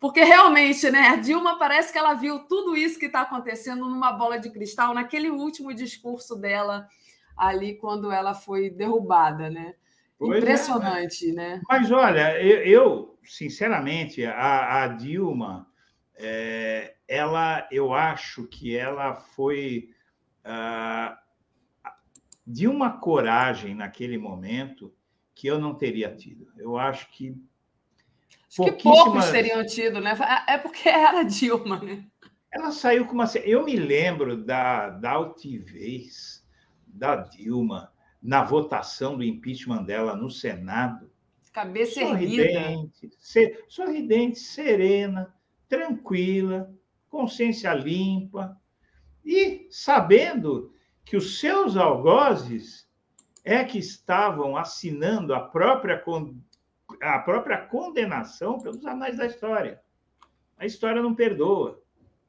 porque realmente, né, a Dilma parece que ela viu tudo isso que está acontecendo numa bola de cristal, naquele último discurso dela ali quando ela foi derrubada, né? Pois Impressionante, é, né? Mas olha, eu, eu sinceramente, a, a Dilma, é, ela, eu acho que ela foi uh, de uma coragem naquele momento que eu não teria tido. Eu acho que Acho que poucos teriam tido, né? É porque era Dilma, né? Ela saiu com uma. Eu me lembro da, da altivez da Dilma na votação do impeachment dela no Senado. Cabeça sorridente, ser, sorridente, serena, tranquila, consciência limpa e sabendo que os seus algozes é que estavam assinando a própria, a própria condenação pelos anais da história. A história não perdoa.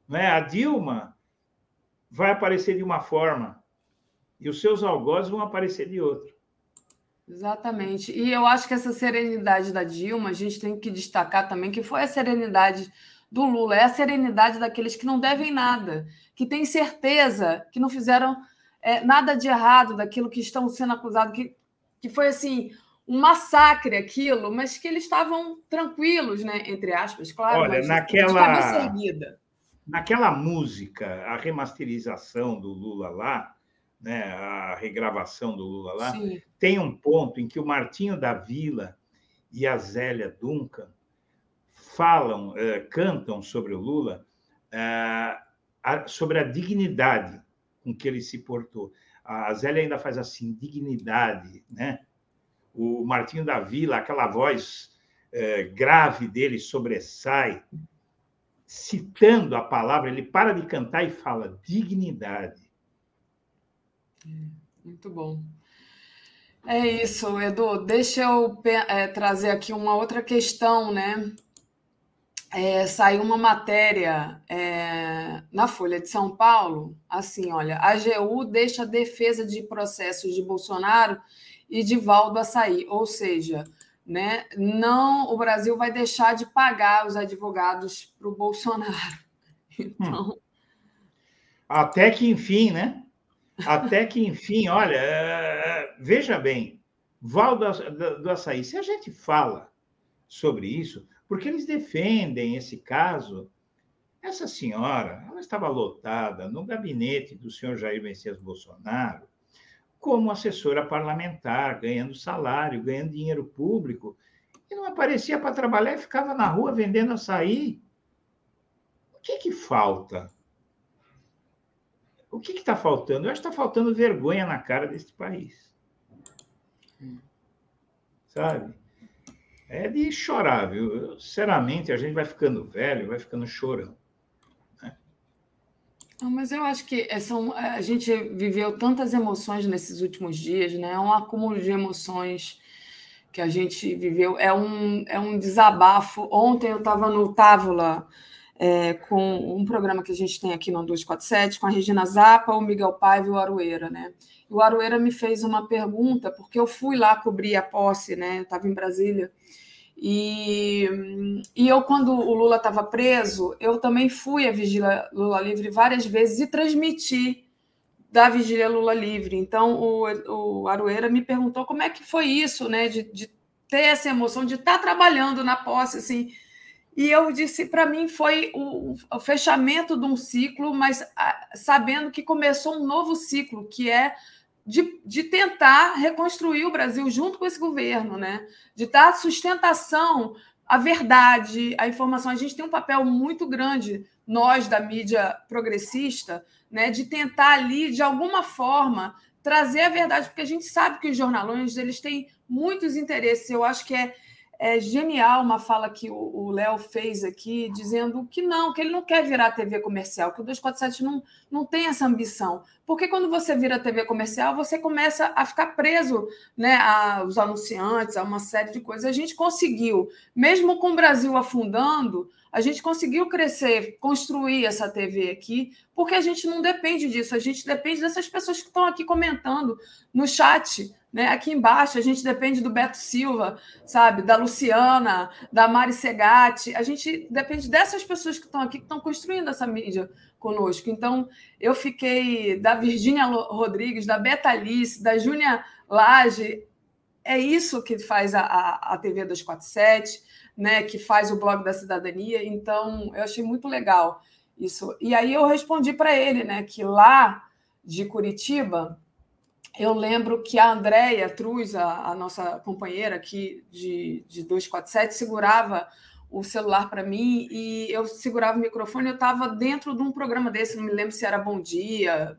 Não é? A Dilma vai aparecer de uma forma, e os seus algozes vão aparecer de outro. Exatamente. E eu acho que essa serenidade da Dilma, a gente tem que destacar também que foi a serenidade do Lula, é a serenidade daqueles que não devem nada, que têm certeza que não fizeram é, nada de errado daquilo que estão sendo acusados, que, que foi assim um massacre aquilo, mas que eles estavam tranquilos, né? Entre aspas, claro. Olha, naquela, naquela música, a remasterização do Lula lá, né, a regravação do Lula lá, Sim. tem um ponto em que o Martinho da Vila e a Zélia Duncan falam, eh, cantam sobre o Lula, eh, a, sobre a dignidade com que ele se portou. A Zélia ainda faz assim, dignidade, né? O Martinho da Vila, aquela voz eh, grave dele sobressai, citando a palavra, ele para de cantar e fala dignidade Muito bom. É isso, Edu. Deixa eu é, trazer aqui uma outra questão, né? É, saiu uma matéria é, na Folha de São Paulo, assim, olha, a AGU deixa a defesa de processos de Bolsonaro e de Valdo Açaí, ou seja, né, não, o Brasil vai deixar de pagar os advogados para o Bolsonaro. Então... Hum. Até que enfim, né? Até que enfim, olha, é, veja bem, Valdo do Açaí, se a gente fala sobre isso, porque eles defendem esse caso. Essa senhora, ela estava lotada no gabinete do senhor Jair Messias Bolsonaro como assessora parlamentar, ganhando salário, ganhando dinheiro público, e não aparecia para trabalhar e ficava na rua vendendo açaí. O que que falta? O que está faltando? Eu acho que está faltando vergonha na cara deste país. Sabe? é de chorar, viu? Sinceramente, a gente vai ficando velho, vai ficando chorando. Né? Mas eu acho que é, são, é, a gente viveu tantas emoções nesses últimos dias, né? É um acúmulo de emoções que a gente viveu. É um, é um desabafo. Ontem eu estava no Távola é, com um programa que a gente tem aqui no 247, com a Regina Zappa, o Miguel Paiva e o Aroeira, né? o Aroeira me fez uma pergunta, porque eu fui lá cobrir a posse, né? Eu estava em Brasília. E, e eu, quando o Lula estava preso, eu também fui à Vigília Lula Livre várias vezes e transmiti da Vigília Lula Livre. Então, o, o Aroeira me perguntou como é que foi isso, né? De, de ter essa emoção, de estar tá trabalhando na posse, assim. E eu disse, para mim foi o, o, fechamento de um ciclo, mas a, sabendo que começou um novo ciclo, que é de, de tentar reconstruir o Brasil junto com esse governo, né? de dar sustentação à verdade, à informação. A gente tem um papel muito grande, nós da mídia progressista, né? de tentar ali, de alguma forma, trazer a verdade, porque a gente sabe que os jornalões eles têm muitos interesses. Eu acho que é é genial uma fala que o Léo fez aqui, dizendo que não, que ele não quer virar TV comercial, que o 247 não, não tem essa ambição. Porque quando você vira TV comercial, você começa a ficar preso né, aos anunciantes, a uma série de coisas. A gente conseguiu, mesmo com o Brasil afundando, a gente conseguiu crescer, construir essa TV aqui, porque a gente não depende disso, a gente depende dessas pessoas que estão aqui comentando no chat né? Aqui embaixo a gente depende do Beto Silva, sabe? Da Luciana, da Mari Segatti. A gente depende dessas pessoas que estão aqui, que estão construindo essa mídia conosco. Então, eu fiquei da Virgínia Rodrigues, da Beta Alice, da Júnia Lage. É isso que faz a, a, a TV 247, né? que faz o blog da cidadania. Então, eu achei muito legal isso. E aí eu respondi para ele né? que lá de Curitiba eu lembro que a Andréia Truz, a, a, nossa companheira aqui de, de 247, segurava o celular para mim e eu segurava o microfone. Eu estava dentro de um programa desse, não me lembro se era Bom Dia,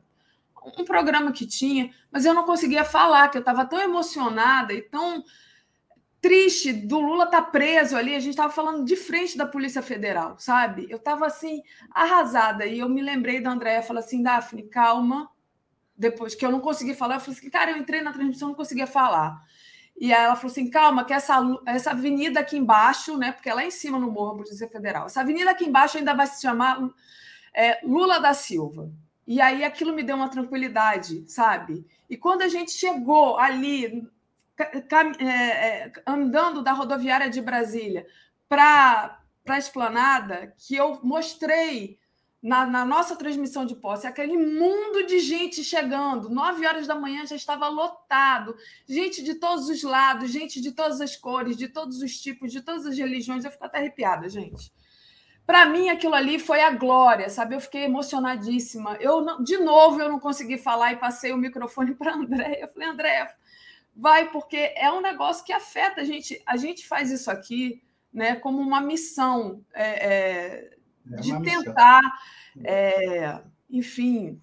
um programa que tinha, mas eu não conseguia falar, que eu estava tão emocionada e tão triste do Lula estar tá preso ali. A gente estava falando de frente da Polícia Federal, sabe? Eu estava assim, arrasada. E eu me lembrei da Andréia, falou assim: Daphne, calma depois que eu não consegui falar, eu falei assim, cara, eu entrei na transmissão, não conseguia falar. E aí ela falou assim, calma, que essa, essa avenida aqui embaixo, né? Porque é lá em cima no Morro, Polícia Federal, essa avenida aqui embaixo ainda vai se chamar é, Lula da Silva. E aí aquilo me deu uma tranquilidade, sabe? E quando a gente chegou ali, é, é, andando da rodoviária de Brasília para a esplanada, que eu mostrei na, na, nossa transmissão de posse, aquele mundo de gente chegando, nove horas da manhã já estava lotado, gente de todos os lados, gente de todas as cores, de todos os tipos, de todas as religiões. Eu fico até arrepiada, gente. Para mim, aquilo ali foi a glória, sabe? Eu fiquei emocionadíssima. Eu, não, de novo, eu não consegui falar e passei o microfone para a Andréia. Eu falei, Andréia, vai, porque é um negócio que afeta a gente. A gente faz isso aqui né, como uma missão. É, é de tentar, é, enfim,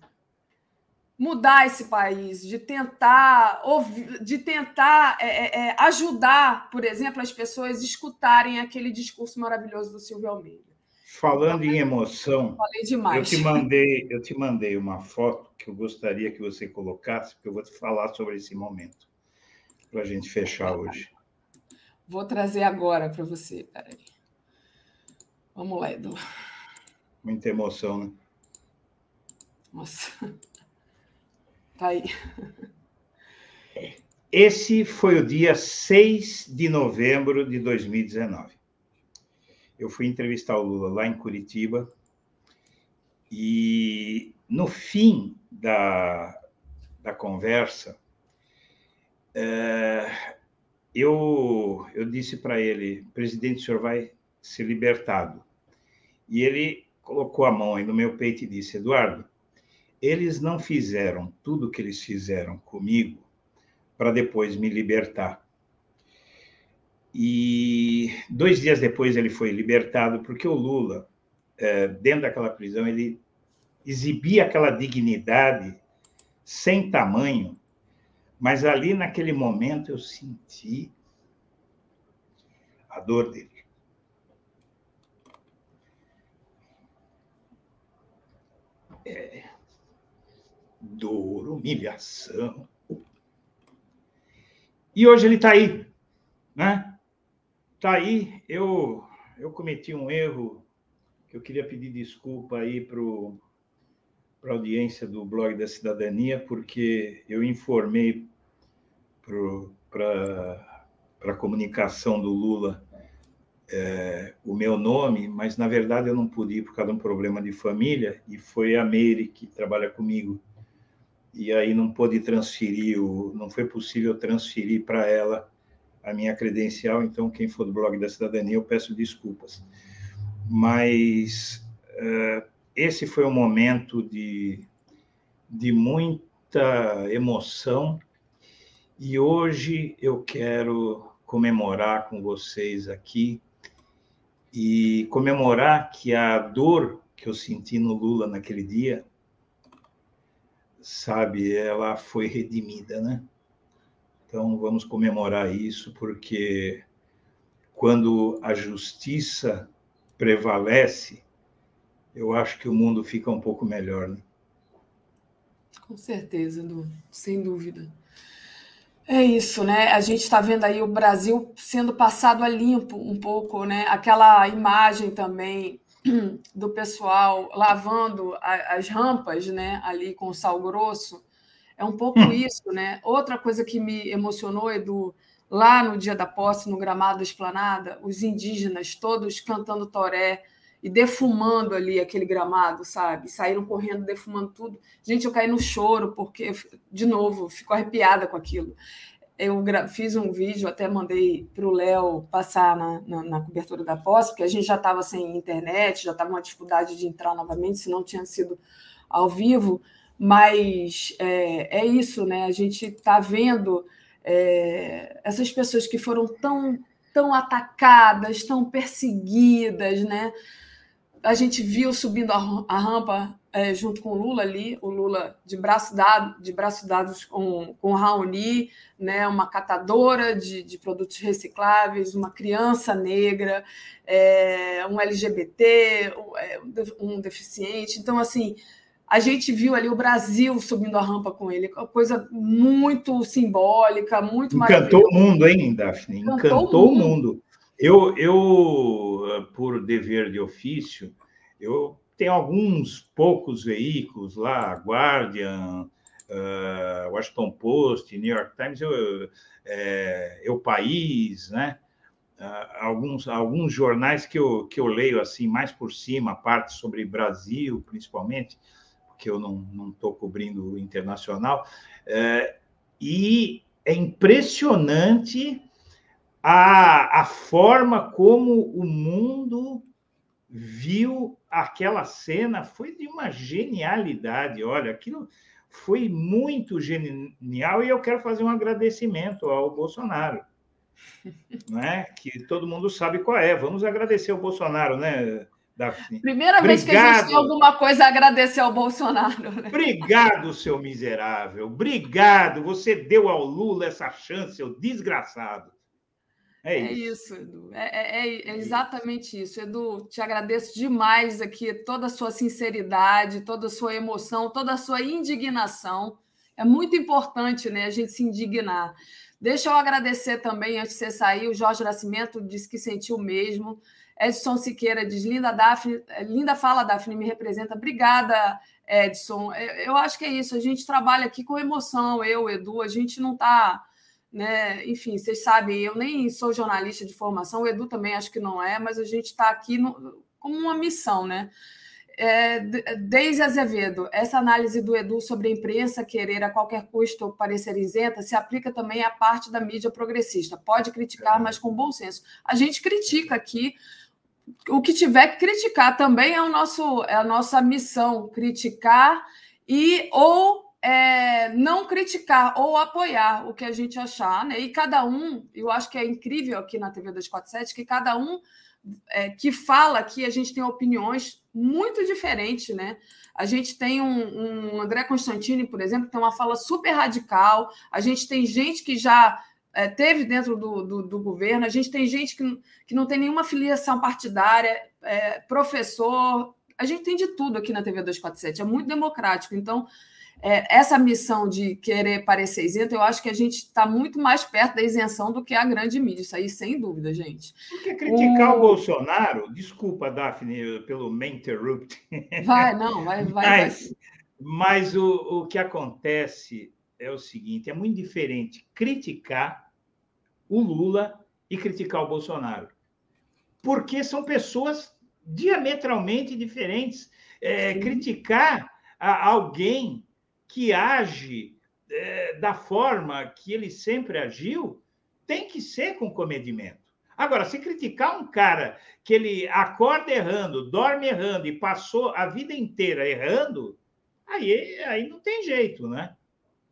mudar esse país, de tentar ouvir, de tentar é, é, é, ajudar, por exemplo, as pessoas a escutarem aquele discurso maravilhoso do Silvio Almeida. Falando em emoção, eu te mandei, eu te mandei uma foto que eu gostaria que você colocasse, porque eu vou te falar sobre esse momento para a gente fechar hoje. Vou trazer agora para você. Peraí. Vamos lá, Edu. Muita emoção, né? Nossa. Tá aí. Esse foi o dia 6 de novembro de 2019. Eu fui entrevistar o Lula lá em Curitiba e no fim da, da conversa, eh, eu, eu disse para ele, presidente, o senhor vai ser libertado. E ele colocou a mão aí no meu peito e disse, Eduardo, eles não fizeram tudo o que eles fizeram comigo para depois me libertar. E dois dias depois ele foi libertado, porque o Lula, eh, dentro daquela prisão, ele exibia aquela dignidade sem tamanho, mas ali naquele momento eu senti a dor dele. Dor, humilhação. E hoje ele está aí, né? Está aí. Eu, eu cometi um erro que eu queria pedir desculpa aí para a audiência do blog da cidadania, porque eu informei para a comunicação do Lula é, o meu nome, mas na verdade eu não pude ir por causa de um problema de família, e foi a Meire que trabalha comigo. E aí não pôde transferir, o, não foi possível transferir para ela a minha credencial, então quem for do blog da cidadania, eu peço desculpas. Mas uh, esse foi um momento de, de muita emoção, e hoje eu quero comemorar com vocês aqui e comemorar que a dor que eu senti no Lula naquele dia, sabe, ela foi redimida, né? Então vamos comemorar isso, porque quando a justiça prevalece, eu acho que o mundo fica um pouco melhor, né? Com certeza, Edu, sem dúvida. É isso, né? A gente está vendo aí o Brasil sendo passado a limpo um pouco, né? Aquela imagem também do pessoal lavando a, as rampas, né? Ali com sal grosso. É um pouco hum. isso, né? Outra coisa que me emocionou, Edu, lá no dia da posse, no gramado da esplanada, os indígenas todos cantando toré e defumando ali aquele gramado, sabe? Saíram correndo, defumando tudo. Gente, eu caí no choro, porque, de novo, fico arrepiada com aquilo. Eu fiz um vídeo, até mandei para o Léo passar na, na, na, cobertura da posse, porque a gente já estava sem internet, já estava uma dificuldade de entrar novamente, se não tinha sido ao vivo. Mas é, é isso, né? A gente está vendo é, essas pessoas que foram tão, tão atacadas, tão perseguidas, né? a gente viu subindo a, a rampa é, junto com o Lula ali, o Lula de braço dado, de braço dados com, com Raoni, né, uma catadora de, de produtos recicláveis, uma criança negra, é, um LGBT, é, um deficiente. Então, assim, a gente viu ali o Brasil subindo a rampa com ele, coisa muito simbólica, muito Encantou o mundo, hein, Daphne? Encantou, Encantou o mundo. mundo. Eu, eu, por dever de ofício, eu tenho alguns poucos veículos lá, Guardian, uh, Washington Post, New York Times, eu, é, País, né? Uh, alguns, alguns jornais que eu, que eu leio assim mais por cima, parte sobre Brasil, principalmente, porque eu não estou cobrindo o internacional, uh, e é impressionante a, a forma como o mundo viu aquela cena foi de uma genialidade. Olha, aquilo foi muito genial e eu quero fazer um agradecimento ao Bolsonaro. Né? Que todo mundo sabe qual é. Vamos agradecer ao Bolsonaro, né, Daphne? Primeira Obrigado. vez que a gente tem alguma coisa a agradecer ao Bolsonaro. Né? Obrigado, seu miserável. Obrigado. Você deu ao Lula essa chance, seu desgraçado. É, é isso. Edu. É, é, é, exatamente isso. Edu, te agradeço demais aqui toda a sua sinceridade, toda a sua emoção, toda a sua indignação. É muito importante né, a gente se indignar. Deixa eu agradecer também, antes de você sair, o Jorge Nascimento disse que sentiu o mesmo. Edson Siqueira diz: linda, Daphne, linda fala, Daphne, me representa. Obrigada, Edson. Eu acho que é isso. A gente trabalha aqui com emoção, eu, Edu, a gente não está. Né? Enfim, vocês sabem, eu nem sou jornalista de formação, o Edu também acho que não é, mas a gente está aqui no, como uma missão, né? É, Deise Azevedo, essa análise do Edu sobre a imprensa querer a qualquer custo parecer isenta se aplica também à parte da mídia progressista. Pode criticar, mas com bom senso. A gente critica aqui o que tiver que criticar também é, o nosso, é a nossa missão, criticar e ou é, não criticar ou apoiar o que a gente achar, né? E cada um, eu acho que é incrível aqui na TV 247 que cada um é, que fala aqui, a gente tem opiniões muito diferentes, né? A gente tem um, um André Constantini, por exemplo, que tem uma fala super radical, a gente tem gente que já é, teve dentro do, do, do, governo, a gente tem gente que, que não tem nenhuma filiação partidária, é, professor, a gente tem de tudo aqui na TV 247, é muito democrático. Então, é, essa missão de querer parecer isento, eu acho que a gente está muito mais perto da isenção do que a grande mídia, isso aí sem dúvida, gente. Porque criticar o, o Bolsonaro, desculpa, Daphne, pelo me interrupt. Vai, não, vai, vai. Mas, vai. mas o, o que acontece é o seguinte: é muito diferente criticar o Lula e criticar o Bolsonaro. Porque são pessoas diametralmente diferentes. É, criticar a alguém que age é, da forma que ele sempre agiu tem que ser com comedimento. Agora, se criticar um cara que ele acorda errando, dorme errando e passou a vida inteira errando, aí, aí não tem jeito, né?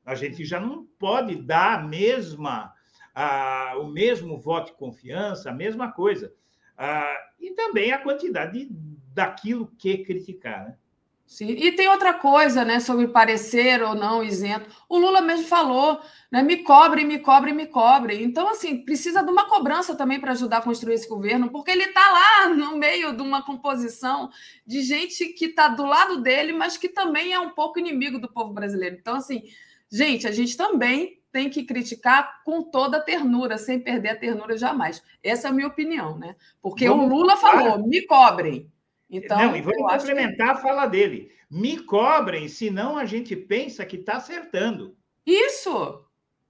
A gente já não pode dar a mesma ah, o mesmo voto de confiança, a mesma coisa. Ah, e também a quantidade daquilo que criticar. Né? Sim. E tem outra coisa, né, sobre parecer ou não isento. O Lula mesmo falou, né, me cobre, me cobre, me cobre. Então, assim, precisa de uma cobrança também para ajudar a construir esse governo, porque ele está lá no meio de uma composição de gente que está do lado dele, mas que também é um pouco inimigo do povo brasileiro. Então, assim, gente, a gente também tem que criticar com toda a ternura, sem perder a ternura jamais. Essa é a minha opinião, né? Porque vamos, o Lula falou, me cobrem. Então, Não, e vamos complementar que... a fala dele. Me cobrem, senão a gente pensa que está acertando. Isso!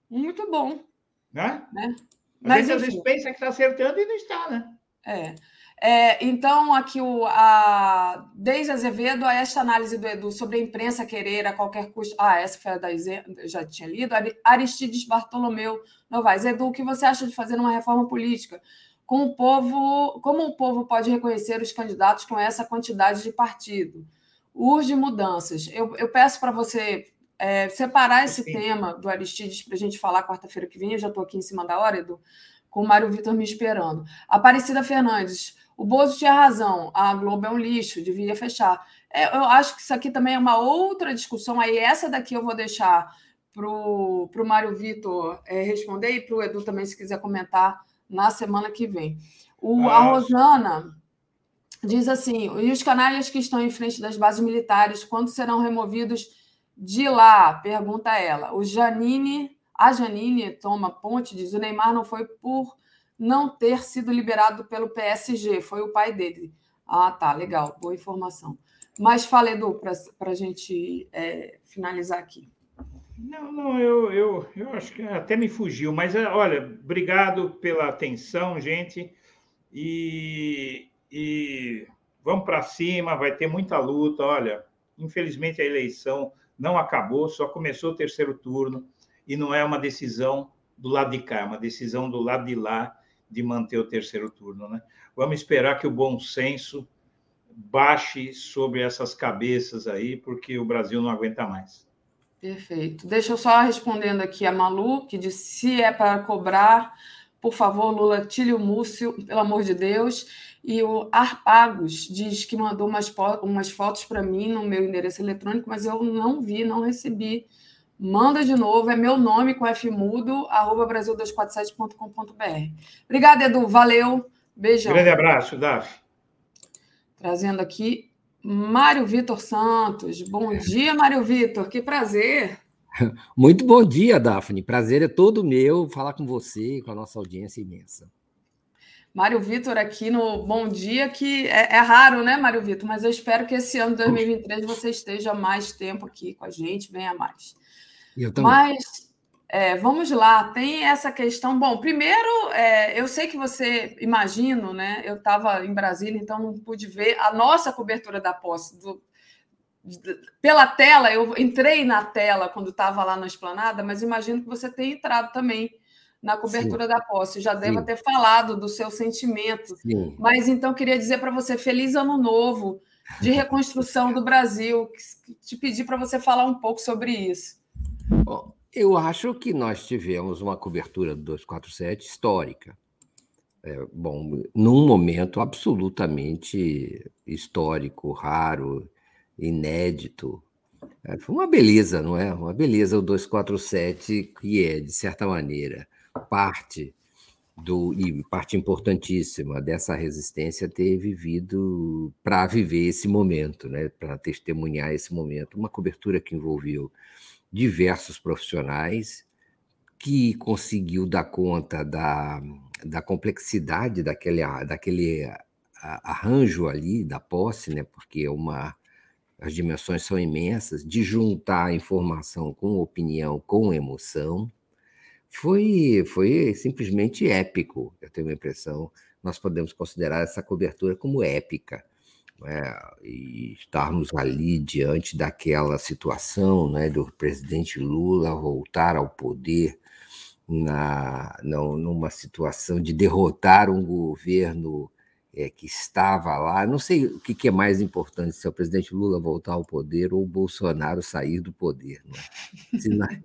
Muito bom. Né? né? Mas, às vezes pensa que está acertando e não está, né? É. É, então, aqui o, a, desde Azevedo, a esta análise do Edu sobre a imprensa querer a qualquer custo. Ah, essa foi a da já tinha lido. Aristides Bartolomeu Novaes. Edu, o que você acha de fazer uma reforma política? Com o povo, como o povo pode reconhecer os candidatos com essa quantidade de partido? Urge mudanças. Eu, eu peço para você é, separar esse Sim. tema do Aristides para a gente falar quarta-feira que vem. Eu já estou aqui em cima da hora, Edu, com o Mário Vitor me esperando. Aparecida Fernandes. O Bozo tinha razão, a Globo é um lixo, devia fechar. É, eu acho que isso aqui também é uma outra discussão. Aí, essa daqui eu vou deixar para o Mário Vitor é, responder e para o Edu também, se quiser comentar na semana que vem. O, a Rosana diz assim: e os canalhas que estão em frente das bases militares, quando serão removidos de lá? Pergunta ela. O Janine, a Janine Toma Ponte diz: o Neymar não foi por não ter sido liberado pelo PSG, foi o pai dele. Ah, tá, legal, boa informação. Mas fala, Edu, para a gente é, finalizar aqui. Não, não, eu, eu, eu acho que até me fugiu, mas é, olha, obrigado pela atenção, gente, e, e vamos para cima, vai ter muita luta. Olha, infelizmente a eleição não acabou, só começou o terceiro turno, e não é uma decisão do lado de cá, é uma decisão do lado de lá de manter o terceiro turno. Né? Vamos esperar que o bom senso baixe sobre essas cabeças aí, porque o Brasil não aguenta mais. Perfeito. Deixa eu só respondendo aqui a Malu, que disse: se é para cobrar, por favor, Lula, tire o Múcio, pelo amor de Deus. E o Arpagos diz que mandou umas, umas fotos para mim no meu endereço eletrônico, mas eu não vi, não recebi Manda de novo, é meu nome com F mudo, arroba brasil247.com.br. Obrigada, Edu. Valeu. Beijão. Grande abraço, Daf. Trazendo aqui Mário Vitor Santos. Bom dia, Mário Vitor. Que prazer. Muito bom dia, Daphne. Prazer é todo meu falar com você, com a nossa audiência imensa. Mário Vitor aqui no Bom Dia, que é, é raro, né, Mário Vitor? Mas eu espero que esse ano 2023 você esteja mais tempo aqui com a gente, venha mais. Eu também. Mas é, vamos lá, tem essa questão. Bom, primeiro, é, eu sei que você, imagino, né? Eu estava em Brasília, então não pude ver a nossa cobertura da posse. Do, de, pela tela, eu entrei na tela quando estava lá na esplanada, mas imagino que você tenha entrado também na cobertura Sim. da posse. Já deva ter falado do seu sentimento. Sim. Mas então queria dizer para você feliz ano novo de reconstrução do Brasil. Te pedir para você falar um pouco sobre isso. Bom, eu acho que nós tivemos uma cobertura do 247 histórica. É, bom, num momento absolutamente histórico, raro, inédito. É, foi uma beleza, não é? Uma beleza o 247, que é, de certa maneira, parte do e parte importantíssima dessa resistência ter vivido para viver esse momento, né? Para testemunhar esse momento, uma cobertura que envolveu diversos profissionais, que conseguiu dar conta da, da complexidade daquele, daquele arranjo ali da posse, né? porque é uma, as dimensões são imensas, de juntar informação com opinião, com emoção, foi, foi simplesmente épico, eu tenho a impressão. Nós podemos considerar essa cobertura como épica né, e estarmos ali diante daquela situação né, do presidente Lula voltar ao poder na, não, numa situação de derrotar um governo é, que estava lá. Não sei o que, que, é mais importante, se é o presidente Lula voltar ao poder ou o Bolsonaro sair do poder. Né? Se, nós,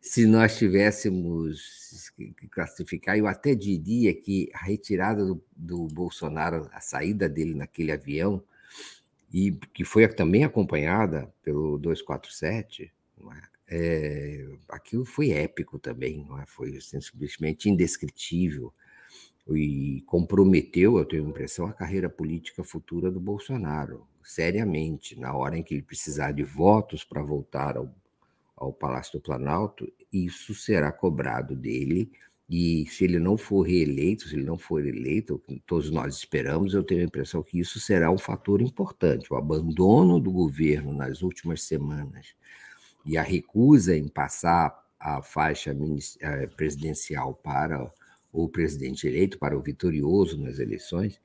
se nós tivéssemos que classificar, eu até diria que a retirada do, do Bolsonaro, a saída dele naquele avião, e que foi também acompanhada pelo 247, é? É, aquilo foi épico também, é? foi simplesmente indescritível e comprometeu, eu tenho a impressão, a carreira política futura do Bolsonaro, seriamente, na hora em que ele precisar de votos para voltar ao ao Palácio do Planalto, isso será cobrado dele. E se ele não for reeleito, se ele não for eleito, todos nós esperamos, eu tenho a impressão que isso será um fator importante. O abandono do governo nas últimas semanas e a recusa em passar a faixa eh, presidencial para o presidente eleito, para o vitorioso nas eleições,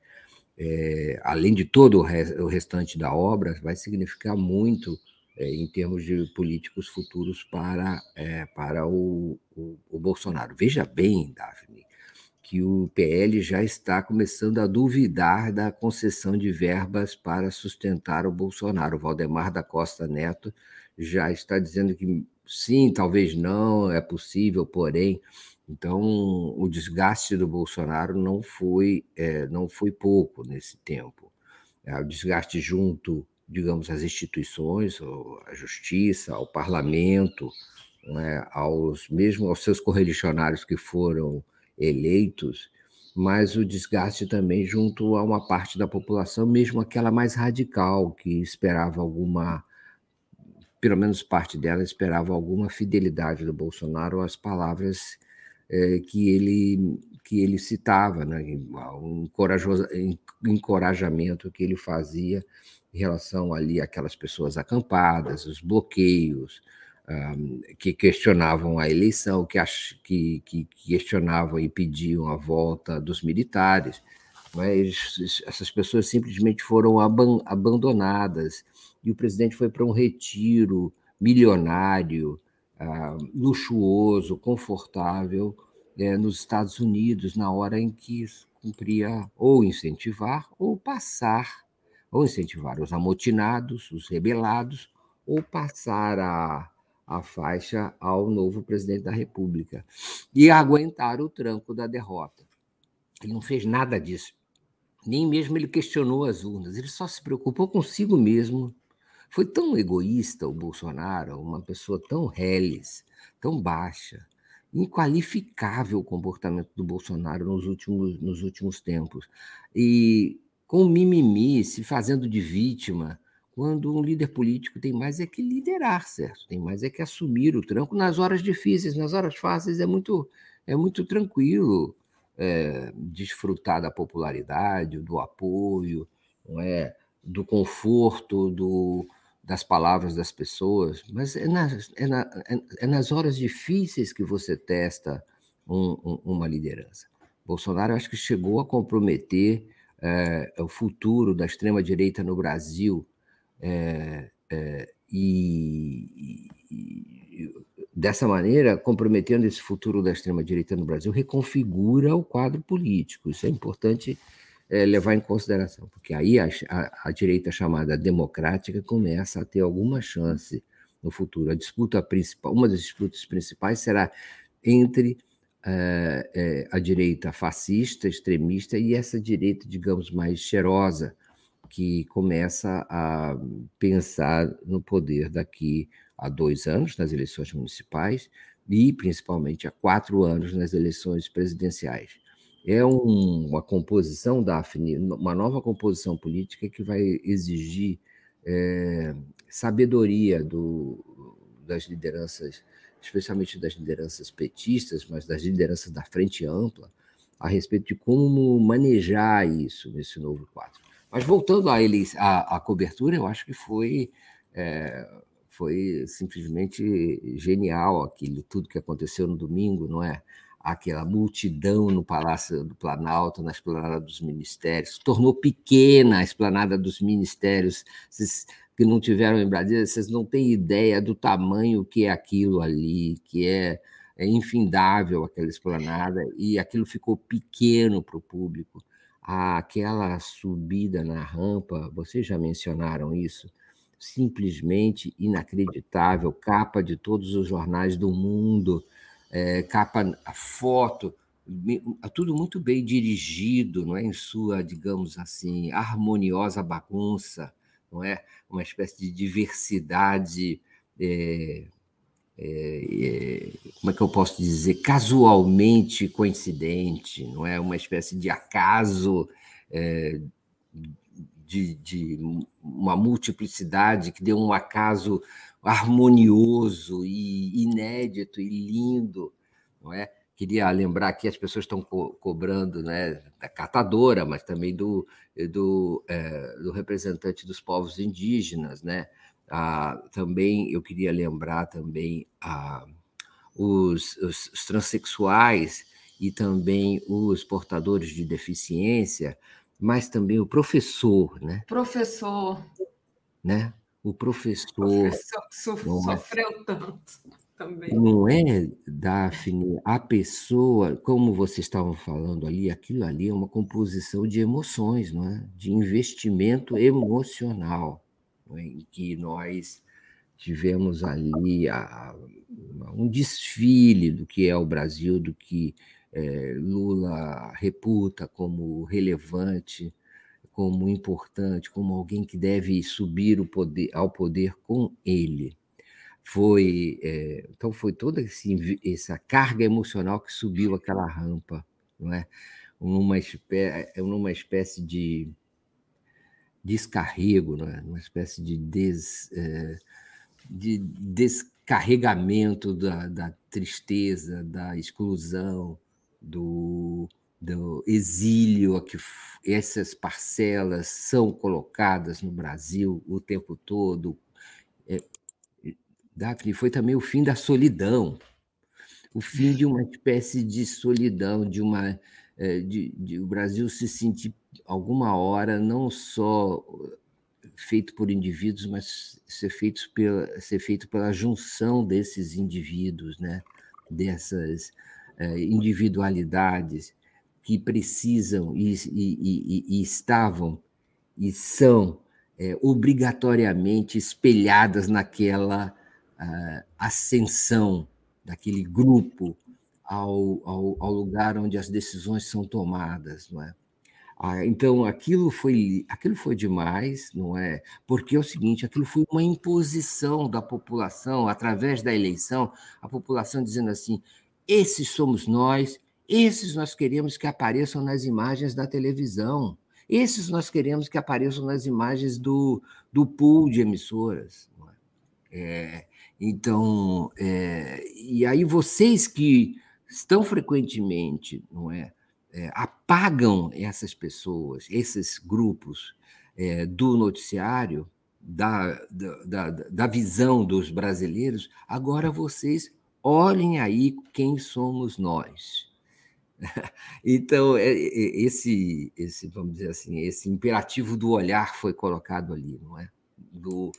é, além de todo o restante da obra, vai significar muito é, em termos de políticos futuros para, é, para o, o, o, Bolsonaro. Veja bem, Daphne, que o PL já está começando a duvidar da concessão de verbas para sustentar o Bolsonaro. O Valdemar da Costa Neto já está dizendo que sim, talvez não, é possível, porém. Então, o desgaste do Bolsonaro não foi, é, não foi pouco nesse tempo. É, o desgaste junto digamos, às instituições, à justiça, ao parlamento, é? aos mesmo aos seus correligionários que foram eleitos, mas o desgaste também junto a uma parte da população, mesmo aquela mais radical, que esperava alguma, pelo menos parte dela esperava alguma fidelidade do Bolsonaro às palavras é, que ele que ele citava, né? encorajamento que ele fazia em relação ali àquelas pessoas acampadas, os bloqueios, um, que questionavam a eleição, que, ach, que, que, questionavam e pediam a volta dos militares, mas essas pessoas simplesmente foram aban abandonadas e o presidente foi para um retiro milionário, uh, luxuoso, confortável, é, nos Estados Unidos, na hora em que cumpria ou incentivar ou passar ou incentivar os amotinados, os rebelados, ou passar a, a faixa ao novo presidente da República e aguentar o tranco da derrota. Ele não fez nada disso. Nem mesmo ele questionou as urnas, ele só se preocupou consigo mesmo, Foi tão egoísta o Bolsonaro, uma pessoa tão reles, tão baixa, inqualificável o comportamento do Bolsonaro nos últimos, nos últimos tempos. E com mimimi, se fazendo de vítima, quando um líder político tem mais é que liderar, certo? Tem mais é que assumir o tranco nas horas difíceis, nas horas fáceis é muito é muito tranquilo é, desfrutar da popularidade, do apoio, não é, do conforto, do, das palavras das pessoas, mas é nas, é, na, é, nas horas difíceis que você testa um, um, uma liderança. Bolsonaro acho que chegou a comprometer é, o futuro da extrema direita no Brasil é, é, e, e, dessa maneira, comprometendo esse futuro da extrema-direita no Brasil, reconfigura o quadro político. Isso é importante é, levar em consideração, porque aí a, a, a, direita chamada democrática começa a ter alguma chance no futuro. A disputa principal, uma das disputas principais será entre é, é, a direita fascista, extremista, e essa direita, digamos, mais cheirosa, que começa a pensar no poder daqui há dois anos nas eleições municipais e principalmente há quatro anos nas eleições presidenciais. É um, uma composição, Daphne, uma nova composição política que vai exigir é, sabedoria do, das lideranças, especialmente das lideranças petistas, mas das lideranças da frente ampla, a respeito de como manejar isso nesse novo quadro. Mas voltando à, à, à cobertura, eu acho que foi é, foi simplesmente genial aquilo, tudo que aconteceu no domingo, não é? Aquela multidão no Palácio do Planalto, na esplanada dos ministérios, tornou pequena a esplanada dos ministérios. Vocês que não tiveram em Brasília, vocês não têm ideia do tamanho que é aquilo ali, que é, é infindável aquela esplanada, e aquilo ficou pequeno para o público. Aquela subida na rampa, vocês já mencionaram isso, simplesmente inacreditável, capa de todos os jornais do mundo, é, capa, foto, tudo muito bem dirigido, não é? Em sua, digamos assim, harmoniosa bagunça, não é? Uma espécie de diversidade, é, é, é, como é que eu posso dizer, casualmente coincidente, não é? Uma espécie de acaso é, de, de uma multiplicidade que deu um acaso harmonioso e inédito e lindo, não é? Queria lembrar que as pessoas estão co cobrando né, da catadora, mas também do, do, é, do representante dos povos indígenas, né? Ah, também eu queria lembrar também ah, os, os, os transexuais e também os portadores de deficiência, mas também o professor, né? Professor. Né? O professor. professor sofreu é, tanto também. Não é, Daphne, a pessoa, como vocês estavam falando ali, aquilo ali é uma composição de emoções, não é? De investimento emocional, é? em que nós tivemos ali a, um desfile do que é o Brasil, do que é, Lula reputa como relevante, como importante, como alguém que deve subir poder, ao poder com ele. Foi é, então foi toda esse, essa carga emocional que subiu aquela rampa, não é? Numa espécie, numa espécie de descarrego, não é? Uma espécie de, des, é, de descarregamento da, da tristeza, da exclusão, do, do exílio a que essas parcelas são colocadas no Brasil o tempo todo. É, Daphne, foi também o fim da solidão, o fim de uma espécie de solidão, de uma é, de, de o Brasil se sentir alguma hora não só feito por indivíduos, mas ser feito pela, ser feito pela junção desses indivíduos, né? dessas eh, individualidades que precisam e, e, e, e estavam e são obrigatoriamente espelhadas naquela ascensão daquele grupo ao, ao, ao, lugar onde as decisões são tomadas, não é? Ah, então, aquilo foi, aquilo foi demais, não é? Porque é o seguinte, aquilo foi uma imposição da população, através da eleição, a população dizendo assim, esses somos nós, esses nós queremos que apareçam nas imagens da televisão, esses nós queremos que apareçam nas imagens do, do pool de emissoras. É? é, então, é, e aí vocês que estão frequentemente, não é, é apagam essas pessoas, esses grupos é, do noticiário, da, da, da visão dos brasileiros, agora vocês olhem aí quem somos nós. Então, é, é, esse, esse, vamos dizer assim, esse imperativo do olhar foi colocado ali, não é? Do,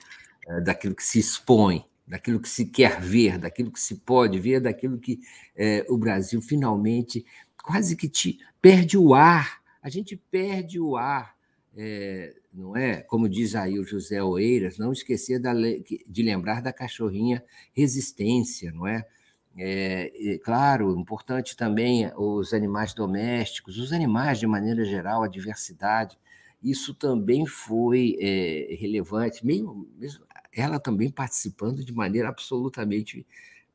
é, daquilo que se expõe, daquilo que se quer ver, daquilo que se pode ver, daquilo que é, o Brasil finalmente quase que te perde o ar. A gente perde o ar, é, não é? Como diz aí o José Oeiras, não esquecer da, de lembrar da cachorrinha resistência, não é? É, claro, importante também os animais domésticos, os animais de maneira geral, a diversidade. Isso também foi é, relevante, mesmo, mesmo, ela também participando de maneira absolutamente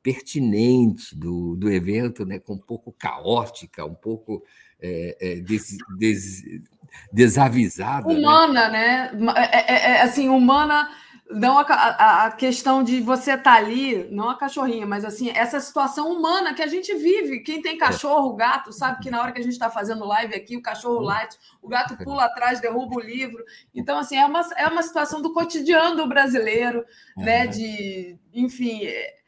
pertinente do, do evento, né, com um pouco caótica, um pouco é, é des, des, desavisada. Né? Humana, né? né? É, assim, humana não a, a, a, questão de você estar tá ali, não a cachorrinha, mas assim, essa situação humana que a gente vive. Quem tem cachorro, gato, sabe que na hora que a gente está fazendo live aqui, o cachorro uhum. late, o gato pula atrás, derruba o livro. Então, assim, é uma, é uma situação do cotidiano do brasileiro, né? Uhum. De, enfim, é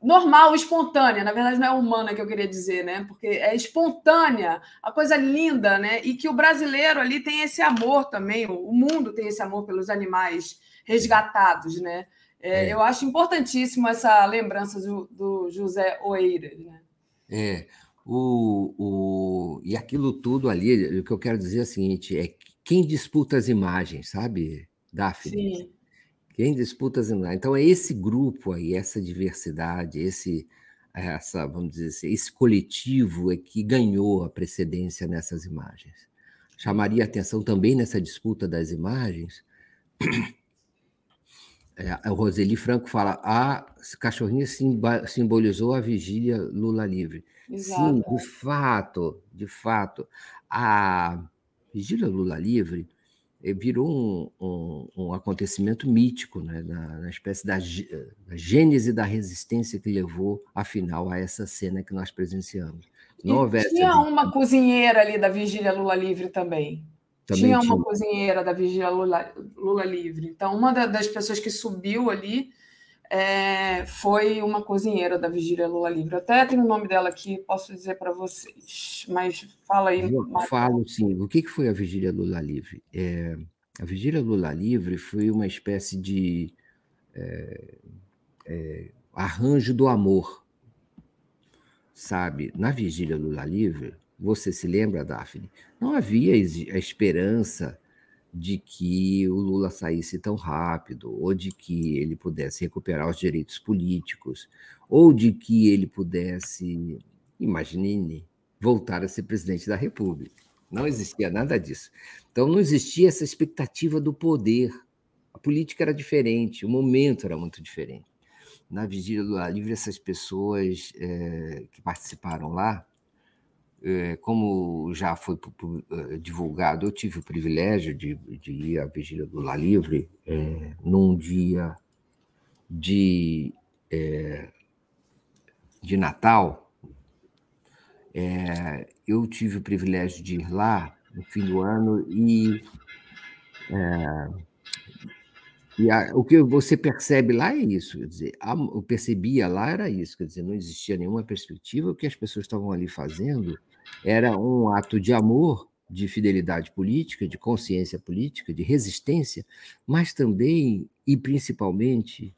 normal, espontânea. Na verdade, não é humana que eu queria dizer, né? Porque é espontânea, a coisa linda, né? E que o brasileiro ali tem esse amor também, o mundo tem esse amor pelos animais resgatados, né? É, é. Eu acho importantíssimo essa lembrança do, do José Oeiras, né? É, o, o, e aquilo tudo ali, o que eu quero dizer é o seguinte, é quem disputa as imagens, sabe, Daphne? Sim. Quem disputa as imagens. Então, é esse grupo aí, essa diversidade, esse, essa, vamos dizer assim, esse coletivo é que ganhou a precedência nessas imagens. Chamaria atenção também nessa disputa das imagens é, o Roseli Franco fala: a cachorrinha simbolizou a vigília Lula livre. Exato. Sim, de fato, de fato. A vigília Lula livre eh, virou um, um, um acontecimento mítico, né, na, na espécie da, da, gênese da resistência que levou, afinal, a essa cena que nós presenciamos. Não tinha uma cozinheira ali da vigília Lula livre também. Também tinha uma tinha. cozinheira da Vigília Lula, Lula Livre. Então, uma das pessoas que subiu ali é, foi uma cozinheira da Vigília Lula Livre. Até tem o nome dela aqui, posso dizer para vocês, mas fala aí. Eu falo sim. O que foi a Vigília Lula Livre? É, a Vigília Lula Livre foi uma espécie de é, é arranjo do amor, sabe? Na Vigília Lula Livre, você se lembra, Daphne? Não havia a esperança de que o Lula saísse tão rápido, ou de que ele pudesse recuperar os direitos políticos, ou de que ele pudesse, imagine, voltar a ser presidente da República. Não existia nada disso. Então não existia essa expectativa do poder. A política era diferente, o momento era muito diferente. Na Vigília do Livre, essas pessoas é, que participaram lá como já foi é, divulgado, eu tive o privilégio de, de ir à Vigília do La Livre é, num dia de, é, de Natal. É, eu tive o privilégio de ir lá no fim do ano e e a, o que você percebe lá é isso, quer dizer, a, eu percebia lá era isso, quer dizer, não existia nenhuma perspectiva, o que as pessoas estavam ali fazendo era um ato de amor, de fidelidade política, de consciência política, de resistência, mas também e principalmente,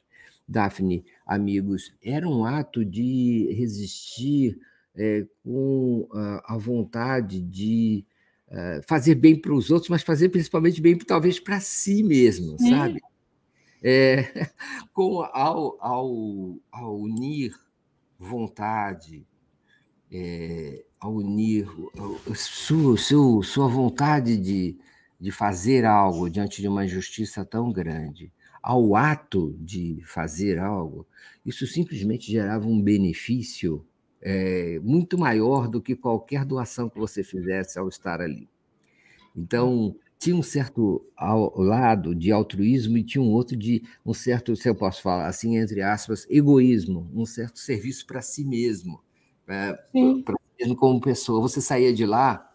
Daphne, amigos, era um ato de resistir é, com a, a, vontade de uh, fazer bem para os outros, mas fazer principalmente bem, talvez, para si mesmo, Sim. sabe? É, com, ao, ao, ao unir vontade, é, a unir sua, sua, sua vontade de, de fazer algo diante de uma injustiça tão grande ao ato de fazer algo, isso simplesmente gerava um benefício é, muito maior do que qualquer doação que você fizesse ao estar ali. Então, tinha um certo lado de altruísmo e tinha um outro de um certo, se eu posso falar assim, entre aspas, egoísmo, um certo serviço para si mesmo, é, para mesmo como pessoa. Você saía de lá,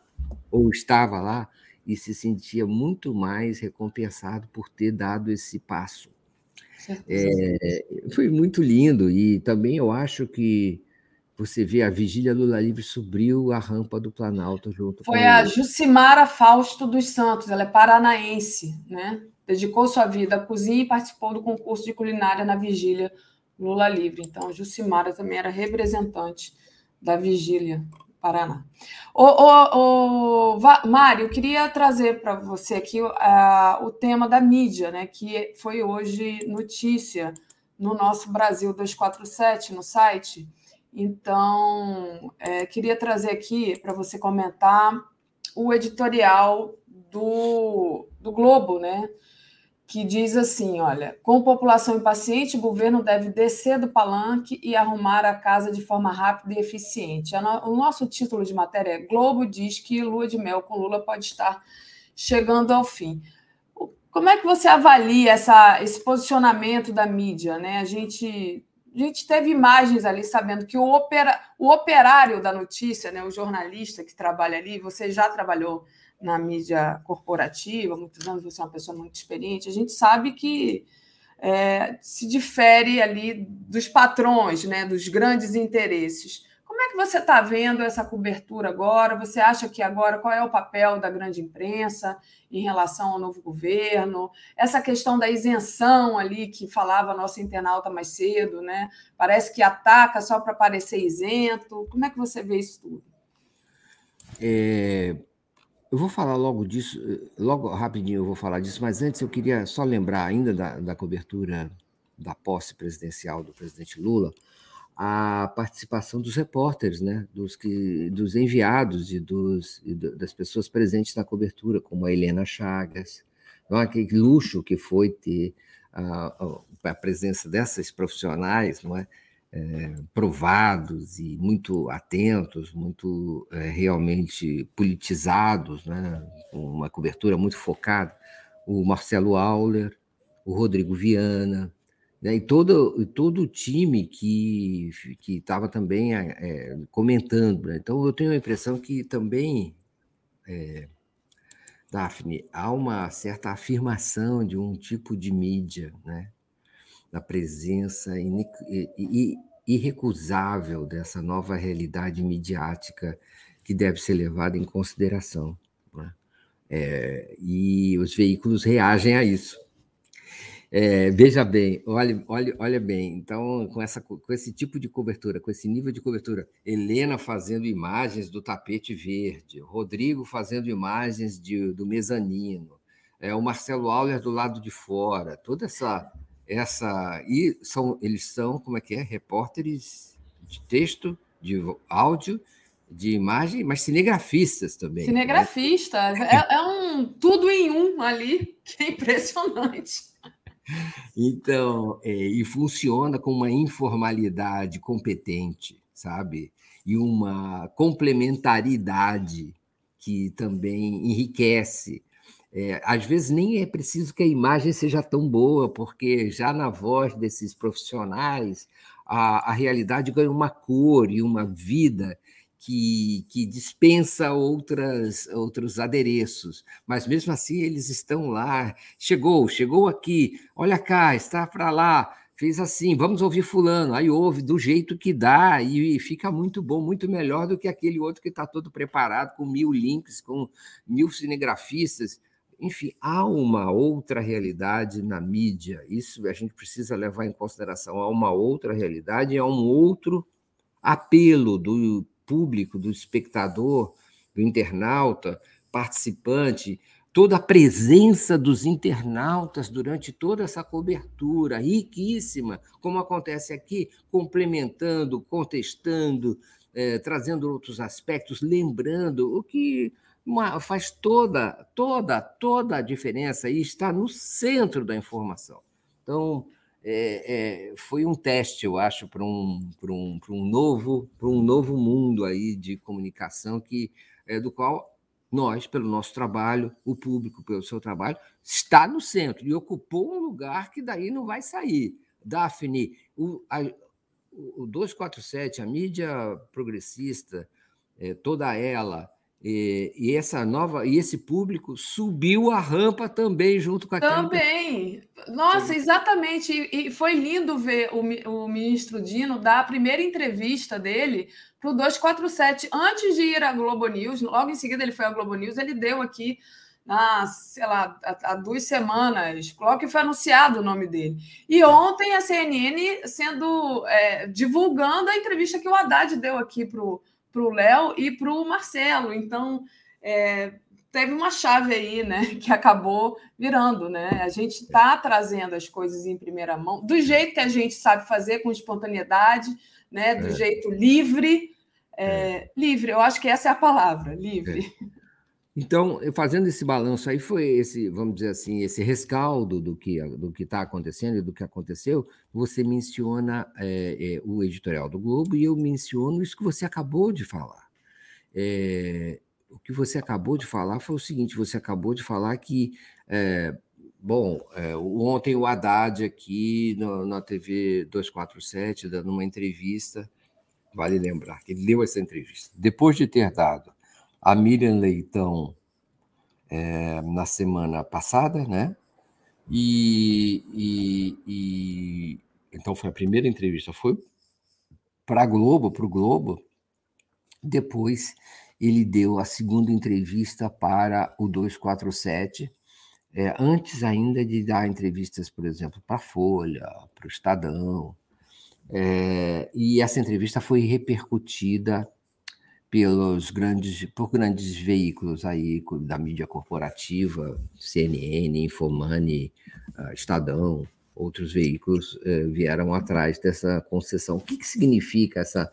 ou estava lá, e se sentia muito mais recompensado por ter dado esse passo. É, foi muito lindo, e também eu acho que você vê a Vigília Lula Livre subiu a rampa do Planalto junto Foi com a ele. Jucimara Fausto dos Santos, ela é paranaense, né? Dedicou sua vida à cozinha e participou do concurso de culinária na Vigília Lula Livre. Então, Jucimara também era representante da Vigília Paraná. Ô, ô, ô, Mário, eu queria trazer para você aqui uh, o tema da mídia, né? Que foi hoje notícia no nosso Brasil 247, no site então, é, queria trazer aqui para você comentar o editorial do, do Globo, né? Que diz assim: olha, com população impaciente, o governo deve descer do palanque e arrumar a casa de forma rápida e eficiente. O nosso título de matéria é Globo diz que lua de mel com Lula pode estar chegando ao fim. Como é que você avalia essa, esse posicionamento da mídia? Né? A gente a gente teve imagens ali sabendo que o, opera, o operário da notícia, né, o jornalista que trabalha ali, você já trabalhou na mídia corporativa, muitos anos você é uma pessoa muito experiente, a gente sabe que é, se difere ali dos patrões, né, dos grandes interesses. Como é que você está vendo essa cobertura agora? Você acha que agora qual é o papel da grande imprensa em relação ao novo governo? Essa questão da isenção ali que falava a nossa internauta mais cedo, né? Parece que ataca só para parecer isento. Como é que você vê isso tudo? É, eu vou falar logo disso, logo rapidinho eu vou falar disso, mas antes eu queria só lembrar ainda da, da cobertura da posse presidencial do presidente Lula a participação dos repórteres, né, dos, que, dos enviados e, dos, e das pessoas presentes na cobertura, como a Helena Chagas. Então, aquele luxo que foi ter a, a presença dessas profissionais, não é? É, provados e muito atentos, muito é, realmente politizados, né? uma cobertura muito focada. O Marcelo Auler, o Rodrigo Viana, né, e todo, todo o time que estava também é, comentando. Né? Então, eu tenho a impressão que também, é, Daphne, há uma certa afirmação de um tipo de mídia, né? Da presença irrecusável dessa nova realidade midiática que deve ser levada em consideração. Né? É, e os veículos reagem a isso. É, veja bem, olha, olha, olha bem, então, com, essa, com esse tipo de cobertura, com esse nível de cobertura, Helena fazendo imagens do tapete verde, Rodrigo fazendo imagens de, do mezanino, é, o Marcelo Auler do lado de fora, toda essa. Essa e são, eles são, como é que é? Repórteres de texto, de áudio, de imagem, mas cinegrafistas também. Né? Cinegrafistas, né? é, é um tudo em um ali, que é impressionante. Então, é, e funciona com uma informalidade competente, sabe? E uma complementaridade que também enriquece. É, às vezes nem é preciso que a imagem seja tão boa, porque já na voz desses profissionais a, a realidade ganha uma cor e uma vida que, que dispensa outras, outros adereços, mas mesmo assim eles estão lá. Chegou, chegou aqui, olha cá, está para lá, fez assim, vamos ouvir Fulano. Aí ouve do jeito que dá e, fica muito bom, muito melhor do que aquele outro que está todo preparado, com mil links, com mil cinegrafistas. Enfim, há uma outra realidade na mídia, isso a gente precisa levar em consideração. Há uma outra realidade, há um outro apelo do público, do espectador, do internauta, participante, toda a presença dos internautas durante toda essa cobertura riquíssima, como acontece aqui, complementando, contestando, é, trazendo outros aspectos, lembrando o que uma, faz toda, toda, toda a diferença e está no centro da informação. Então, é, é, foi um teste, eu acho, para um, um, um, novo, um novo mundo aí de comunicação que é do qual nós, pelo nosso trabalho, o público, pelo seu trabalho, está no centro e ocupou um lugar que daí não vai sair. Daphne, o, a, o 247, a mídia progressista, é, toda ela, e, e, essa nova e esse público subiu a rampa também junto com a também. Nossa exatamente. E, e foi lindo ver o, o, ministro Dino dar a primeira entrevista dele para o 247 antes de ir à Globo News logo em seguida ele foi à Globo News ele deu aqui na sei lá há, duas semanas logo que foi anunciado o nome dele. E ontem a CNN sendo é, divulgando a entrevista que o Haddad deu aqui para o para o Léo e para o Marcelo. Então, é, teve uma chave aí, né, que acabou virando, né? A gente está trazendo as coisas em primeira mão, do jeito que a gente sabe fazer, com espontaneidade, né? Do é. jeito livre. É, é. livre, eu acho que essa é a palavra, livre. É. Então, fazendo esse balanço aí, foi esse, vamos dizer assim, esse rescaldo do que do que está acontecendo e do que aconteceu. Você menciona é, é, o editorial do Globo e eu menciono isso que você acabou de falar. É, o que você acabou de falar foi o seguinte: você acabou de falar que, bom, ontem o Haddad aqui no, na TV 247, dando uma entrevista, vale lembrar que ele deu essa entrevista, depois de ter dado a Miriam Leitão é, na semana passada, né? E, e, e, então foi a primeira entrevista, foi para Globo, para o Globo. Depois ele deu a segunda entrevista para o 247, é, antes ainda de dar entrevistas, por exemplo, para a Folha, para o Estadão. É, e essa entrevista foi repercutida pelos grandes, por grandes veículos aí da mídia corporativa, CNN, Infomani, ah, Estadão, outros veículos eh, vieram atrás dessa concessão. O que, que significa essa,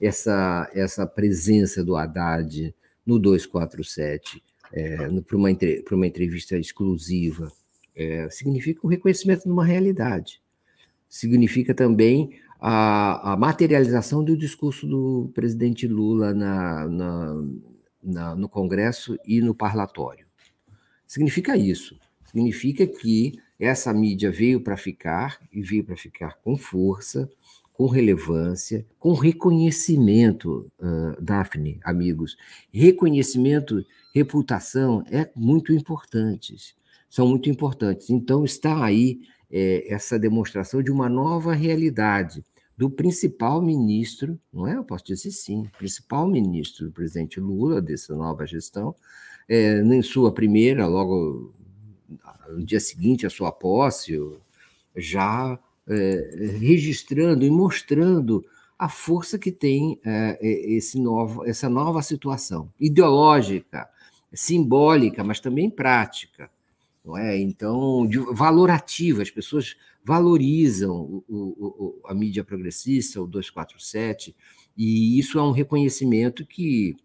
essa, essa presença do Haddad no 247 eh, para uma, uma entrevista exclusiva? Eh, significa o reconhecimento de uma realidade. Significa também a, a materialização do discurso do presidente Lula na, na, na, no Congresso e no parlatório. Significa isso. Significa que essa mídia veio para ficar e veio para ficar com força, com relevância, com reconhecimento, uh, Daphne, amigos. Reconhecimento, reputação é muito importantes, são muito importantes. Então está aí é, essa demonstração de uma nova realidade do principal ministro, não é? Eu posso dizer sim, principal ministro do presidente Lula dessa nova gestão, é, em sua primeira, logo no dia seguinte à sua posse, já é, registrando e mostrando a força que tem é, esse novo, essa nova situação ideológica, simbólica, mas também prática não é? Então, de, valorativa, as pessoas valorizam o, o, a mídia progressista, o 247, e isso é um reconhecimento que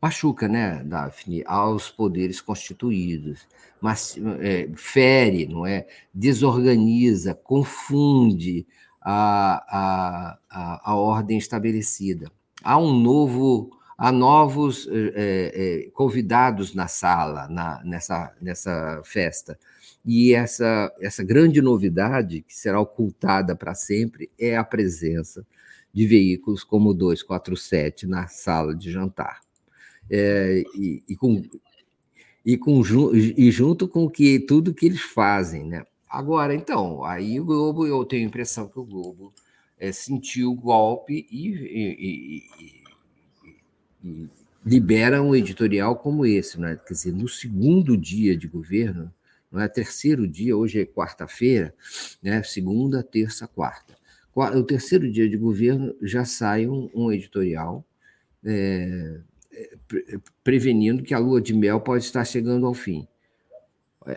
machuca, né, Daphne, aos poderes constituídos, mas é, fere, não é? Desorganiza, confunde a, a, a, a ordem estabelecida. Há um novo há novos é, é, convidados na sala, na, nessa, nessa festa. E essa, essa grande novidade, que será ocultada para sempre, é a presença de veículos como o 247 na sala de jantar. É, e, e, com, e, com, e junto com que tudo que eles fazem. Né? Agora, então, aí o Globo, eu tenho a impressão que o Globo é, sentiu o golpe e, e libera um editorial como esse, né? quer dizer, no segundo dia de governo, não é terceiro dia, hoje é quarta-feira, né? segunda, terça, quarta. O terceiro dia de governo já sai um, um editorial é, pre prevenindo que a lua de mel pode estar chegando ao fim.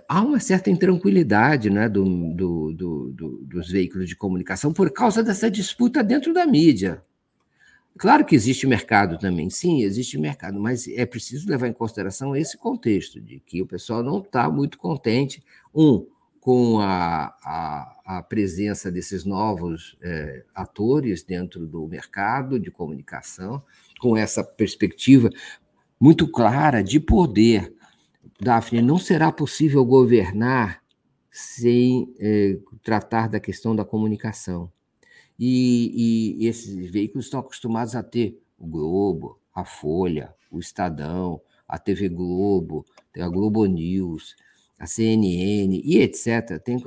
Há uma certa intranquilidade né, do, do, do, dos veículos de comunicação por causa dessa disputa dentro da mídia Claro que existe mercado também, sim, existe mercado, mas é preciso levar em consideração esse contexto de que o pessoal não está muito contente, um, com a, a, a presença desses novos é, atores dentro do mercado de comunicação, com essa perspectiva muito clara de poder. Daphne, não será possível governar sem é, tratar da questão da comunicação. E, e, esses veículos estão acostumados a ter o Globo, a Folha, o Estadão, a TV Globo, a Globo News, a CNN e etc., tem,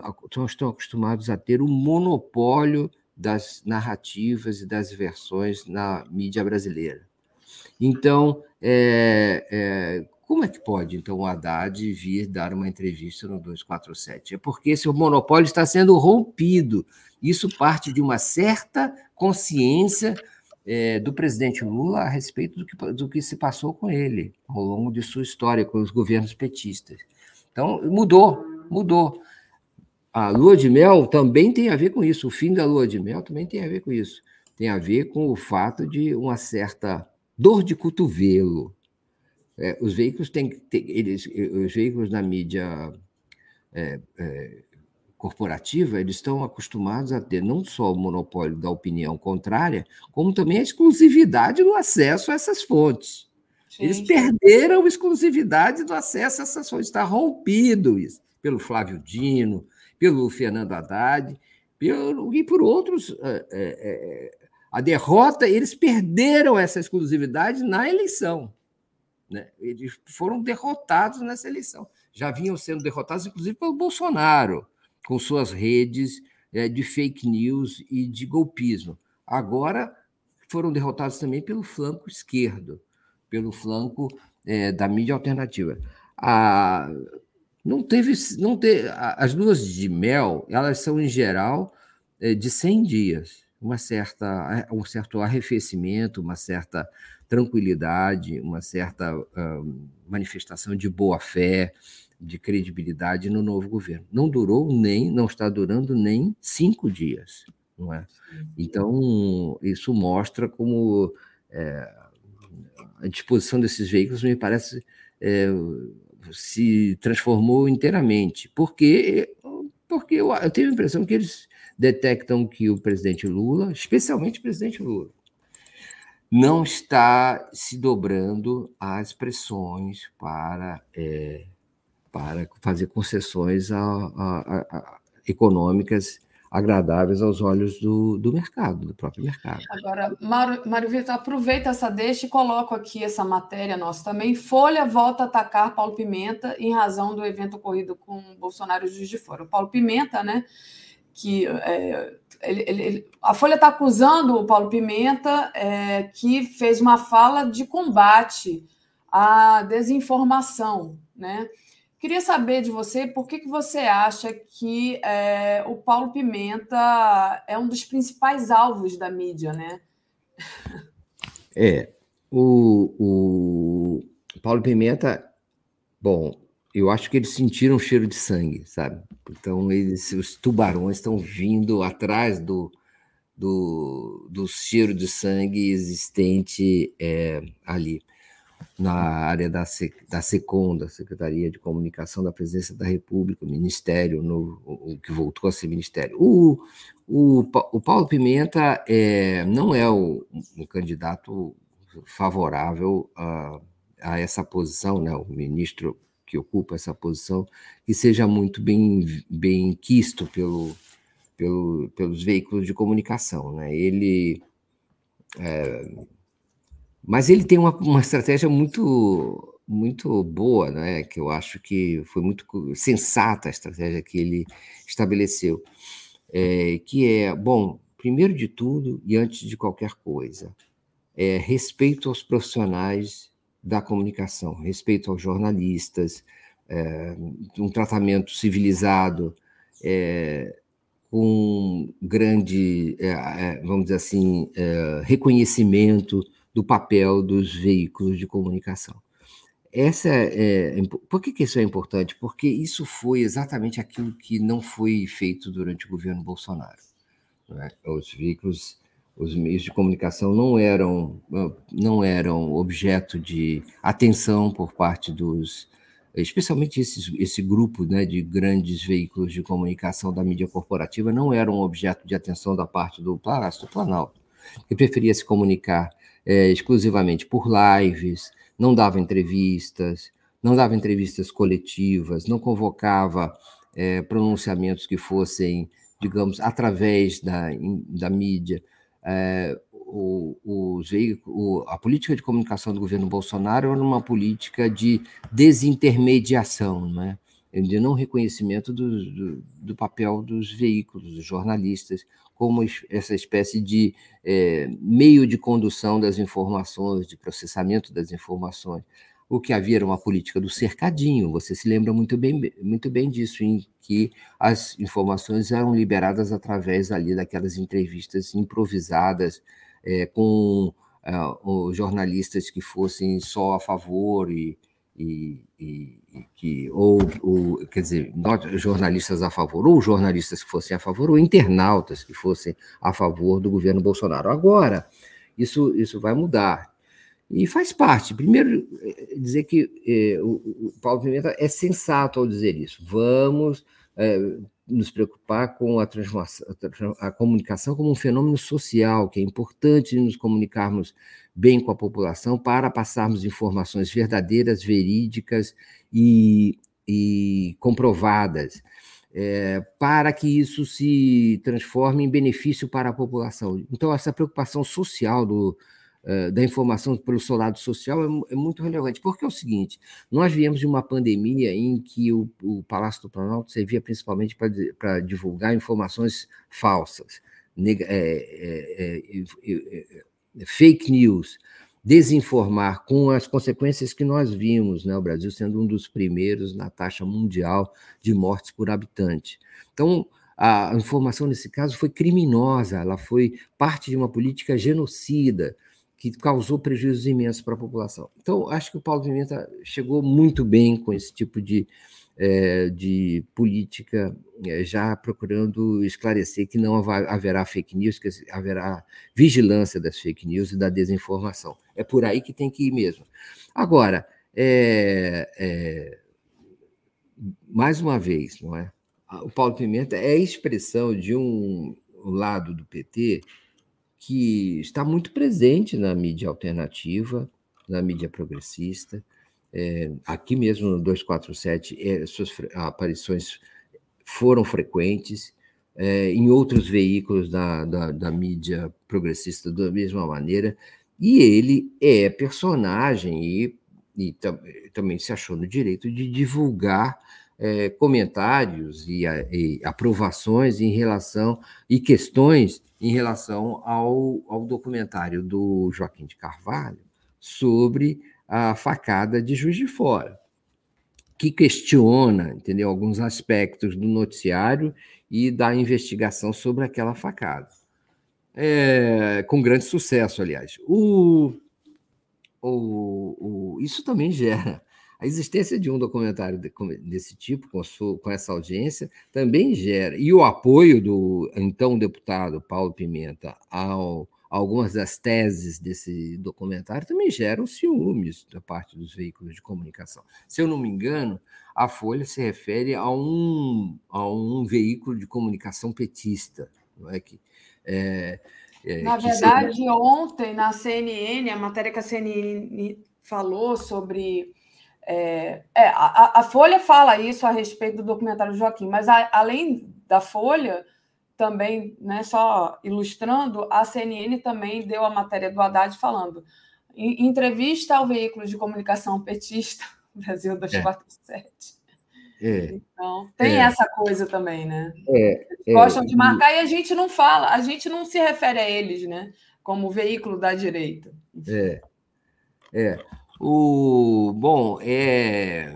estão acostumados a ter o monopólio das narrativas e das versões na mídia brasileira. Então, é, é, como é que pode, então, o Haddad vir dar uma entrevista no 247? É porque esse monopólio está sendo rompido. Isso parte de uma certa consciência é, do presidente Lula a respeito do que, do que se passou com ele ao longo de sua história com os governos petistas. Então, mudou, mudou. A lua de mel também tem a ver com isso. O fim da lua de mel também tem a ver com isso. Tem a ver com o fato de uma certa dor de cotovelo. É, os veículos têm ter, eles, os veículos na mídia é, é, corporativa, eles estão acostumados a ter não só o monopólio da opinião contrária, como também a exclusividade no acesso a essas fontes. Eles perderam exclusividade do acesso a essas fontes. Está rompido isso pelo Flávio Dino, pelo Fernando Haddad pelo, e por outros. É, é, a derrota, eles perderam essa exclusividade na eleição. Né? Eles foram derrotados nessa eleição. Já vinham sendo derrotados, inclusive, pelo Bolsonaro, com suas redes é, de fake news e de golpismo. Agora foram derrotados também pelo flanco esquerdo pelo flanco é, da mídia alternativa. A, não teve, não teve, as luas de mel, elas são em geral é, de 100 dias, uma certa, um certo arrefecimento, uma certa tranquilidade, uma certa manifestação de boa fé, de credibilidade no novo governo. Não durou nem, não está durando nem cinco dias, não é? Então isso mostra como é, a disposição desses veículos me parece é, se transformou inteiramente, porque porque eu, eu tenho a impressão que eles detectam que o presidente Lula, especialmente o presidente Lula, não está se dobrando às pressões para, é, para fazer concessões a, a, a, econômicas agradáveis aos olhos do, do mercado, do próprio mercado. Agora, Mário, Vitor, aproveita essa deixa e coloco aqui essa matéria nossa também. Folha volta a atacar Paulo Pimenta em razão do evento ocorrido com Bolsonaro Juiz de Fora. O Paulo Pimenta, né, que é, ele, ele, a Folha está acusando o Paulo Pimenta, é, que fez uma fala de combate à desinformação, né? Queria saber de você por que, que você acha que é, o Paulo Pimenta é um dos principais alvos da mídia, né? É, o, o Paulo Pimenta, bom, eu acho que eles sentiram cheiro de sangue, sabe? Então, eles, os tubarões estão vindo atrás do, do, do cheiro de sangue existente é, ali na área da, da SECOM, Secretaria de Comunicação da Presidência da República, Ministério, no, o que voltou a ser Ministério. O, o, o Paulo Pimenta é, não é o, candidato favorável a, a essa posição, né, o ministro que ocupa essa posição, que seja muito bem, bem quisto pelo, pelo, pelos veículos de comunicação. Né? Ele é, mas ele tem uma, uma estratégia muito, muito boa, né? que eu acho que foi muito sensata a estratégia que ele estabeleceu, é, que é, bom, primeiro de tudo e antes de qualquer coisa, é respeito aos profissionais da comunicação, respeito aos jornalistas, é, um tratamento civilizado, é, com grande, é, é, vamos dizer assim, reconhecimento do papel dos veículos de comunicação. Essa é, é, por que, que isso é importante? Porque isso foi exatamente aquilo que não foi feito durante o governo Bolsonaro. É? Os veículos, os meios de comunicação não eram, não eram objeto de atenção por parte dos, especialmente esses, esse grupo né, de grandes veículos de comunicação da mídia corporativa, não eram objeto de atenção da parte do Palácio do Planalto, que preferia se comunicar é, exclusivamente por lives, não dava entrevistas, não dava entrevistas coletivas, não convocava é, pronunciamentos que fossem, digamos, através da, da mídia é, o, os o, a política de comunicação do governo Bolsonaro era uma política de desintermediação, né? de não reconhecimento do, do, do, papel dos veículos, dos jornalistas, como essa espécie de é, meio de condução das informações, de processamento das informações. O que havia era uma política do cercadinho, você se lembra muito bem, muito bem disso, em que as informações eram liberadas através ali daquelas entrevistas improvisadas é, com os jornalistas que fossem só a favor e, e, e, e que ou, ou, quer dizer jornalistas a favor ou jornalistas que fossem a favor ou internautas que fossem a favor do governo Bolsonaro agora isso isso vai mudar e faz parte. Primeiro, é, dizer que é, o, o, Paulo Pimenta é sensato ao dizer isso. Vamos é, nos preocupar com a, transformação, a comunicação como um fenômeno social, que é importante nos comunicarmos bem com a população para passarmos informações verdadeiras, verídicas e, e comprovadas, é, para que isso se transforme em benefício para a população. Então, essa preocupação social do, eh, da informação pelo seu lado social é, é, muito relevante, porque é o seguinte: nós viemos de uma pandemia em que o, o Palácio do Planalto servia principalmente para divulgar informações falsas, é, é, fake news, desinformar, com as consequências que nós vimos, né? o Brasil sendo um dos primeiros na taxa mundial de mortes por habitante. Então, a informação nesse caso foi criminosa, ela foi parte de uma política genocida que causou prejuízos imensos para a população. Então, acho que o Paulo Pimenta chegou muito bem com esse tipo de, é, de política, é, já procurando esclarecer que não haverá fake news, que haverá vigilância das fake news e da desinformação. É por aí que tem que ir mesmo. Agora, é, mais uma vez, não é? O Paulo Pimenta é a expressão de um lado do PT que está muito presente na mídia alternativa, na mídia progressista. É, aqui mesmo no 247, é, suas aparições foram frequentes, é, em outros veículos da, da, da, mídia progressista da mesma maneira, e ele é personagem e, e tam, também se achou no direito de divulgar é, comentários e, e, aprovações em relação e questões em relação ao, ao documentário do Joaquim de Carvalho sobre a facada de Juiz de Fora, que questiona, entendeu, alguns aspectos do noticiário e da investigação sobre aquela facada. É, com grande sucesso, aliás. O, o, o, isso também gera a existência de um documentário desse tipo, com, sua, com, essa audiência, também gera. E o apoio do então deputado Paulo Pimenta ao, algumas das teses desse documentário também geram ciúmes da parte dos veículos de comunicação. Se eu não me engano, a Folha se refere a um, a um veículo de comunicação petista, não é que. É, é, na verdade, seria... ontem, na CNN, a matéria que a CNN falou sobre é, é, a, a, Folha fala isso a respeito do documentário Joaquim, mas a, além da Folha, também, né, só ilustrando, a CNN também deu a matéria do Haddad falando em entrevista ao veículo de comunicação petista, Brasil 247. É. é. Então, tem é. essa coisa também, né? É. Eles gostam de marcar e a gente não fala, a gente não se refere a eles, né? Como veículo da direita. É. É. O, bom, é,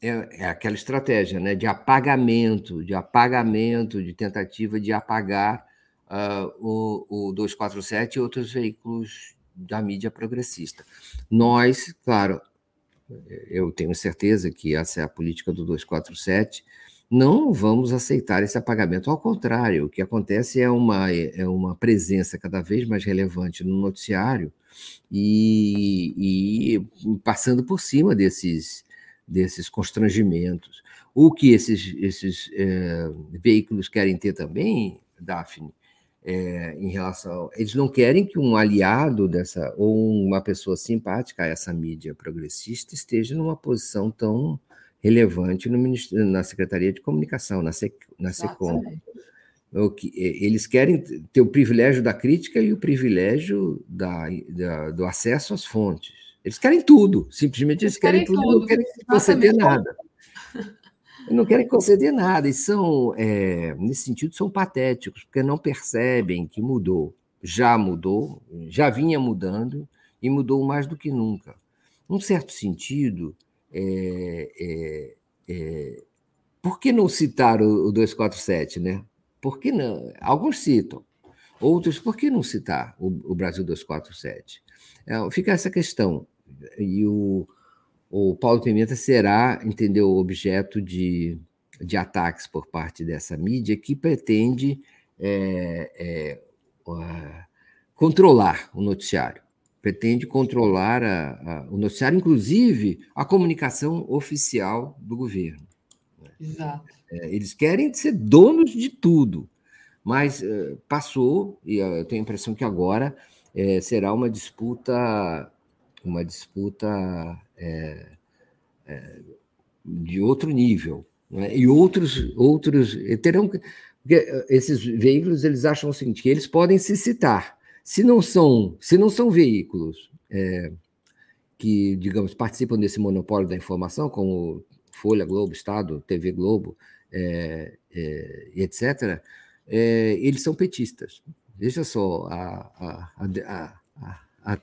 é, é, aquela estratégia né, de apagamento, de apagamento, de tentativa de apagar uh, o, o 247 e outros veículos da mídia progressista. Nós, claro, eu tenho certeza que essa é a política do 247, não vamos aceitar esse apagamento. Ao contrário, o que acontece é uma, é uma presença cada vez mais relevante no noticiário e, e passando por cima desses, desses constrangimentos. O que esses, esses é, veículos querem ter também, Daphne, é, em relação. Eles não querem que um aliado dessa, ou uma pessoa simpática a essa mídia progressista, esteja numa posição tão relevante no na Secretaria de Comunicação, na, SEC, na SECOM. O que, eles querem ter o privilégio da crítica e o privilégio da, da, do acesso às fontes. Eles querem tudo, simplesmente eles, eles querem, querem, tudo, não querem conceder nada. não querem conceder nada, e são, é, nesse sentido, são patéticos, porque não percebem que mudou. Já mudou, já vinha mudando, e mudou mais do que nunca. Num certo sentido, é, é, é, por que não citar o, o 247, né? Por que não? Alguns citam, outros, por que não citar o, o Brasil 247? É, fica essa questão. E o, o Paulo Pimenta será, entendeu, objeto de, de ataques por parte dessa mídia que pretende é, é, uh, controlar o noticiário pretende controlar a, a, o noticiário, inclusive a comunicação oficial do governo. Exato. É, eles querem ser donos de tudo, mas é, passou, e eu tenho a impressão que agora é, será uma disputa, uma disputa é, é, de outro nível. Né? E outros, outros terão. Esses veículos eles acham o seguinte: que eles podem se citar, se não são, se não são veículos é, que, digamos, participam desse monopólio da informação, como Folha, Globo, Estado, TV Globo, é, é, etc., é, eles são petistas. Veja só a, a, a, a,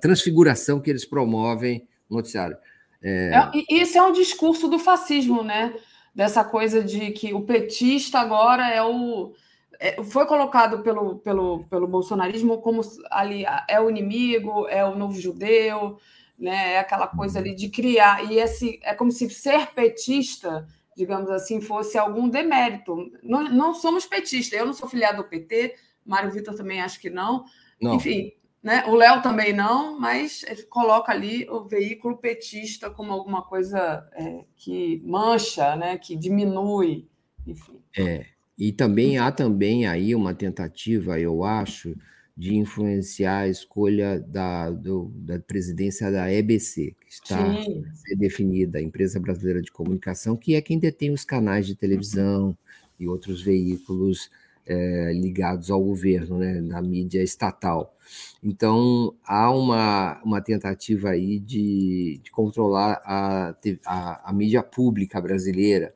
transfiguração que eles promovem no noticiário. É, isso é um discurso do fascismo, né? Dessa coisa de que o petista agora é o é, foi colocado pelo, pelo, pelo bolsonarismo como ali é o inimigo, é o novo judeu, né? É aquela coisa ali de criar e esse é como se ser petista, digamos assim, fosse algum demérito. Não, não somos petistas. Eu não sou filiado ao PT, Mário Vitor também acho que não. não. Enfim, né? O Léo também não, mas coloca ali o veículo petista como alguma coisa é, que mancha, né? Que diminui, enfim. É. E também há também aí uma tentativa, eu acho, de influenciar a escolha da, do, da presidência da EBC, que está Sim. a ser definida, a Empresa Brasileira de Comunicação, que é quem detém os canais de televisão e outros veículos é, ligados ao governo, né, na mídia estatal. Então, há uma, uma tentativa aí de, de controlar a, a, a mídia pública brasileira,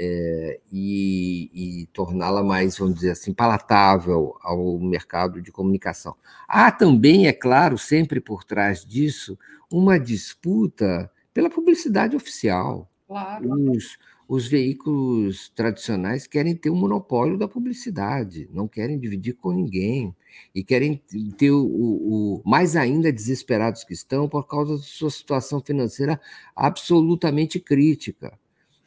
é, e, e torná-la mais, vamos dizer assim, palatável ao mercado de comunicação. Há também, é claro, sempre por trás disso, uma disputa pela publicidade oficial. Claro. Os, os veículos tradicionais querem ter o um monopólio da publicidade, não querem dividir com ninguém e querem ter o, o, mais ainda desesperados que estão por causa da sua situação financeira absolutamente crítica,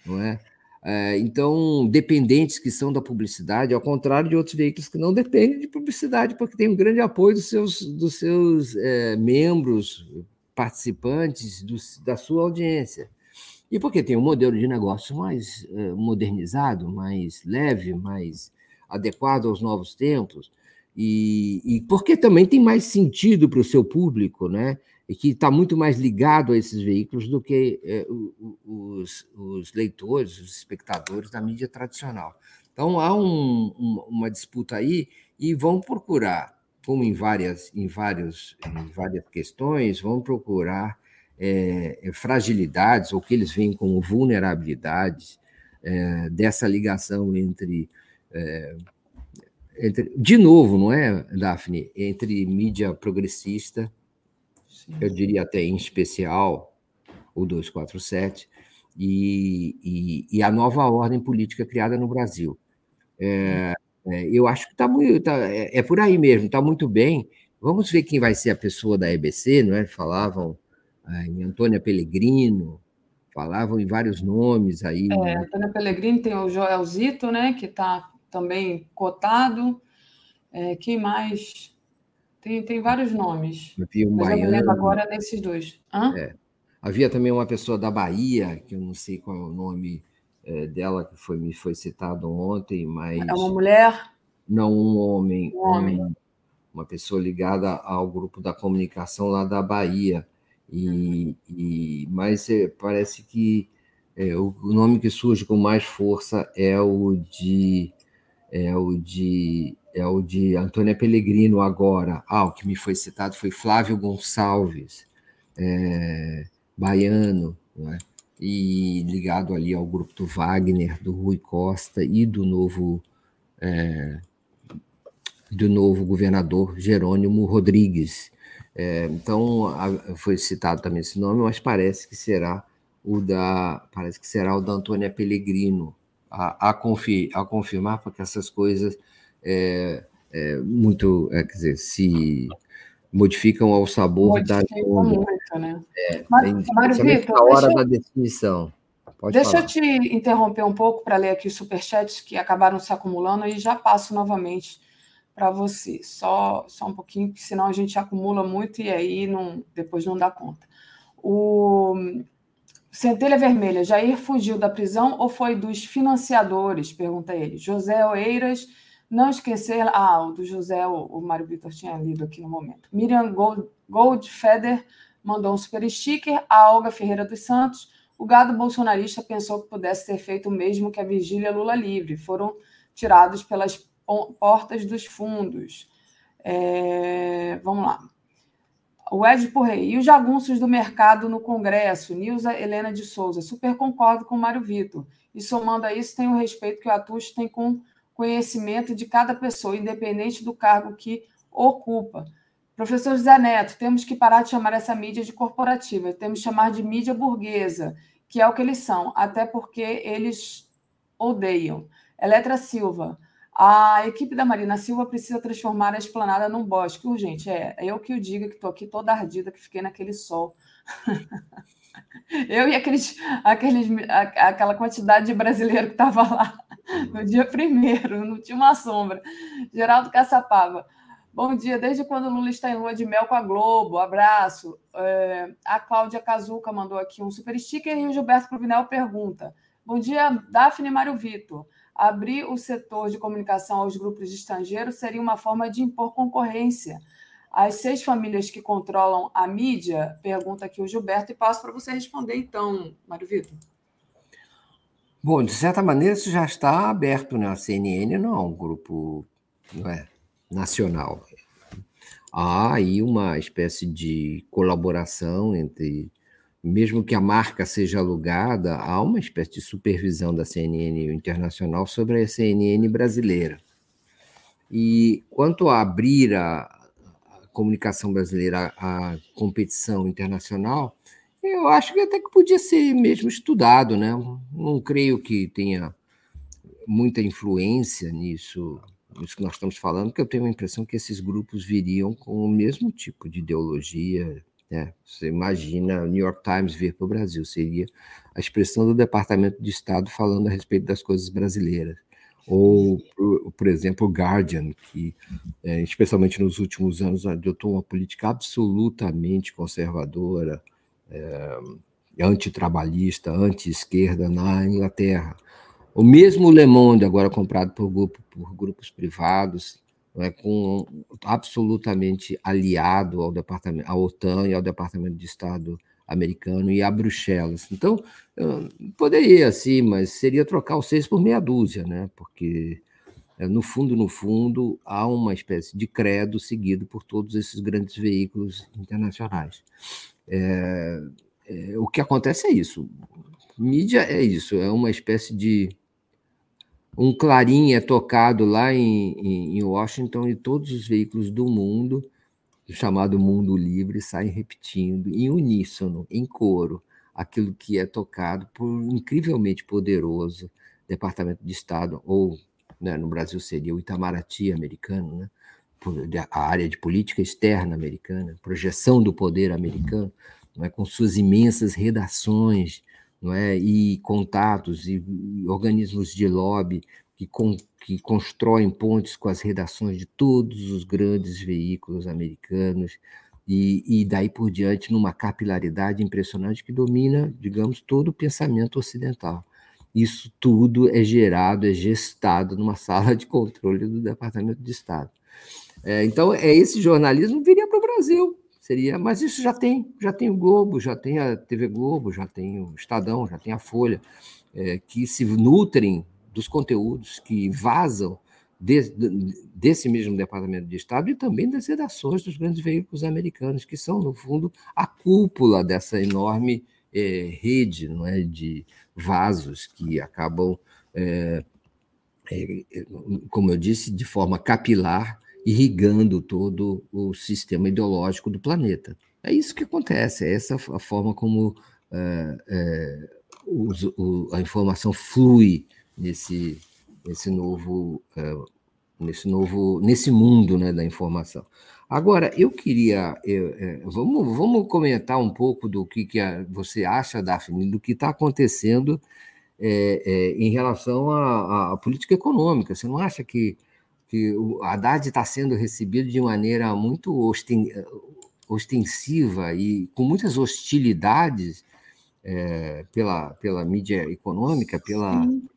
não é? É, então, dependentes que são da publicidade, ao contrário de outros veículos que não dependem de publicidade, porque tem um grande apoio dos seus, dos seus é, membros, participantes, do, da sua audiência. E porque tem um modelo de negócio mais é, modernizado, mais leve, mais adequado aos novos tempos, e, e porque também tem mais sentido para o seu público, né? e que está muito mais ligado a esses veículos do que é, os, os, leitores, os espectadores da mídia tradicional. Então há um, um, uma disputa aí e vão procurar, como em várias, em vários, em várias questões, vão procurar é, fragilidades ou que eles veem como vulnerabilidades é, dessa ligação entre, é, entre, de novo, não é, Daphne, entre mídia progressista eu diria até em especial o 247, e, e, e a nova ordem política criada no Brasil. É, é, eu acho que está muito. Tá, é, é, por aí mesmo, está muito bem. Vamos ver quem vai ser a pessoa da EBC, não é? Falavam é, em Antônia Pellegrino, Falavam em vários nomes aí. É, né? Antônio Pellegrini tem o Joelzito, né, que está também cotado. É, quem mais? Tem, tem vários nomes. Havia um mas baiano, eu me lembro agora desses dois. É. Havia também uma pessoa da Bahia, que eu não sei qual é o nome é, dela, que foi, me foi citado ontem, mas. É uma mulher? Não, um homem. Um homem. Um, uma pessoa ligada ao grupo da comunicação lá da Bahia. E, e mas é, parece que é, o nome que surge com mais força é o de é o de é o de Antônia Pellegrino agora. Ah, o que me foi citado foi Flávio Gonçalves, é, baiano, né? e ligado ali ao grupo do Wagner, do Rui Costa e do novo é, do novo governador Jerônimo Rodrigues. É, então a, foi citado também esse nome, mas parece que será o da parece que será o da Antônia Pellegrino a, a, confir, a confirmar porque essas coisas é, é, muito é, quer dizer se modificam ao sabor da muito, né? É, Mário Vitor, na hora deixa- da definição. Pode Deixa falar. eu te interromper um pouco para ler aqui os superchats que acabaram se acumulando e já passo novamente para você. Só, só um pouquinho, porque senão a gente acumula muito e aí não, depois não dá conta. O Centelha Vermelha, Jair fugiu da prisão ou foi dos financiadores? Pergunta ele. José Oeiras, não esquecer. Ah, o do José, o, o Mário Vitor tinha lido aqui no momento. Miriam Gold, Goldfeder mandou um super sticker. A Olga Ferreira dos Santos. O gado bolsonarista pensou que pudesse ter feito o mesmo que a vigília Lula livre. Foram tirados pelas portas dos fundos. É, vamos lá. O Ed Porrei. E os jagunços do mercado no Congresso? Nilza Helena de Souza. Super concordo com o Mário Vitor. E somando a isso, tenho o respeito que o Atus tem com conhecimento de cada pessoa, independente do cargo que ocupa. Professor José Neto, temos que parar de chamar essa mídia de corporativa, temos que chamar de mídia burguesa, que é o que eles são, até porque eles odeiam. Eletra Silva, a equipe da Marina Silva precisa transformar a esplanada num bosque urgente. É, eu que o diga que estou aqui toda ardida, que fiquei naquele sol. Eu e aqueles, aqueles, aquela quantidade de brasileiro que estava lá no dia primeiro, não tinha uma sombra. Geraldo Caçapava. Bom dia, desde quando o Lula está em lua de mel com a Globo? Abraço. É, a Cláudia Cazuca mandou aqui um super sticker e o Gilberto Provinel pergunta: Bom dia, Daphne Mário Vitor. Abrir o setor de comunicação aos grupos estrangeiros seria uma forma de impor concorrência. As seis famílias que controlam a mídia, pergunta aqui o Gilberto, e passo para você responder, então, Mário Vitor. Bom, de certa maneira, isso já está aberto, né? A CNN não é um grupo não é, nacional. Há aí uma espécie de colaboração entre, mesmo que a marca seja alugada, há uma espécie de supervisão da CNN internacional sobre a CNN brasileira. E quanto a abrir a, comunicação brasileira à, à competição internacional, eu acho que até que podia ser mesmo estudado, né? Não creio que tenha muita influência nisso, nisso que nós estamos falando, porque eu tenho a impressão que esses grupos viriam com o mesmo tipo de ideologia. Né? Você imagina o New York Times vir para o Brasil, seria a expressão do Departamento de Estado falando a respeito das coisas brasileiras. Ou, por, exemplo, o Guardian, que, é, especialmente nos últimos anos, adotou uma política absolutamente conservadora, é, antitrabalhista, anti-esquerda na Inglaterra. O mesmo Le Monde, agora comprado por, grupo, por grupos privados, é, com, absolutamente aliado ao departamento, à OTAN e ao Departamento de Estado americano e a Bruxelas. Então, poderia, sim, mas seria trocar os seis por meia dúzia, né? porque, no fundo, no fundo, há uma espécie de credo seguido por todos esses grandes veículos internacionais. É, é, o que acontece é isso. Mídia é isso, é uma espécie de um clarim é tocado lá em, em, Washington e todos os veículos do mundo, chamado mundo livre, saem repetindo em uníssono, em coro, aquilo que é tocado por um incrivelmente poderoso Departamento de Estado, ou né, no Brasil seria o Itamaraty americano, né, a área de política externa americana, projeção do poder americano, né, com suas imensas redações não é? e contatos e, organismos de lobby que, com, que constroem pontes com as redações de todos os grandes veículos americanos, e, e, daí por diante numa capilaridade impressionante que domina, digamos, todo o pensamento ocidental. Isso tudo é gerado, é gestado numa sala de controle do Departamento de Estado. É, então, é esse jornalismo viria para o Brasil, seria, mas isso já tem, já tem o Globo, já tem a TV Globo, já tem o Estadão, já tem a Folha, é, que se nutrem dos conteúdos que vazam de, desse mesmo Departamento de Estado e também das redações dos grandes veículos americanos, que são, no fundo, a cúpula dessa enorme é, rede não é, de vasos que acabam, é, é, como eu disse, de forma capilar, irrigando todo o sistema ideológico do planeta. É isso que acontece, é essa a forma como é, é, o, a informação flui nesse, nesse novo, é, nesse novo, nesse mundo né, da informação. Agora, eu queria, eu, vamos, vamos comentar um pouco do que, que a, você acha, Daphne, do que está acontecendo em relação à, política econômica. Você não acha que, que o Haddad está sendo recebido de maneira muito osten, ostensiva e com muitas hostilidades é, pela, pela mídia econômica, pela, Sim.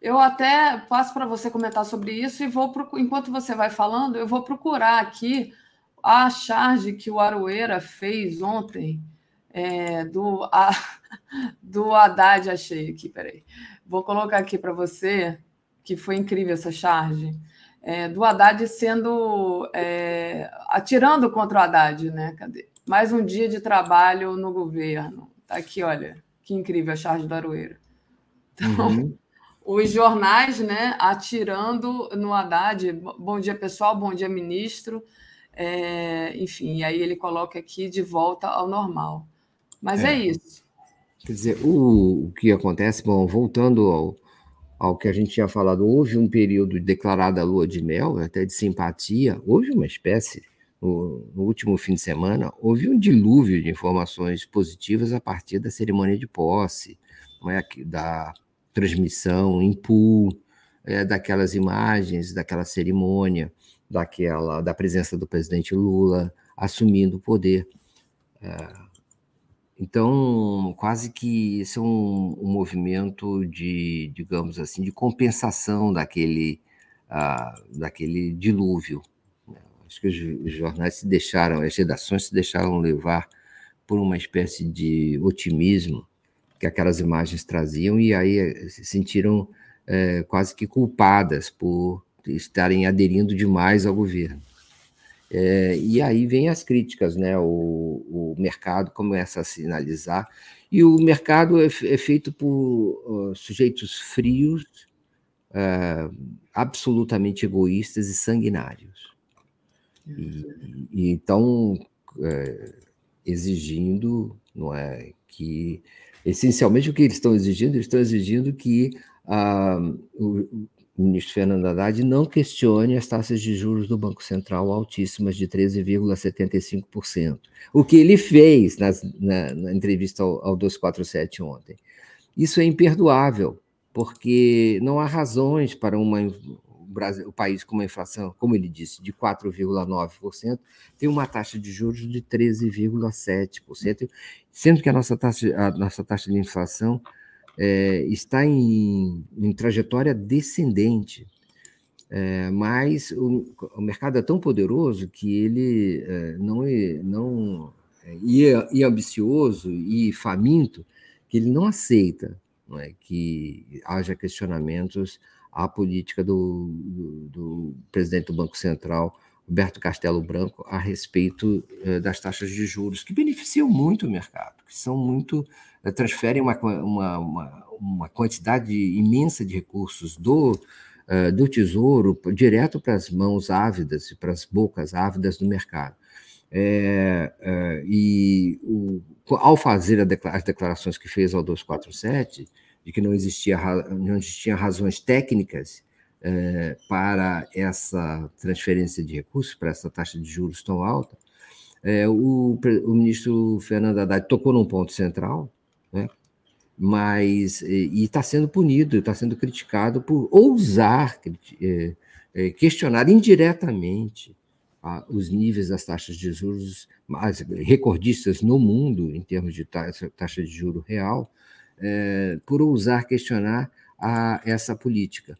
Eu até passo para você comentar sobre isso e vou enquanto você vai falando, eu vou procurar aqui a charge que o Aroeira fez ontem é, do, a, do Haddad, achei aqui, peraí. Vou colocar aqui para você, que foi incrível essa charge, é, do Haddad sendo é, atirando contra o Haddad, né? Cadê? Mais um dia de trabalho no governo. Tá aqui, olha, que incrível a charge do Aroeira. Então, uhum os jornais né, atirando no Haddad. Bom dia, pessoal, bom dia, ministro. É, enfim, aí ele coloca aqui de volta ao normal. Mas é, é isso. Quer dizer, o, o, que acontece, bom, voltando ao, ao que a gente tinha falado, houve um período de declarada lua de mel, até de simpatia, houve uma espécie, no, no último fim de semana, houve um dilúvio de informações positivas a partir da cerimônia de posse, é, da transmissão em pool é, daquelas imagens, daquela cerimônia, daquela da presença do presidente Lula assumindo o poder. É, então, quase que isso é um, um, movimento de, digamos assim, de compensação daquele, uh, daquele dilúvio. Acho que os jornais se deixaram, as redações se deixaram levar por uma espécie de otimismo que aquelas imagens traziam, e aí eh, se sentiram é, quase que culpadas por estarem aderindo demais ao governo. É, e aí vem as críticas, né? O, o, mercado começa a sinalizar, e o mercado é, é feito por uh, sujeitos frios, uh, absolutamente egoístas e sanguinários. E, e então, uh, exigindo não é, que essencialmente o que eles estão exigindo, eles estão exigindo que ah, o, o ministro Fernando Haddad não questione as taxas de juros do Banco Central altíssimas de 13,75%. O que ele fez nas, na, na, entrevista ao, ao 247 ontem. Isso é imperdoável, porque não há razões para uma, Brasil, o país com uma inflação, como ele disse, de 4,9%, tem uma taxa de juros de 13,7%, sendo que a nossa taxa, a nossa taxa de inflação é, está em, em, trajetória descendente. É, mas o, o, mercado é tão poderoso que ele é, não, é, não é, e, é, e ambicioso e faminto que ele não aceita não é, que haja questionamentos à política do, do, do presidente do Banco Central, Roberto Castelo Branco, a respeito das taxas de juros, que beneficiam muito o mercado, que são muito. Transferem uma, uma, uma, uma quantidade imensa de recursos do, eh, do Tesouro direto para as mãos ávidas e para as bocas ávidas do mercado. É, é, e o, ao fazer as declarações que fez ao 247, de que não existia não existiam razões técnicas é, para essa transferência de recursos, para essa taxa de juros tão alta, é, o, o, ministro Fernando Haddad tocou num ponto central, né, mas e está sendo punido, está sendo criticado por ousar é, é, questionar indiretamente os níveis das taxas de juros mais recordistas no mundo em termos de taxa, taxa de juro real, é, por ousar questionar a, essa política.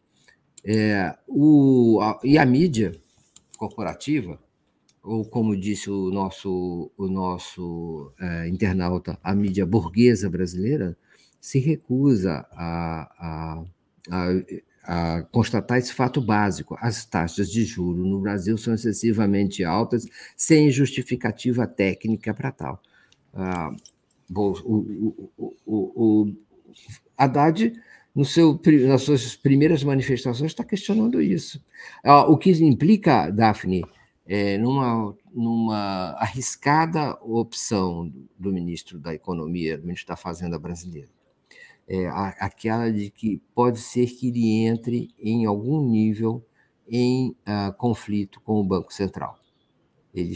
É, o, a, e a mídia corporativa, ou como disse o nosso, o nosso é, internauta, a mídia burguesa brasileira, se recusa a, a, a, a constatar esse fato básico. As taxas de juro no Brasil são excessivamente altas, sem justificativa técnica para tal. Ah, o, o, o, o Haddad, no seu, nas suas primeiras manifestações, está questionando isso. Ah, o que implica, Daphne, é, numa, numa arriscada opção do ministro da Economia, do ministro da Fazenda brasileiro é, aquela de que pode ser que ele entre em algum nível em uh, conflito com o Banco Central. Ele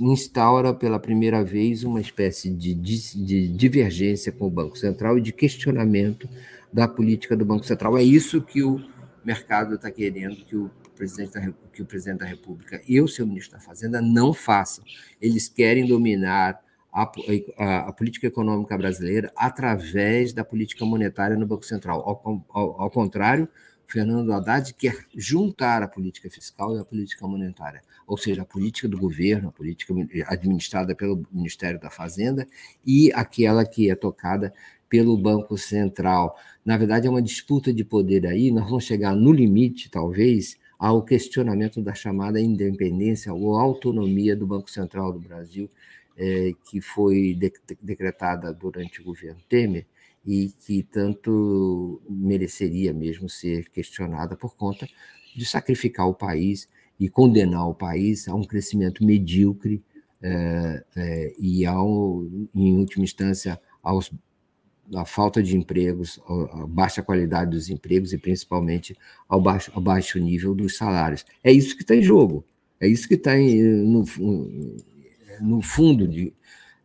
instaura pela primeira vez uma espécie de, de, de divergência com o Banco Central e de questionamento da política do Banco Central. É isso que o mercado está querendo que o presidente da, que o presidente da República e o seu ministro da Fazenda não façam. Eles querem dominar a, a, a, política econômica brasileira através da política monetária no Banco Central. Ao, ao, ao, contrário, Fernando Haddad quer juntar a política fiscal e a política monetária, ou seja, a política do governo, a política administrada pelo Ministério da Fazenda e aquela que é tocada pelo Banco Central. Na verdade, é uma disputa de poder aí, nós vamos chegar no limite, talvez, ao questionamento da chamada independência ou autonomia do Banco Central do Brasil, é, que foi de, decretada durante o governo Temer e que tanto mereceria mesmo ser questionada por conta de sacrificar o país e condenar o país a um crescimento medíocre é, é, e, ao, em última instância, aos, à falta de empregos, à baixa qualidade dos empregos e principalmente ao baixo, ao baixo nível dos salários. É isso que está em jogo, é isso que está no, no fundo de,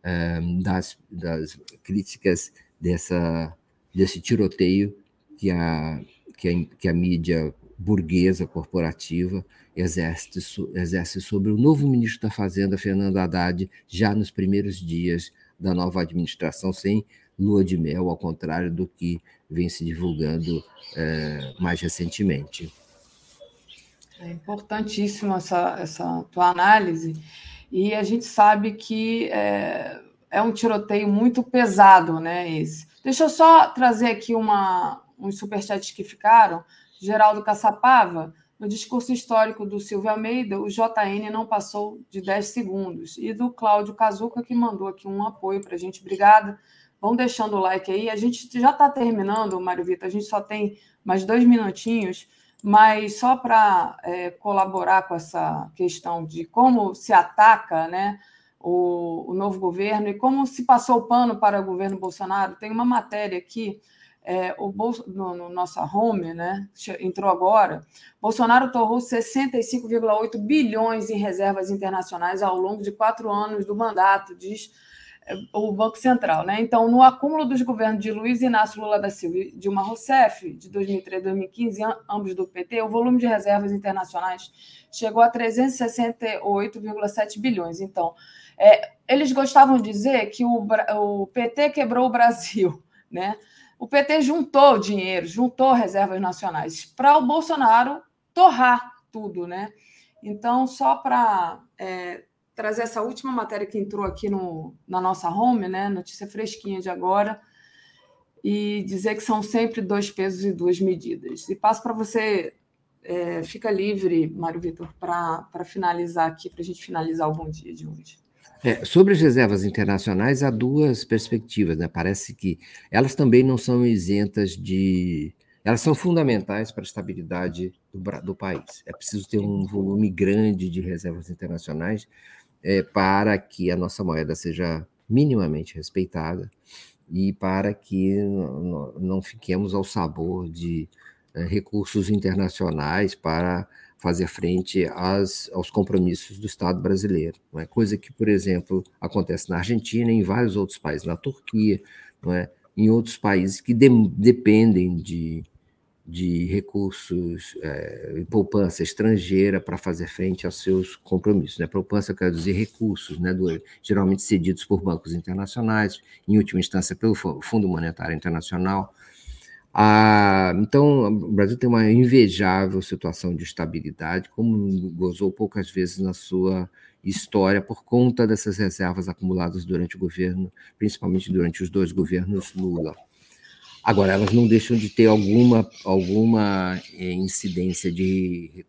uh, das, das críticas dessa, desse tiroteio que a, que a, que a mídia burguesa corporativa exerce, exerce sobre o novo ministro da Fazenda, Fernando Haddad, já nos primeiros dias da nova administração, sem lua de mel, ao contrário do que vem se divulgando é, mais recentemente. É importantíssima essa, essa tua análise e a gente sabe que é, é um tiroteio muito pesado, né? Esse. Deixa eu só trazer aqui uma, uns superchats que ficaram. Geraldo Caçapava, no discurso histórico do Silvio Almeida, o JN não passou de 10 segundos. E do Cláudio Cazuca, que mandou aqui um apoio para a gente. Obrigada. Vão deixando o like aí. A gente já está terminando, Mário Vitor. A gente só tem mais dois minutinhos. Mas só para é, colaborar com essa questão de como se ataca né, o, o, novo governo e como se passou o pano para o governo Bolsonaro, tem uma matéria aqui, é, o Bolso, no, no nossa home, né, entrou agora. Bolsonaro torrou 65,8 bilhões em reservas internacionais ao longo de quatro anos do mandato, diz o Banco Central. Né? Então, no acúmulo dos governos de Luiz Inácio Lula da Silva e Dilma Rousseff, de 2003 a 2015, ambos do PT, o volume de reservas internacionais chegou a 368,7 bilhões. Então, é, eles gostavam de dizer que o, o PT quebrou o Brasil. Né? O PT juntou dinheiro, juntou reservas nacionais para o Bolsonaro torrar tudo. Né? Então, só para é, trazer essa última matéria que entrou aqui no, na nossa home, né? Notícia fresquinha de agora, e dizer que são sempre dois pesos e duas medidas. E passo para você, é, fica livre, Mário Vitor, para finalizar aqui, para a gente finalizar o bom dia de hoje. É, sobre as reservas internacionais, há duas perspectivas, né? Parece que elas também não são isentas de. Elas são fundamentais para a estabilidade do, do país. É preciso ter um volume grande de reservas internacionais é, para que a nossa moeda seja minimamente respeitada e para que não fiquemos ao sabor de é, recursos internacionais para fazer frente às, aos compromissos do Estado brasileiro. Não é? Coisa que, por exemplo, acontece na Argentina em vários outros países, na Turquia, não é? em outros países que de, dependem de, de recursos é, poupança estrangeira para fazer frente aos seus compromissos. Né? Poupança, eu quero dizer recursos, né, do, geralmente cedidos por bancos internacionais, em última instância pelo Fundo Monetário Internacional. Ah, então, o Brasil tem uma invejável situação de estabilidade, como gozou poucas vezes na sua história por conta dessas reservas acumuladas durante o governo, principalmente durante os dois governos Lula. Agora, elas não deixam de ter alguma, alguma é, incidência de,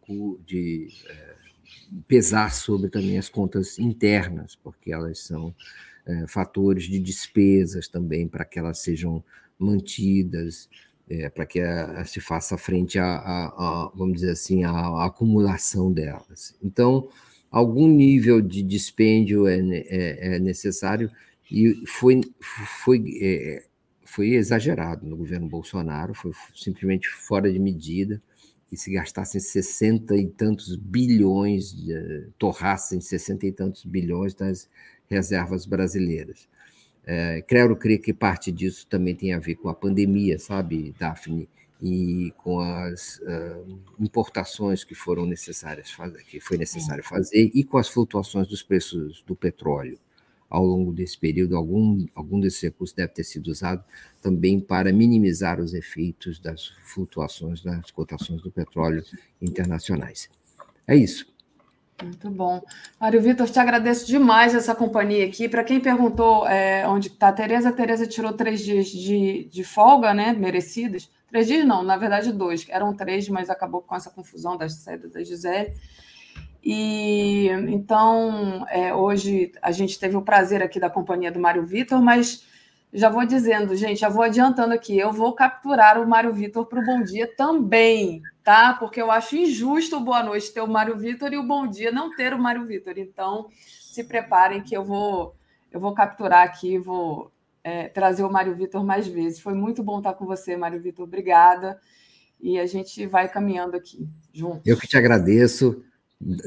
de é, pesar sobre também as contas internas, porque elas são é, fatores de despesas também para que elas sejam mantidas, é, para que a, a, se faça frente a, a, vamos dizer assim, a, acumulação delas. Então, algum nível de dispêndio é, é, é necessário e foi, foi, foi exagerado no governo Bolsonaro, foi simplesmente fora de medida, que se gastassem 60 e tantos bilhões, torrassem 60 e tantos bilhões das reservas brasileiras. É, quero crer que parte disso também tem a ver com a pandemia, sabe, Daphne? e com as uh, importações que foram necessárias fazer, que foi necessário fazer e com as flutuações dos preços do petróleo ao longo desse período algum algum desses recursos deve ter sido usado também para minimizar os efeitos das flutuações das cotações do petróleo internacionais é isso muito bom. Mário Vitor, te agradeço demais essa companhia aqui. Para quem perguntou é, onde está a Tereza, a Tereza tirou três dias de, de folga, né? Merecidos. Três dias não, na verdade dois. Eram três, mas acabou com essa confusão da saída da Gisele. E então, é, hoje a gente teve o prazer aqui da companhia do Mário Vitor, mas já vou dizendo, gente, já vou adiantando aqui, eu vou capturar o Mário Vitor para o Bom Dia também, tá? Porque eu acho injusto o Boa Noite ter o Mário Vitor e o Bom Dia não ter o Mário Vitor. Então, se preparem que eu vou eu vou capturar aqui, vou é, trazer o Mário Vitor mais vezes. Foi muito bom estar com você, Mário Vitor. Obrigada. E a gente vai caminhando aqui juntos. Eu que te agradeço.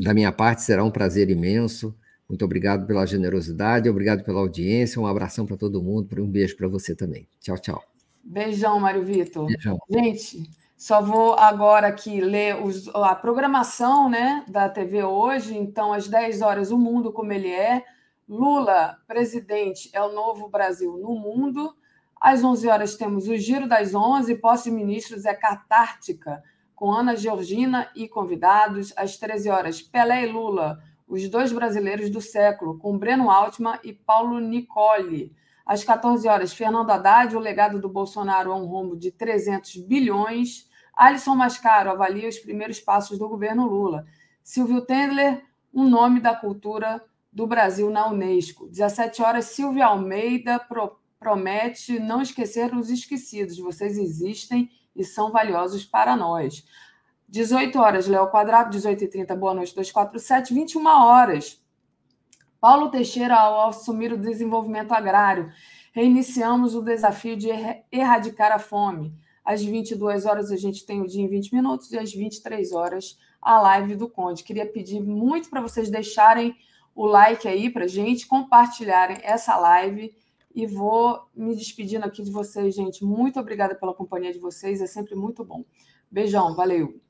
Da minha parte, será um prazer imenso. Muito obrigado pela generosidade, obrigado pela audiência. Um abração para todo mundo. Um beijo para você também. Tchau, tchau. Beijão, Mário Vitor. Beijão. Gente, só vou agora aqui ler os, a programação né, da TV hoje. Então, às 10 horas, O Mundo Como Ele É. Lula, presidente, é o novo Brasil no mundo. Às 11 horas temos o Giro das 11, posse de ministros é catártica, com Ana Georgina e convidados. Às 13 horas, Pelé e Lula, os dois brasileiros do século, com Breno Altman e Paulo Nicole. Às 14 horas, Fernando Haddad, o legado do Bolsonaro é um rombo de 300 bilhões. Alisson Mascaro avalia os primeiros passos do governo Lula. Silvio Tendler, um nome da cultura do Brasil na Unesco. 17 horas, Silvia Almeida pro, promete não esquecer os esquecidos. Vocês existem e são valiosos para nós. 18 horas, Léo Quadrado, 18 e 30, boa noite, 247, 21 horas. Paulo Teixeira, ao assumir o desenvolvimento agrário, reiniciamos o desafio de erradicar a fome. Às 22 horas, a gente tem o dia em 20 minutos, e às 23 horas, a live do Conde. Queria pedir muito para vocês deixarem o like aí para gente, compartilharem essa live e vou me despedindo aqui de vocês, gente. Muito obrigada pela companhia de vocês, é sempre muito bom. Beijão, valeu.